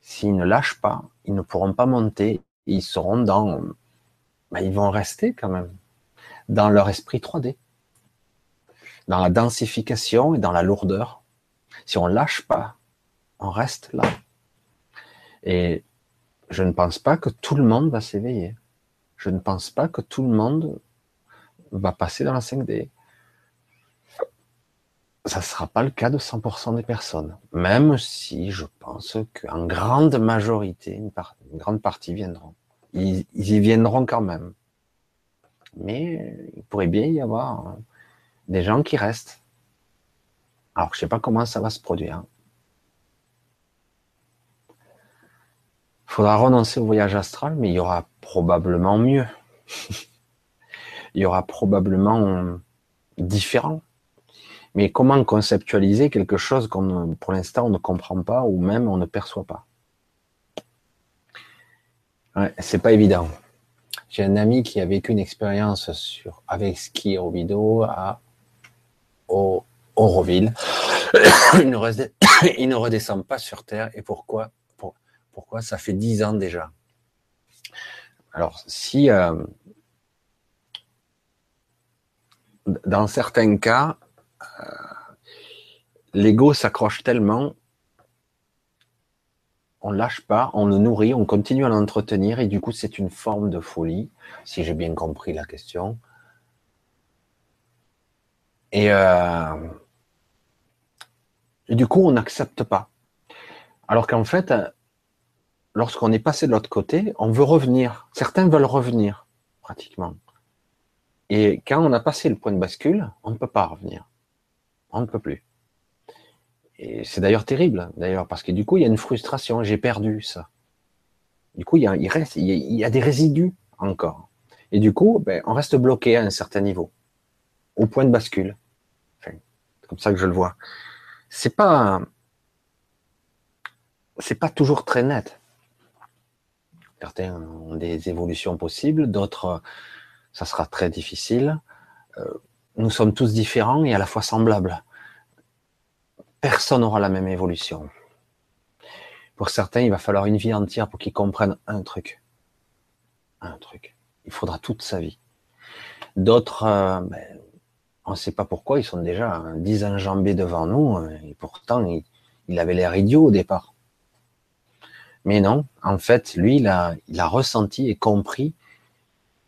S'ils ne lâchent pas, ils ne pourront pas monter, ils seront dans, ben, ils vont rester quand même dans leur esprit 3D, dans la densification et dans la lourdeur. Si on lâche pas, on reste là. Et je ne pense pas que tout le monde va s'éveiller. Je ne pense pas que tout le monde va passer dans la 5D ça ne sera pas le cas de 100% des personnes. Même si je pense qu'en grande majorité, une, grande partie viendront. Ils, y viendront quand même. Mais il pourrait bien y avoir des gens qui restent. Alors, je sais pas comment ça va se produire. Il faudra renoncer au voyage astral, mais il y aura probablement mieux. il y aura probablement différent. Mais comment conceptualiser quelque chose qu'on, pour l'instant, on ne comprend pas ou même on ne perçoit pas? Ouais, c'est pas évident. J'ai un ami qui a vécu une expérience sur, avec ski au vidéo à au, Auroville. il, ne redescend, pas sur Terre. Et pourquoi Pourquoi Ça fait dix ans déjà? Alors, si euh, dans certains cas, euh, l'ego s'accroche tellement, on lâche pas, on le nourrit, on continue à l'entretenir, et du coup, c'est une forme de folie, si j'ai bien compris la question. Et, euh, et du coup, on n'accepte pas. Alors qu'en fait, lorsqu'on est passé de l'autre côté, on veut revenir. Certains veulent revenir, pratiquement. Et quand on a passé le point de bascule, on ne peut pas revenir. On ne peut plus. Et c'est d'ailleurs terrible, d'ailleurs, parce que du coup, il y a une frustration. J'ai perdu ça. Du coup, il, y a, il reste, il y a, des résidus encore. Et du coup, ben, on reste bloqué à un certain niveau, au point de bascule. C'est comme ça que je le vois. C'est pas, c'est pas toujours très net. Certains ont des évolutions possibles, d'autres, ça sera très difficile. Euh, nous sommes tous différents et à la fois semblables. Personne n'aura la même évolution. Pour certains, il va falloir une vie entière pour qu'ils comprennent un truc. Un truc. Il faudra toute sa vie. D'autres, euh, ben, on ne sait pas pourquoi, ils sont déjà dix enjambés devant nous, euh, et pourtant, il, avait l'air idiot au départ. Mais non, en fait, lui, il a, ressenti et compris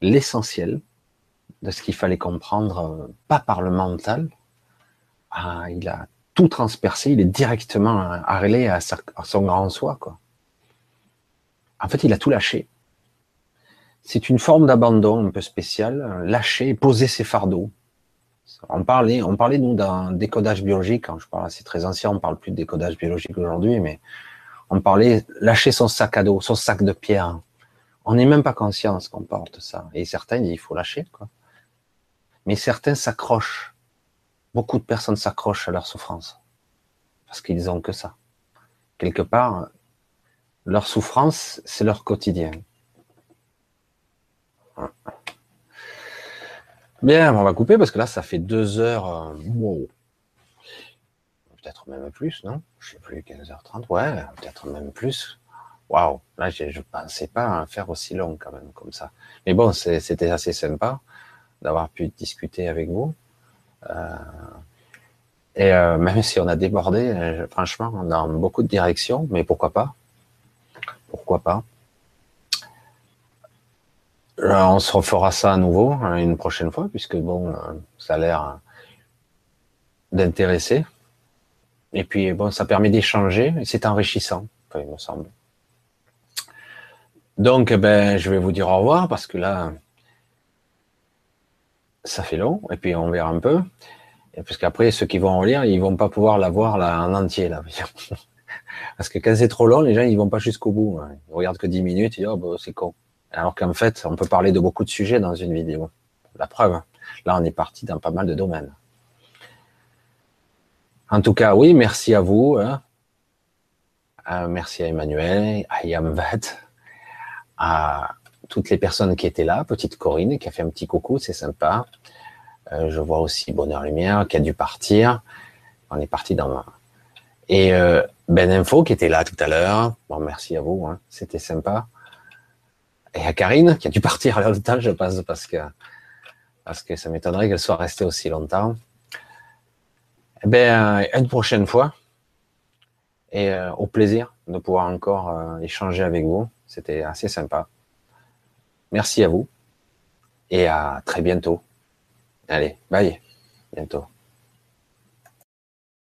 l'essentiel de ce qu'il fallait comprendre, euh, pas par le mental. Ah, il a tout transpercé, il est directement arrêlé à, à son grand soi. En fait, il a tout lâché. C'est une forme d'abandon un peu spéciale, lâcher poser ses fardeaux. On parlait, on nous d'un décodage biologique. Quand je parle, c'est très ancien, on parle plus de décodage biologique aujourd'hui, mais on parlait lâcher son sac à dos, son sac de pierre. On n'est même pas conscient qu'on porte ça. Et certains disent il faut lâcher. Mais certains s'accrochent. Beaucoup de personnes s'accrochent à leur souffrance. Parce qu'ils ont que ça. Quelque part, leur souffrance, c'est leur quotidien. Bien, on va couper parce que là, ça fait deux heures. Euh, wow peut-être même plus, non? Je sais plus, 15h30, ouais, peut-être même plus. Waouh, là je ne pensais pas faire aussi long quand même comme ça. Mais bon, c'était assez sympa d'avoir pu discuter avec vous. Euh, et euh, même si on a débordé, franchement, dans beaucoup de directions, mais pourquoi pas? Pourquoi pas? On se refera ça à nouveau une prochaine fois, puisque bon, ça a l'air d'intéresser. Et puis, bon, ça permet d'échanger et c'est enrichissant, il me semble. Donc, ben, je vais vous dire au revoir parce que là, ça fait long et puis on verra un peu. Parce qu'après, ceux qui vont en lire, ils vont pas pouvoir la voir là, en entier. Là. parce que quand c'est trop long, les gens, ils vont pas jusqu'au bout. Hein. Ils regardent que 10 minutes, ils disent, oh, ben, c'est con. Alors qu'en fait, on peut parler de beaucoup de sujets dans une vidéo. La preuve, là, on est parti dans pas mal de domaines. En tout cas, oui, merci à vous. Hein. Euh, merci à Emmanuel, à Yamvat, à toutes les personnes qui étaient là. Petite Corinne qui a fait un petit coucou, c'est sympa. Euh, je vois aussi Bonheur Lumière qui a dû partir. On est parti dans Et euh, Ben Info qui était là tout à l'heure. Bon, merci à vous, hein. c'était sympa. Et à Karine qui a dû partir longtemps, je pense, parce que parce que ça m'étonnerait qu'elle soit restée aussi longtemps. Eh ben, une prochaine fois. Et euh, au plaisir de pouvoir encore euh, échanger avec vous. C'était assez sympa. Merci à vous. Et à très bientôt. Allez, bye. Bientôt.